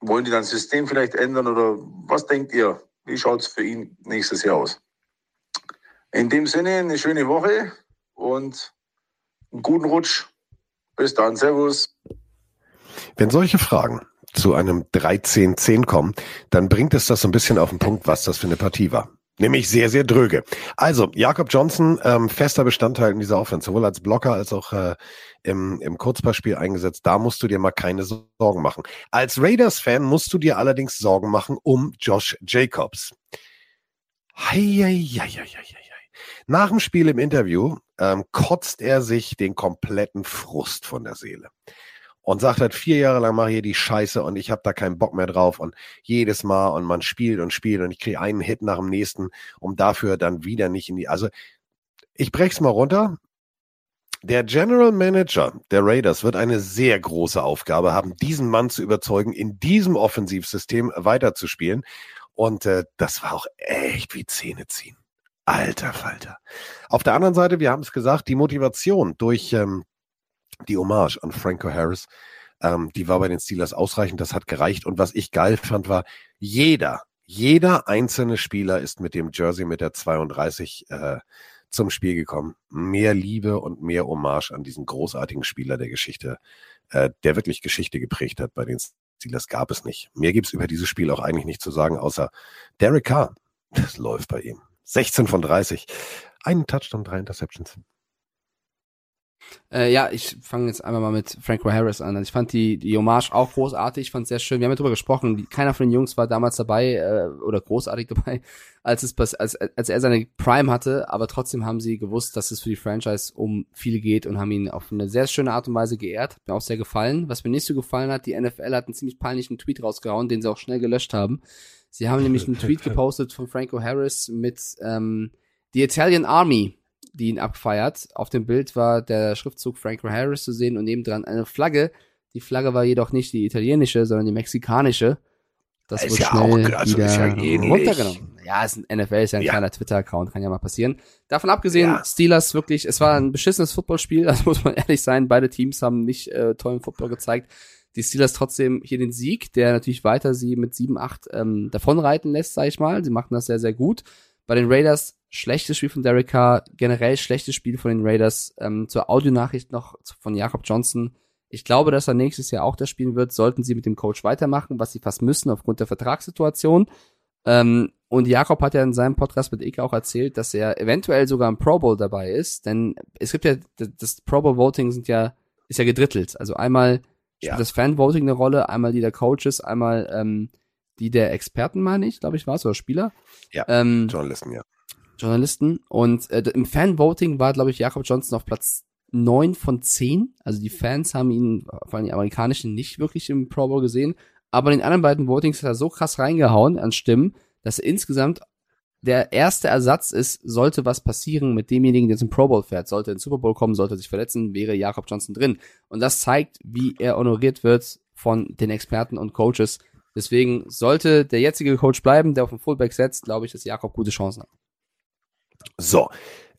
Wollen die dann das System vielleicht ändern oder was denkt ihr? Wie schaut es für ihn nächstes Jahr aus? In dem Sinne eine schöne Woche und einen guten Rutsch. Bis dann, Servus. Wenn solche Fragen zu einem 13-10 kommen, dann bringt es das so ein bisschen auf den Punkt, was das für eine Partie war. Nämlich sehr, sehr dröge. Also, Jakob Johnson, ähm, fester Bestandteil in dieser Offense, sowohl als Blocker als auch äh, im, im Kurzpassspiel eingesetzt. Da musst du dir mal keine Sorgen machen. Als Raiders-Fan musst du dir allerdings Sorgen machen um Josh Jacobs. Heieieiei. Nach dem Spiel im Interview ähm, kotzt er sich den kompletten Frust von der Seele und sagt halt, vier Jahre lang mache hier die Scheiße und ich habe da keinen Bock mehr drauf und jedes Mal und man spielt und spielt und ich kriege einen Hit nach dem nächsten, um dafür dann wieder nicht in die, also ich brech's mal runter. Der General Manager der Raiders wird eine sehr große Aufgabe haben, diesen Mann zu überzeugen, in diesem Offensivsystem weiterzuspielen. Und äh, das war auch echt wie Zähne ziehen. Alter Falter. Auf der anderen Seite, wir haben es gesagt, die Motivation durch ähm, die Hommage an Franco Harris, ähm, die war bei den Steelers ausreichend, das hat gereicht. Und was ich geil fand, war, jeder, jeder einzelne Spieler ist mit dem Jersey mit der 32 äh, zum Spiel gekommen. Mehr Liebe und mehr Hommage an diesen großartigen Spieler der Geschichte, äh, der wirklich Geschichte geprägt hat bei den Steelers, gab es nicht. Mehr gibt's über dieses Spiel auch eigentlich nicht zu sagen, außer Derek Carr. Das läuft bei ihm. 16 von 30. Einen Touchdown, drei Interceptions. Äh, ja, ich fange jetzt einmal mal mit Franco Harris an. Also ich fand die, die Hommage auch großartig, ich fand sehr schön. Wir haben ja drüber gesprochen, keiner von den Jungs war damals dabei äh, oder großartig dabei, als, es als, als er seine Prime hatte, aber trotzdem haben sie gewusst, dass es für die Franchise um viel geht und haben ihn auf eine sehr schöne Art und Weise geehrt. Hat mir auch sehr gefallen. Was mir nicht so gefallen hat, die NFL hat einen ziemlich peinlichen Tweet rausgehauen, den sie auch schnell gelöscht haben. Sie haben nämlich einen Tweet gepostet von Franco Harris mit ähm, The Italian Army die ihn abfeiert. Auf dem Bild war der Schriftzug Franco Harris zu sehen und nebendran eine Flagge. Die Flagge war jedoch nicht die italienische, sondern die mexikanische. Das ist wurde ja schnell auch, also wieder ja runtergenommen. Ja, ist ein NFL ist ja ein Ja. kleiner Twitter-Account, kann ja mal passieren. Davon abgesehen, Ja. Steelers wirklich, es war ein beschissenes Footballspiel, also muss man ehrlich sein. Beide Teams haben nicht äh, tollen Football gezeigt. Die Steelers trotzdem hier den Sieg, der natürlich weiter sie mit 7-8 ähm, davonreiten lässt, sag ich mal. Sie machen das sehr, sehr gut. Bei den Raiders schlechtes Spiel von Derek Carr, generell schlechtes Spiel von den Raiders. Ähm, zur Audionachricht noch von Jakob Johnson. Ich glaube, dass er nächstes Jahr auch das spielen wird, sollten sie mit dem Coach weitermachen, was sie fast müssen aufgrund der Vertragssituation. Ähm, und Jakob hat ja in seinem Podcast mit Ike auch erzählt, dass er eventuell sogar im Pro Bowl dabei ist, denn es gibt ja, das Pro Bowl Voting sind ja, ist ja gedrittelt. Also einmal spielt Ja. das Fan-Voting eine Rolle, einmal die der Coaches, einmal ähm, die der Experten, meine ich, glaube ich, war es, oder Spieler. Ja, Ähm, Journalisten, ja. Journalisten. Und äh, im Fan-Voting war, glaube ich, Jakob Johnson auf Platz 9 von 10. Also die Fans haben ihn, vor allem die amerikanischen, nicht wirklich im Pro Bowl gesehen. Aber in den anderen beiden Votings hat er so krass reingehauen an Stimmen, dass er insgesamt der erste Ersatz ist, sollte was passieren mit demjenigen, der zum Pro Bowl fährt, sollte in den Super Bowl kommen, sollte sich verletzen, wäre Jakob Johnson drin. Und das zeigt, wie er honoriert wird von den Experten und Coaches. Deswegen sollte der jetzige Coach bleiben, der auf den Fullback setzt, glaube ich, dass Jakob gute Chancen hat. So,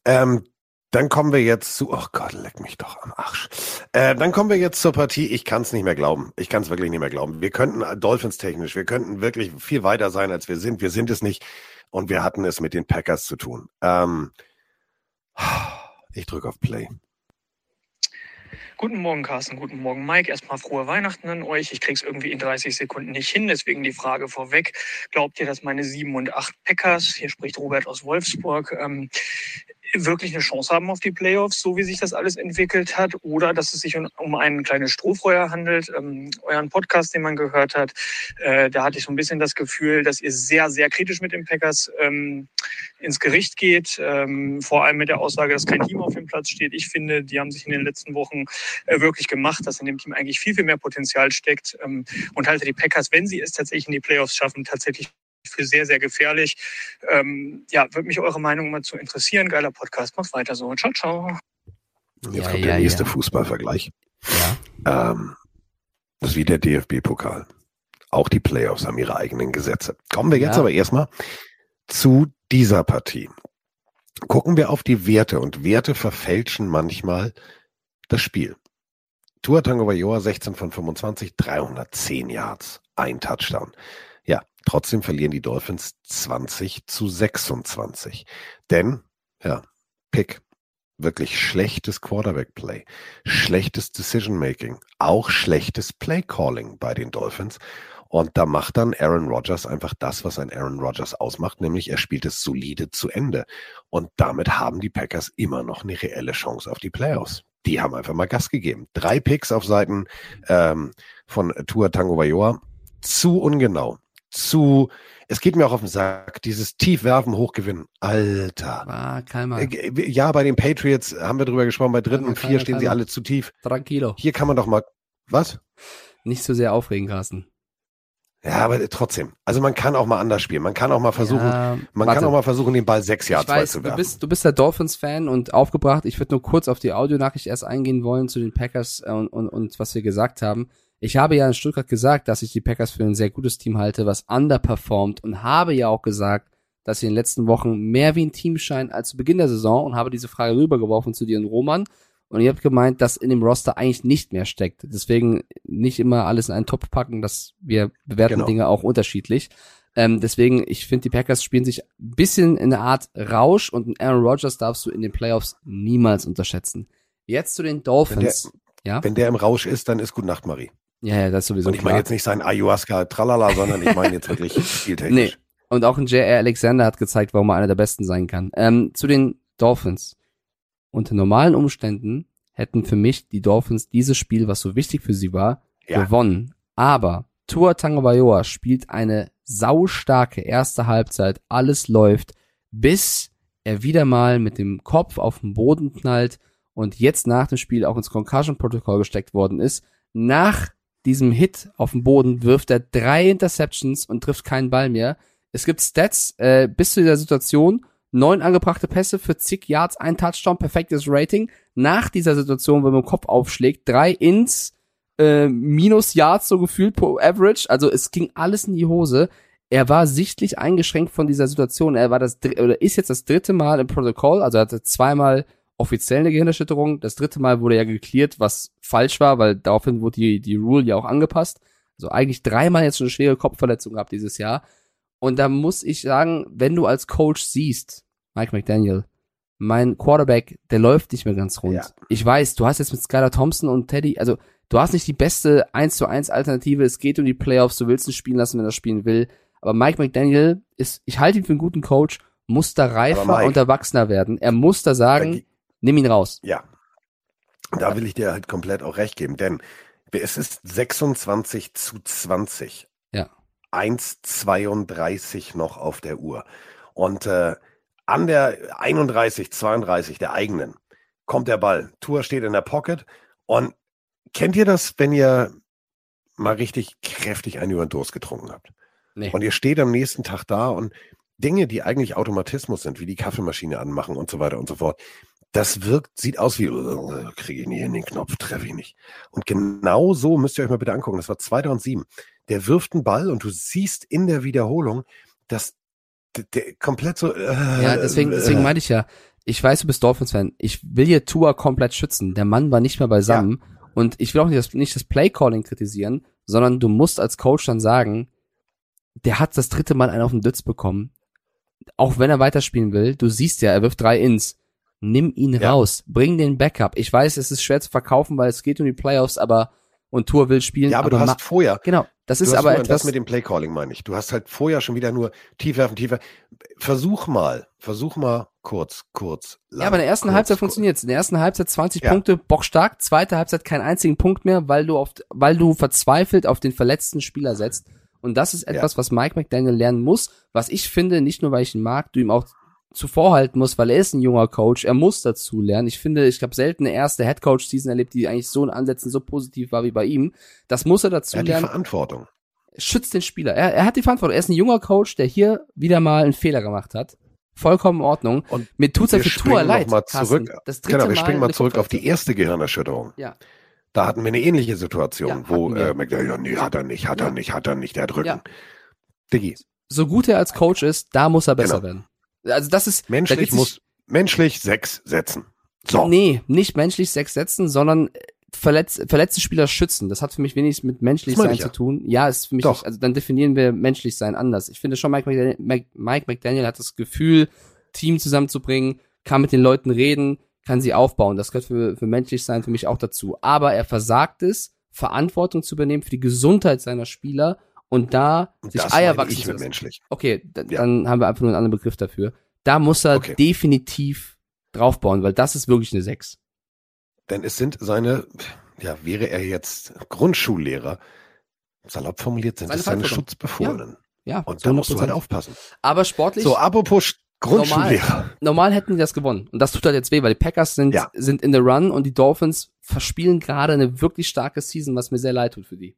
ähm, dann kommen wir jetzt zu, oh Gott, leck mich doch am Arsch. Äh, dann kommen wir jetzt zur Partie. Ich kann es nicht mehr glauben. Ich kann es wirklich nicht mehr glauben. Wir könnten äh, Dolphins technisch, wir könnten wirklich viel weiter sein, als wir sind. Wir sind es nicht. Und wir hatten es mit den Packers zu tun. Ähm, ich drücke auf Play. Guten Morgen, Carsten. Guten Morgen, Mike. Erstmal frohe Weihnachten an euch. Ich krieg's irgendwie in 30 Sekunden nicht hin, deswegen die Frage vorweg. Glaubt ihr, dass meine 7 und 8 Packers, hier spricht Robert aus Wolfsburg, ähm, wirklich eine Chance haben auf die Playoffs, so wie sich das alles entwickelt hat, oder dass es sich um, ein kleines Strohfeuer handelt. Ähm, euren Podcast, den man gehört hat, äh, da hatte ich so ein bisschen das Gefühl, dass ihr sehr, sehr kritisch mit den Packers ähm, ins Gericht geht, ähm, vor allem mit der Aussage, dass kein Team auf dem Platz steht. Ich finde, die haben sich in den letzten Wochen äh, wirklich gemacht, dass in dem Team eigentlich viel, viel mehr Potenzial steckt ähm, und halte die Packers, wenn sie es tatsächlich in die Playoffs schaffen, tatsächlich für sehr, sehr gefährlich. Ähm, ja, würde mich eure Meinung mal zu interessieren. Geiler Podcast, macht weiter so. Ciao, ciao. Jetzt Ja, kommt ja, der nächste ja. Fußballvergleich. Ja. Ähm, das ist wie der DFB-Pokal. Auch die Playoffs haben ihre eigenen Gesetze. Kommen wir jetzt Ja. aber erstmal zu dieser Partie. Gucken wir auf die Werte und Werte verfälschen manchmal Das Spiel. Tua Tango Vailoa 16 von 25, 310 Yards, ein Touchdown. Ja, trotzdem verlieren die Dolphins 20 zu 26. Denn, ja, Pick, wirklich schlechtes Quarterback-Play, schlechtes Decision-Making, auch schlechtes Play-Calling bei den Dolphins. Und da macht dann Aaron Rodgers einfach das, was ein Aaron Rodgers ausmacht, nämlich er spielt es solide zu Ende. Und damit haben die Packers immer noch eine reelle Chance auf die Playoffs. Die haben einfach mal Gas gegeben. Drei Picks auf Seiten ähm, von Tua Tango Vailoa. Zu ungenau. Zu, es geht mir auch auf den Sack. Dieses Tiefwerfen, Hochgewinnen. Alter. Ah, Kalmer. Äh, Ja, bei den Patriots haben wir drüber gesprochen. Bei dritten und vier stehen sie alle zu tief. Tranquilo. Hier kann man doch mal, was? Nicht so sehr aufregen, Carsten. Ja, aber trotzdem. Also man kann auch mal anders spielen. Man kann auch mal versuchen, Ja, man warte. kann auch mal versuchen, den Ball sechs weiß, zu du werfen. bist, du bist der Dolphins-Fan und aufgebracht. Ich würde nur kurz auf die Audionachricht erst eingehen wollen zu den Packers äh, und, und, und was wir gesagt haben. Ich habe ja in Stuttgart gesagt, dass ich die Packers für ein sehr gutes Team halte, was underperformt und habe ja auch gesagt, dass sie in den letzten Wochen mehr wie ein Team scheinen als zu Beginn der Saison und habe diese Frage rübergeworfen zu dir und Roman. Und ihr habt gemeint, dass in dem Roster eigentlich nicht mehr steckt. Deswegen nicht immer alles in einen Topf packen, dass wir bewerten Genau. Dinge auch unterschiedlich. Ähm, deswegen, ich finde, die Packers spielen sich ein bisschen in einer Art Rausch und Aaron Rodgers darfst du in den Playoffs niemals unterschätzen. Jetzt zu den Dolphins. ja? Wenn der im Rausch ist, dann ist Gute Nacht, Marie. Ja, ja, das ist sowieso Und ich meine jetzt nicht sein Ayahuasca Tralala, sondern ich meine jetzt wirklich spieltechnisch. Nee. Und auch ein J.R. Alexander hat gezeigt, warum er einer der Besten sein kann. Ähm, zu den Dolphins. Unter normalen Umständen hätten für mich die Dolphins dieses Spiel, was so wichtig für sie war, Ja. gewonnen. Aber Tua Tagovailoa spielt eine saustarke erste Halbzeit. Alles läuft, bis er wieder mal mit dem Kopf auf den Boden knallt und jetzt nach dem Spiel auch ins Concussion-Protokoll gesteckt worden ist. Nach diesem Hit auf dem Boden wirft er drei Interceptions und trifft keinen Ball mehr. Es gibt Stats äh, bis zu dieser Situation. Neun angebrachte Pässe für zig Yards, ein Touchdown, perfektes Rating. Nach dieser Situation, wenn man den Kopf aufschlägt, drei Ins, äh, minus Yards so gefühlt pro Average. Also es ging alles in die Hose. Er war sichtlich eingeschränkt von dieser Situation. Er war das oder ist jetzt das dritte Mal im Protokoll, also er hatte zweimal offiziell eine Gehirnerschütterung. Das dritte Mal wurde ja geklärt, was falsch war, weil daraufhin wurde die, die Rule ja auch angepasst. Also eigentlich dreimal jetzt schon eine schwere Kopfverletzung gehabt dieses Jahr. Und da muss ich sagen, wenn du als Coach siehst, Mike McDaniel, mein Quarterback, der läuft nicht mehr ganz rund. Ja. Ich weiß, du hast jetzt mit Skylar Thompson und Teddy, also du hast nicht die beste 1 zu 1 Alternative, es geht um die Playoffs, du willst ihn spielen lassen, wenn er spielen will. Aber Mike McDaniel ist, ich halte ihn für einen guten Coach, muss da reifer Mike- und erwachsener werden. Er muss da sagen, nimm ihn raus. Ja. Da will ich dir halt komplett auch recht geben, denn es ist 26 zu 20. Ja. 1,32 noch auf der Uhr. Und äh, an der 31, 32 der eigenen kommt der Ball. Tour steht in der Pocket. Und kennt ihr das, wenn ihr mal richtig kräftig einen über den Durst getrunken habt? Nee. Und ihr steht am nächsten Tag da und Dinge, die eigentlich Automatismus sind, wie die Kaffeemaschine anmachen und so weiter und so fort, das wirkt, sieht aus wie, äh, kriege ich nie in den Knopf, treffe ich nicht. Und genau so müsst ihr euch mal bitte angucken. Das war 2007. Der wirft einen Ball und du siehst in der Wiederholung, dass der, der komplett so. Äh, Ja, deswegen, deswegen äh, meinte ich ja, ich weiß, du bist Dolphins-Fan. Ich will hier Tua komplett schützen. Der Mann war nicht mehr beisammen. Und ich will auch nicht das, nicht das Play-Calling kritisieren, sondern du musst als Coach dann sagen, der hat das dritte Mal einen auf den Dütz bekommen. Auch wenn er weiterspielen will, du siehst ja, er wirft drei Ins. Nimm ihn Ja. raus. Bring den Backup. Ich weiß, es ist schwer zu verkaufen, weil es geht um die Playoffs, aber und Tour will spielen. Ja, aber, du ma- hast vorher, genau. Das du ist aber etwas. das mit dem Playcalling meine ich. Du hast halt vorher schon wieder nur tief werfen, tiefer. Versuch mal, versuch mal kurz, kurz. Lang, Ja, aber in der ersten kurz, Halbzeit kurz. funktioniert's. In der ersten Halbzeit 20 Ja. Punkte, bockstark. Zweite Halbzeit keinen einzigen Punkt mehr, weil du auf, weil du verzweifelt auf den verletzten Spieler setzt. Und das ist etwas, was Mike McDaniel lernen muss, was ich finde, nicht nur weil ich ihn mag, du ihm auch zuvor halten musst, weil er ist ein junger Coach, er muss dazu lernen. Ich finde, ich habe selten eine erste Headcoach-Season erlebt, die eigentlich so in Ansätzen so positiv war wie bei ihm. Das muss er dazu Er hat die lernen. Verantwortung. Schützt den Spieler. Er, er hat die Verantwortung. Er ist ein junger Coach, der hier wieder mal einen Fehler gemacht hat. Vollkommen in Ordnung. Und Mir tut's ja für Tour leid. mal Carsten. zurück. Das dritte Genau, wir springen mal eine zurück auf die erste Gehirnerschütterung. Ja. Da hatten wir eine ähnliche Situation, Ja, wo äh, McDaniel, ja, nee, hat er nicht, hat Ja. er nicht, hat er nicht, der hat Rücken. Ja. Diggi, So gut er als Coach ist, da muss er besser Genau. werden. Also das ist menschlich muss, menschlich sechs setzen. So. Nee, nicht menschlich Sex setzen, sondern verletz, verletzte Spieler schützen. Das hat für mich wenig mit menschlich sein ich zu ja. tun. Ja, ist für mich Doch. nicht, also dann definieren wir menschlich sein anders. Ich finde schon, Mike McDaniel, Mike, Mike McDaniel hat das Gefühl, Team zusammenzubringen, kann mit den Leuten reden, kann sie aufbauen. Das gehört für, für menschlich sein für mich auch dazu. Aber er versagt es, Verantwortung zu übernehmen für die Gesundheit seiner Spieler und da Und sich das Eier wachsen ich zu lassen. menschlich. Okay, d- Ja. dann haben wir einfach nur einen anderen Begriff dafür. Da muss er Okay. definitiv draufbauen, weil das ist wirklich eine 6. Denn es sind seine, ja, wäre er jetzt Grundschullehrer, salopp formuliert, sind Seine es seine. Schutzbefohlenen. Ja, Und da musst du halt 100%. aufpassen. Aber sportlich, So, apropos Sch- Grundschullehrer. normal, normal hätten die das gewonnen. Und das tut halt jetzt weh, weil die Packers sind, Ja. sind in the run und die Dolphins verspielen gerade eine wirklich starke Season, was mir sehr leid tut für die.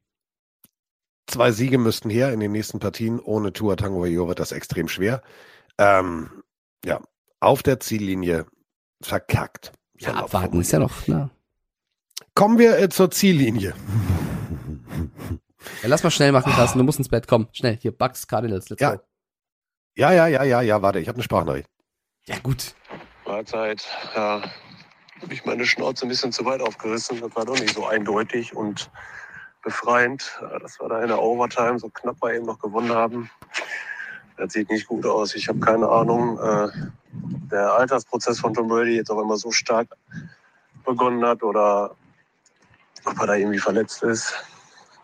Zwei Siege müssten her in den nächsten Partien. Ohne Tua Tango wird das extrem schwer. Ähm, ja, auf der Ziellinie verkackt. Ja, abwarten ist ja noch, ne? Kommen wir äh, zur Ziellinie. Ja, lass mal schnell machen, Carsten, du musst ins Bett. Komm, schnell. Hier, Bucks, Cardinals, let's Ja. go. Ja, ja, ja, ja, ja, warte, ich habe eine Sprachnachricht. Ja, gut. Mahlzeit. Ja, habe ich meine Schnauze ein bisschen zu weit aufgerissen. Das war doch nicht so eindeutig und befreiend, dass wir da in der Overtime so knapp mal eben noch gewonnen haben. Das sieht nicht gut aus. Ich habe keine Ahnung. Äh, der Altersprozess von Tom Brady jetzt auch immer so stark begonnen hat oder ob er da irgendwie verletzt ist.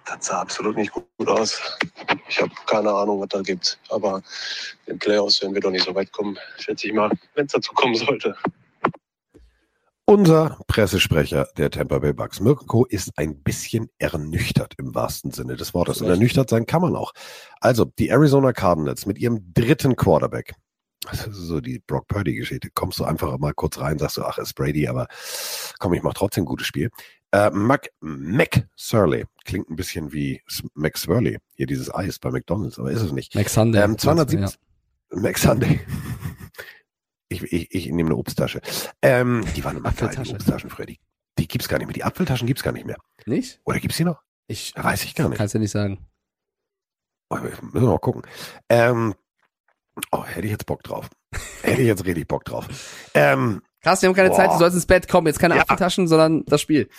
Das sah absolut nicht gut aus. Ich habe keine Ahnung, was da gibt. Aber in den Playoffs werden wir doch nicht so weit kommen, schätze ich mal, wenn es dazu kommen sollte. Unser Pressesprecher der Tampa Bay Bucks, Mirko, ist ein bisschen ernüchtert im wahrsten Sinne des Wortes. Und ernüchtert sein kann man auch. Also, die Arizona Cardinals mit ihrem dritten Quarterback. Das ist so die Brock Purdy-Geschichte. Kommst du einfach mal kurz rein, sagst du, ach, ist Brady, aber komm, ich mach trotzdem ein gutes Spiel. Äh, Mac, Mac Surley klingt ein bisschen wie Mac Swirley. Hier dieses Eis bei McDonalds, aber ist es nicht. Max Sunday. Ähm, 270. Mac Sunday. Ich, ich, ich nehme eine Obsttasche. Ähm, die waren immer geil, die. Obsttaschen früher. Die, die gibt's gar nicht mehr. Die Apfeltaschen gibt's gar nicht mehr. Nicht? Oder gibt's die noch? Ich Weiß ich gar nicht. kann's ja nicht sagen. Oh, Müssen wir mal gucken. Ähm, oh, hätte ich jetzt Bock drauf. hätte ich jetzt richtig Bock drauf. Ähm, Carsten, wir haben keine Boah. Zeit, du sollst ins Bett. Komm, jetzt keine Ja. Apfeltaschen, sondern das Spiel.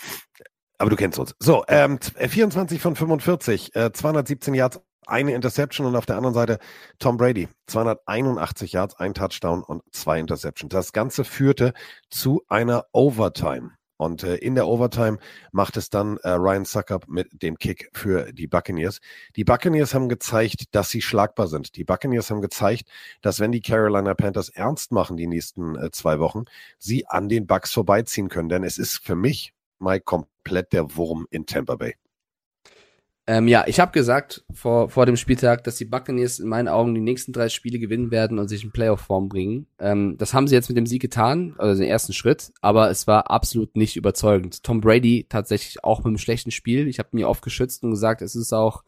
aber du kennst uns. So, ähm, z- äh, 24 von 45, äh, 217 Yards, eine Interception und auf der anderen Seite Tom Brady, 281 Yards, ein Touchdown und zwei Interceptions. Das Ganze führte zu einer Overtime. Und äh, in der Overtime macht es dann äh, Ryan Suckup mit dem Kick für die Buccaneers. Die Buccaneers haben gezeigt, dass sie schlagbar sind. Die Buccaneers haben gezeigt, dass wenn die Carolina Panthers ernst machen die nächsten äh, zwei Wochen, sie an den Bucks vorbeiziehen können. Denn es ist für mich, Mike, komplett der Wurm in Tampa Bay. Ähm, ja, ich habe gesagt vor, vor dem Spieltag, dass die Buccaneers in meinen Augen die nächsten drei Spiele gewinnen werden und sich in Playoff-Form bringen. Ähm, das haben sie jetzt mit dem Sieg getan, also den ersten Schritt, aber es war absolut nicht überzeugend. Tom Brady tatsächlich auch mit einem schlechten Spiel. Ich habe mir oft geschützt und gesagt, es ist auch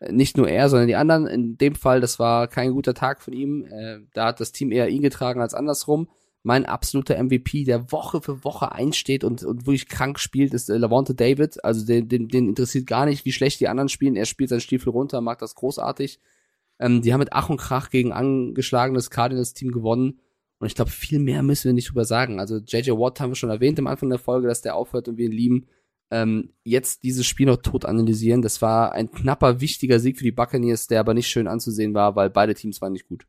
äh, nicht nur er, sondern die anderen. In dem Fall, das war kein guter Tag von ihm. Äh, da hat das Team eher ihn getragen als andersrum. Mein absoluter MVP, der Woche für Woche einsteht und, und wirklich krank spielt, ist äh, Lavonte David. Also den, den, den interessiert gar nicht, wie schlecht die anderen spielen. Er spielt seinen Stiefel runter, macht das großartig. Ähm, die haben mit Ach und Krach gegen angeschlagenes Cardinals-Team gewonnen. Und ich glaube, viel mehr müssen wir nicht drüber sagen. Also JJ Watt haben wir schon erwähnt am Anfang der Folge, dass der aufhört und wir ihn lieben. Ähm, jetzt dieses Spiel noch tot analysieren. Das war ein knapper, wichtiger Sieg für die Buccaneers, der aber nicht schön anzusehen war, weil beide Teams waren nicht gut.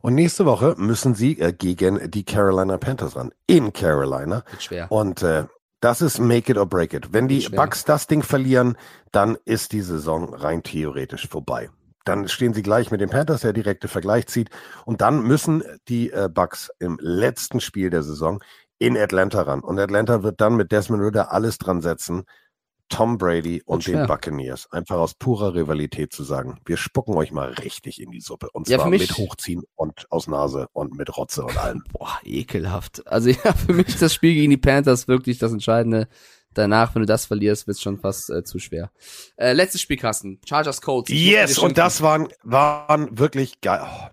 Und nächste Woche müssen sie äh, gegen die Carolina Panthers ran. In Carolina. Wird schwer. Und äh, das ist make it or break it. Wenn die Schwer. Bucks das Ding verlieren, dann ist die Saison rein theoretisch vorbei. Dann stehen sie gleich mit den Panthers, der direkte Vergleich zieht. Und dann müssen die äh, Bucks im letzten Spiel der Saison in Atlanta ran. Und Atlanta wird dann mit Desmond Ritter alles dran setzen, Tom Brady und den Buccaneers einfach aus purer Rivalität zu sagen, wir spucken euch mal richtig in die Suppe. Und Ja, zwar für mich- mit Hochziehen und aus Nase und mit Rotze und allem. Boah, ekelhaft. Also ja, für mich das Spiel gegen die Panthers wirklich das Entscheidende. Danach, wenn du das verlierst, wird's schon fast äh, zu schwer. Äh, letztes Spiel, Carsten. Chargers Colts. Yes, und das waren, waren wirklich geil. Oh.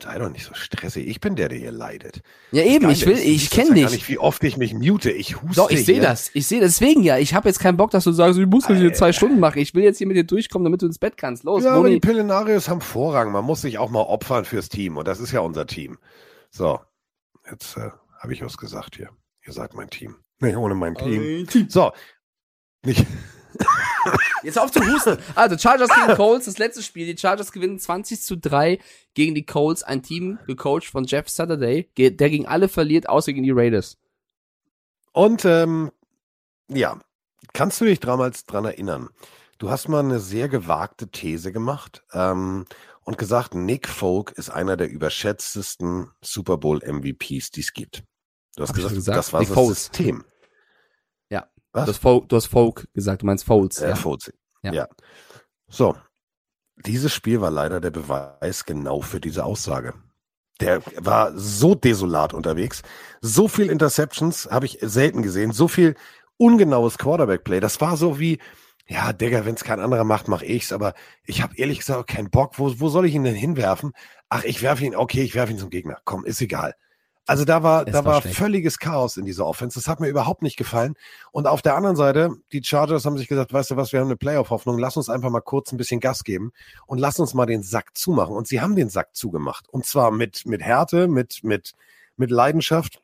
Sei doch nicht so stressig. Ich bin der, der hier leidet. Ja, eben, Geile ich will, ist, ich kenne das ja gar dich. nicht, wie oft ich mich mute. Ich huste Doch, ich sehe das. Ich sehe deswegen ja. Ich habe jetzt keinen Bock, dass du sagst, ich muss das hier zwei Stunden machen. Ich will jetzt hier mit dir durchkommen, damit du ins Bett kannst. Los, Ja, aber die. Pillenarios haben Vorrang. Man muss sich auch mal opfern fürs Team. Und das ist ja unser Team. So, jetzt äh, habe ich was gesagt hier. Ihr seid mein Team. Nee, ohne mein Team. So. Nicht. Jetzt auf zu husten. Also, Chargers gegen Colts, das letzte Spiel. Die Chargers gewinnen 20 zu 3 gegen die Colts. Ein Team gecoacht von Jeff Saturday, der gegen alle verliert, außer gegen die Raiders. Und ähm, ja, kannst du dich damals dran erinnern? Du hast mal eine sehr gewagte These gemacht ähm, und gesagt, Nick Folk ist einer der überschätztesten Super Bowl MVPs, die es gibt. Du hast gesagt, gesagt? das war Nick das Foles. System. Was? Du hast, Folk, du hast Folk gesagt, du meinst Foles. Äh, ja. Foles. Ja. Ja. So, dieses Spiel war leider der Beweis genau für diese Aussage. Der war so desolat unterwegs. So viel Interceptions habe ich selten gesehen. So viel ungenaues Quarterback-Play. Das war so wie, ja, Digga, wenn es kein anderer macht, mache ich's. Aber ich habe ehrlich gesagt auch keinen Bock. Wo, wo soll ich ihn denn hinwerfen? Ach, ich werfe ihn, okay, ich werfe ihn zum Gegner. Komm, ist egal. Also da war, da war schlecht. völliges Chaos in dieser Offense. Das hat mir überhaupt nicht gefallen. Und auf der anderen Seite, die Chargers haben sich gesagt, weißt du was, wir haben eine Playoff-Hoffnung, lass uns einfach mal kurz ein bisschen Gas geben und lass uns mal den Sack zumachen. Und sie haben den Sack zugemacht. Und zwar mit, mit Härte, mit, mit, mit Leidenschaft.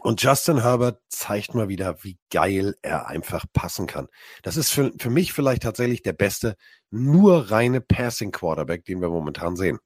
Und Justin Herbert zeigt mal wieder, wie geil er einfach passen kann. Das ist für, für mich vielleicht tatsächlich der beste, nur reine Passing-Quarterback, den wir momentan sehen.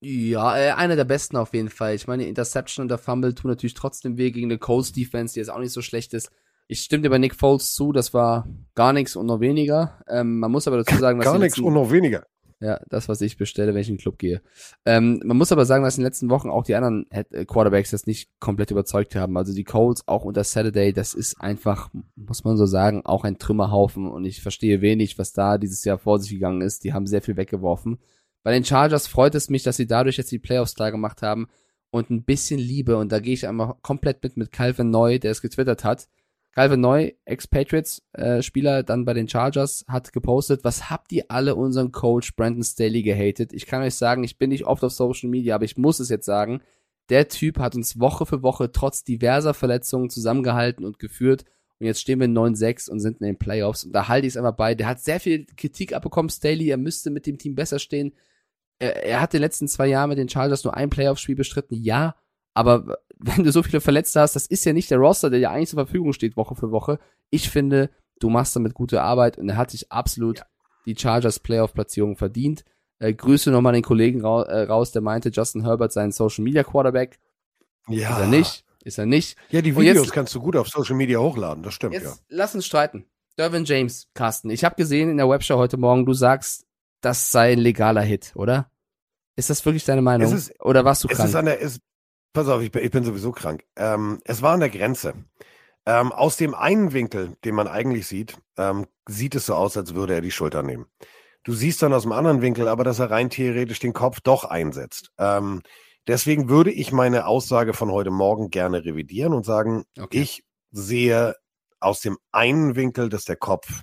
Ja, äh, einer der besten auf jeden Fall. Ich meine, Interception und der Fumble tun natürlich trotzdem weh gegen eine Colts Defense, die jetzt auch nicht so schlecht ist. Ich stimme dir bei Nick Foles zu, das war gar nichts und noch weniger. Ähm, man muss aber dazu sagen, dass Gar nichts und noch weniger. Ja, das, was ich bestelle, wenn ich in den Club gehe. Ähm, man muss aber sagen, dass in den letzten Wochen auch die anderen äh, Quarterbacks das nicht komplett überzeugt haben. Also die Colts, auch unter Saturday, das ist einfach, muss man so sagen, auch ein Trümmerhaufen. Und ich verstehe wenig, was da dieses Jahr vor sich gegangen ist. Die haben sehr viel weggeworfen. Bei den Chargers freut es mich, dass sie dadurch jetzt die Playoffs klar gemacht haben und ein bisschen Liebe. Und da gehe ich einmal komplett mit mit Calvin Neu, der es getwittert hat. Calvin Neu, Ex-Patriots-Spieler, dann bei den Chargers, hat gepostet, was habt ihr alle unseren Coach Brandon Staley gehatet? Ich kann euch sagen, ich bin nicht oft auf Social Media, aber ich muss es jetzt sagen, der Typ hat uns Woche für Woche trotz diverser Verletzungen zusammengehalten und geführt. Und jetzt stehen wir in 9-6 und sind in den Playoffs. Und da halte ich es einfach bei. Der hat sehr viel Kritik abbekommen, Staley. Er müsste mit dem Team besser stehen. Er, er hat in den letzten zwei Jahren mit den Chargers nur ein Playoff-Spiel bestritten. Ja, aber wenn du so viele Verletzte hast, das ist ja nicht der Roster, der ja eigentlich zur Verfügung steht, Woche für Woche. Ich finde, du machst damit gute Arbeit und er hat sich absolut die Chargers Playoff-Platzierung verdient. Äh, Grüße nochmal den Kollegen ra äh, raus, der meinte, Justin Herbert sei ein Social Media Quarterback. Ja. Ist er nicht. Ist er nicht. Ja, die Videos jetzt- kannst du gut auf Social Media hochladen, das stimmt, Jetzt ja. lass uns streiten. Dervin James, Carsten. Ich habe gesehen in der Webshow heute Morgen, du sagst, das sei ein legaler Hit, oder? Ist das wirklich deine Meinung? Ist- oder warst du Es krank? ist an der, es, pass auf, ich bin, ich bin sowieso krank. Ähm, es war an der Grenze. Ähm, aus dem einen Winkel, den man eigentlich sieht, ähm, sieht es so aus, als würde er die Schulter nehmen. Du siehst dann aus dem anderen Winkel aber, dass er rein theoretisch den Kopf doch einsetzt. Ähm, deswegen würde ich meine Aussage von heute Morgen gerne revidieren und sagen, Okay. ich sehe aus dem einen Winkel, dass der Kopf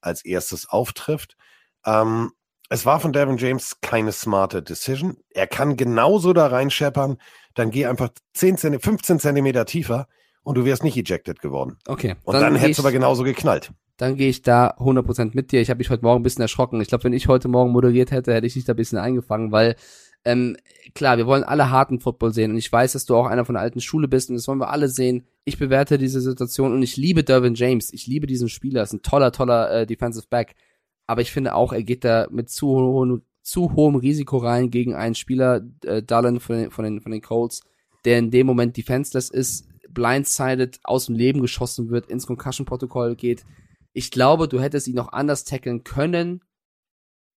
als erstes auftrifft. Ähm, es war von Devin James keine smarte Decision. Er kann genauso da reinscheppern, dann geh einfach 10 Zenti 15 Zentimeter tiefer und du wärst nicht ejected geworden. Okay. Und dann, hättest du aber genauso geknallt. dann gehe ich da 100% mit dir. Ich habe mich heute Morgen ein bisschen erschrocken. Ich glaube, wenn ich heute Morgen moderiert hätte, hätte ich dich da ein bisschen eingefangen, weil ähm, klar, wir wollen alle harten Football sehen und ich weiß, dass du auch einer von der alten Schule bist und das wollen wir alle sehen. Ich bewerte diese Situation und ich liebe Dervin James. Ich liebe diesen Spieler. Ist ein toller, toller äh, Defensive Back. Aber ich finde auch, er geht da mit zu, hohem- zu hohem Risiko rein gegen einen Spieler, äh, Dallin von den, von, den, von den Colts, der in dem Moment defenseless ist, blindsided, aus dem Leben geschossen wird, ins Concussion-Protokoll geht. Ich glaube, du hättest ihn noch anders tackeln können,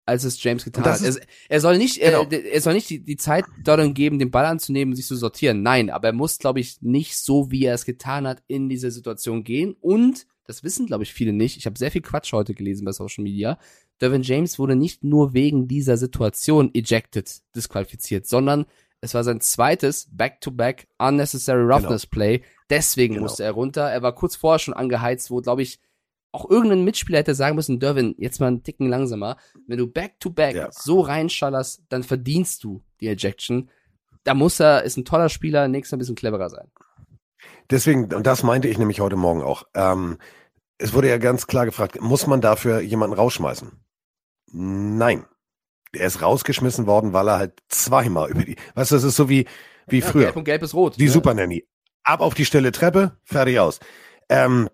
als es James getan hat. Er, er soll nicht, Genau. er, er soll nicht die, die Zeit darin geben, den Ball anzunehmen und sich zu sortieren. Nein, aber er muss, glaube ich, nicht so, wie er es getan hat, in diese Situation gehen. Und, das wissen, glaube ich, viele nicht, ich habe sehr viel Quatsch heute gelesen bei Social Media, Dervin James wurde nicht nur wegen dieser Situation ejected, disqualifiziert, sondern es war sein zweites Back-to-Back Unnecessary Roughness Play. Deswegen Genau. musste er runter. Er war kurz vorher schon angeheizt, wo, glaube ich, auch irgendein Mitspieler hätte sagen müssen, Dervin, jetzt mal einen Ticken langsamer. Wenn du Back-to-Back Ja. so reinschallerst, dann verdienst du die Ejection. Da muss er, ist ein toller Spieler, nächstes Mal ein bisschen cleverer sein. Deswegen, und das meinte ich nämlich heute Morgen auch. Ähm, es wurde ja ganz klar gefragt, muss man dafür jemanden rausschmeißen? Nein. Er ist rausgeschmissen worden, weil er halt zweimal über die. Weißt du, das ist so wie, Wie Ja, früher. Gelb und Gelb ist rot. Die ne? Super Nanny. Ab auf die stille Treppe, fertig aus. Ähm,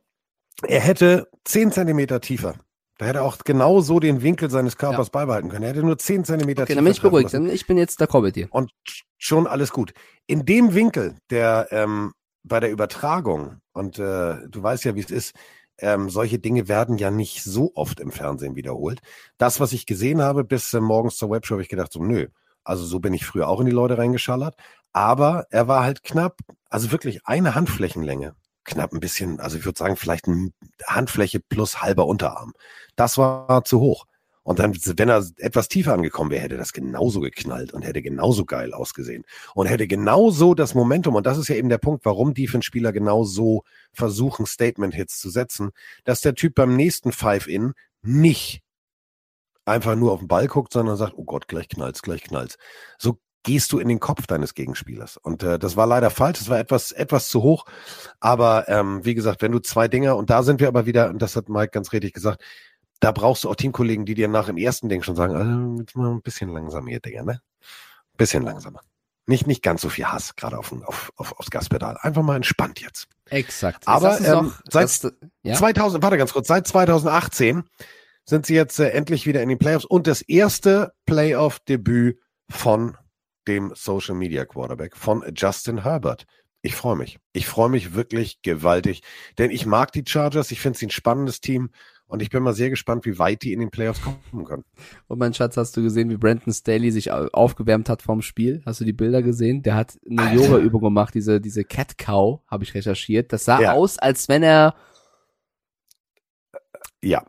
er hätte 10 Zentimeter tiefer. Da hätte er auch genau so den Winkel seines Körpers beibehalten können. Er hätte nur 10 Zentimeter Okay, tiefer dann bin ich beruhigt. Dann ich bin jetzt d'accord mit dir. Und schon alles gut. In dem Winkel, der ähm, bei der Übertragung, und äh, du weißt ja, wie es ist, ähm, solche Dinge werden ja nicht so oft im Fernsehen wiederholt. Das, was ich gesehen habe, bis äh, morgens zur Webshow, habe ich gedacht, so, nö. Also so bin ich früher auch in die Leute reingeschallert. Aber er war halt knapp, also wirklich eine Handflächenlänge. Knapp ein bisschen, also ich würde sagen, vielleicht eine Handfläche plus halber Unterarm. Das war zu hoch. Und dann, wenn er etwas tiefer angekommen wäre, hätte das genauso geknallt und hätte genauso geil ausgesehen. Und hätte genauso das Momentum, und das ist ja eben der Punkt, warum Defense-Spieler genau so versuchen, Statement-Hits zu setzen, dass der Typ beim nächsten Five-In nicht einfach nur auf den Ball guckt, sondern sagt, oh Gott, gleich knallt's, gleich knallt's. So gehst du in den Kopf deines Gegenspielers. Und äh, das war leider falsch, das war etwas, etwas zu hoch. Aber ähm, wie gesagt, wenn du zwei Dinger, und da sind wir aber wieder, und das hat Mike ganz richtig gesagt, da brauchst du auch Teamkollegen, die dir nach dem ersten Ding schon sagen, also, jetzt mal ein bisschen langsamer hier, Digga, ne? Bisschen langsamer. Nicht, nicht ganz so viel Hass, gerade auf, auf, auf, aufs Gaspedal. Einfach mal entspannt jetzt. Exakt. Aber ähm, noch- seit das- ja? 2000, warte ganz kurz, seit 2018 sind sie jetzt äh, endlich wieder in den Playoffs und das erste Playoff-Debüt von dem Social Media Quarterback, von Justin Herbert. Ich freue mich. Ich freue mich wirklich gewaltig, denn ich mag die Chargers. Ich finde sie ein spannendes Team und ich bin mal sehr gespannt, wie weit die in den Playoffs kommen können. Und mein Schatz, hast du gesehen, wie Brandon Staley sich au- aufgewärmt hat vorm Spiel? Hast du die Bilder gesehen? Der hat eine. Yoga-Übung gemacht, diese, diese Cat Cow, habe ich recherchiert. Das sah Ja. aus, als wenn er Ja.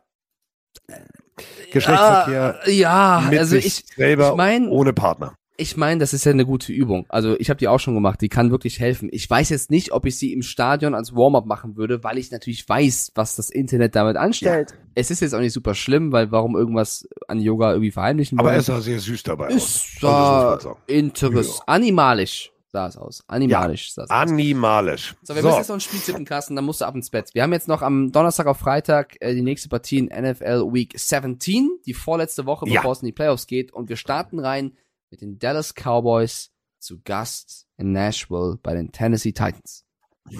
Geschlechtsverkehr ja, mit also sich ich, selber ich mein- ohne Partner. Ich meine, das ist ja eine gute Übung. Also ich habe die auch schon gemacht, die kann wirklich helfen. Ich weiß jetzt nicht, ob ich sie im Stadion als Warm-up machen würde, weil ich natürlich weiß, was das Internet damit anstellt. Es ist jetzt auch nicht super schlimm, weil warum irgendwas an Yoga irgendwie verheimlichen Aber wollen. er sah sehr süß dabei aus. ist Also, das muss man äh, sagen. interess animalisch sah es aus. Animalisch sah es aus. Animalisch. So, wir müssen jetzt noch ein Spiel tippen, Carsten, dann musst du ab ins Bett. Wir haben jetzt noch am Donnerstag auf Freitag äh, die nächste Partie in NFL Week 17, die vorletzte Woche, Ja. bevor es in die Playoffs geht. Und wir starten rein mit den Dallas Cowboys zu Gast in Nashville bei den Tennessee Titans.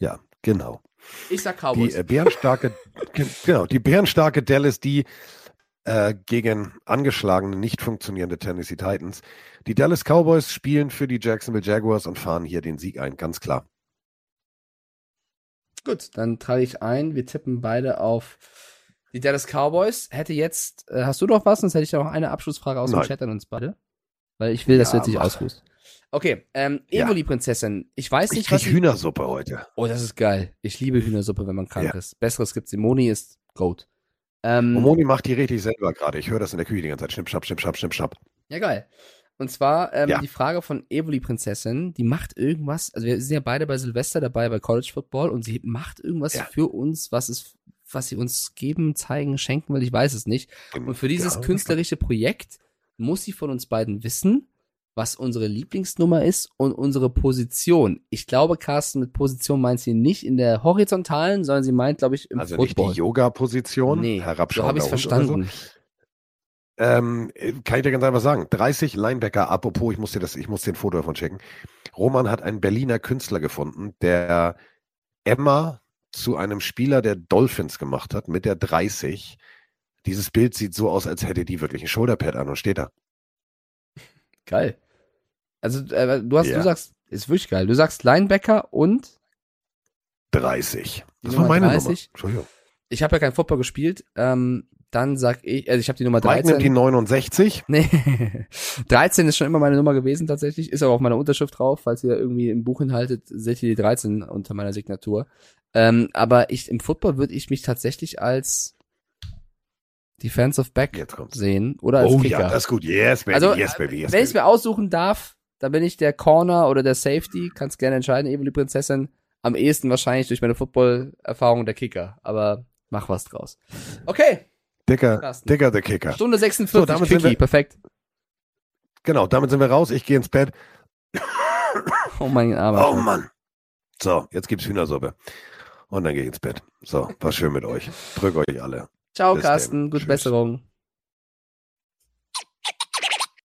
Ja, genau. Ich sag Die Cowboys. äh, bärenstarke, ge- genau, die bärenstarke Dallas, die äh, gegen angeschlagene, nicht funktionierende Tennessee Titans. Die Dallas Cowboys spielen für die Jacksonville Jaguars und fahren hier den Sieg ein, ganz klar. Gut, dann trage ich ein. Wir tippen beide auf die Dallas Cowboys. Hätte jetzt, äh, hast du noch was? Sonst hätte ich noch eine Abschlussfrage aus dem Nein. Chat an uns beide. Weil ich will, dass du Ja, jetzt nicht ausruhst. Okay, ähm. Evoli-Prinzessin. Ich weiß Ich nicht, was krieg sie- Hühnersuppe heute. Oh, das ist geil. Ich liebe Hühnersuppe, wenn man krank Ja. ist. Besseres gibt's. Moni ist Goat. Ähm, Moni macht die richtig selber gerade. Ich höre das in der Küche die ganze Zeit. Schnipp, schnapp, schnipp, schnapp, schnipp, schnapp. ja, geil. Und zwar ähm, Ja. die Frage von Evoli Prinzessin, die macht irgendwas, also wir sind ja beide bei Silvester dabei bei College Football und sie macht irgendwas Ja. für uns, was es, was sie uns geben, zeigen, schenken will, ich weiß es nicht. Und für dieses Ja. künstlerische Projekt muss sie von uns beiden wissen, was unsere Lieblingsnummer ist und unsere Position. Ich glaube, Carsten, mit Position meint sie nicht in der horizontalen, sondern sie meint, glaube ich, im Also nicht Football. die Yoga-Position, Nee, so habe ich Hund verstanden. So. Ähm, kann ich dir ganz einfach sagen. 30 Linebacker, apropos, ich muss dir das, ich muss dir ein Foto davon checken. Roman hat einen Berliner Künstler gefunden, der Emma zu einem Spieler der Dolphins gemacht hat mit der 30. Dieses Bild sieht so aus, als hätte die wirklich ein Shoulderpad an und steht da. Geil. Also, äh, du hast, Ja. du sagst, ist wirklich geil. Du sagst Linebacker und 30. Die Das war Nummer meine 30? Nummer. Entschuldigung. ich habe ja kein Football gespielt. Ähm, dann sag ich, also ich habe die Nummer Mike nimmt die 13. 69. Nee, 13 ist schon immer meine Nummer gewesen tatsächlich. Ist auch auf meiner Unterschrift drauf. Falls ihr irgendwie im Buch hinhaltet, seht ihr die 13 unter meiner Signatur. Ähm, aber ich im Football würde ich mich tatsächlich als Defensive Back Jetzt kommt's. sehen oder als Oh Kicker. ja, das ist gut. Yes, baby. Also, yes, baby. Yes, Wenn ich es mir aussuchen darf, dann bin ich der Corner oder der Safety. Kannst gerne entscheiden, Evoli Prinzessin. Am ehesten wahrscheinlich durch meine Football-Erfahrung der Kicker. Aber mach was draus. Okay, Dicker, Carsten. dicker der Kicker. Stunde So, 46, damit sind Quickie, wir- perfekt. Genau, damit sind wir raus. Ich gehe ins Bett. Oh mein armer Oh. Mann. So, jetzt gibt's Hühnersuppe. Und dann gehe ich ins Bett. So, war schön mit euch. Drück euch alle. Ciao, Bis Carsten. Gute. Besserung.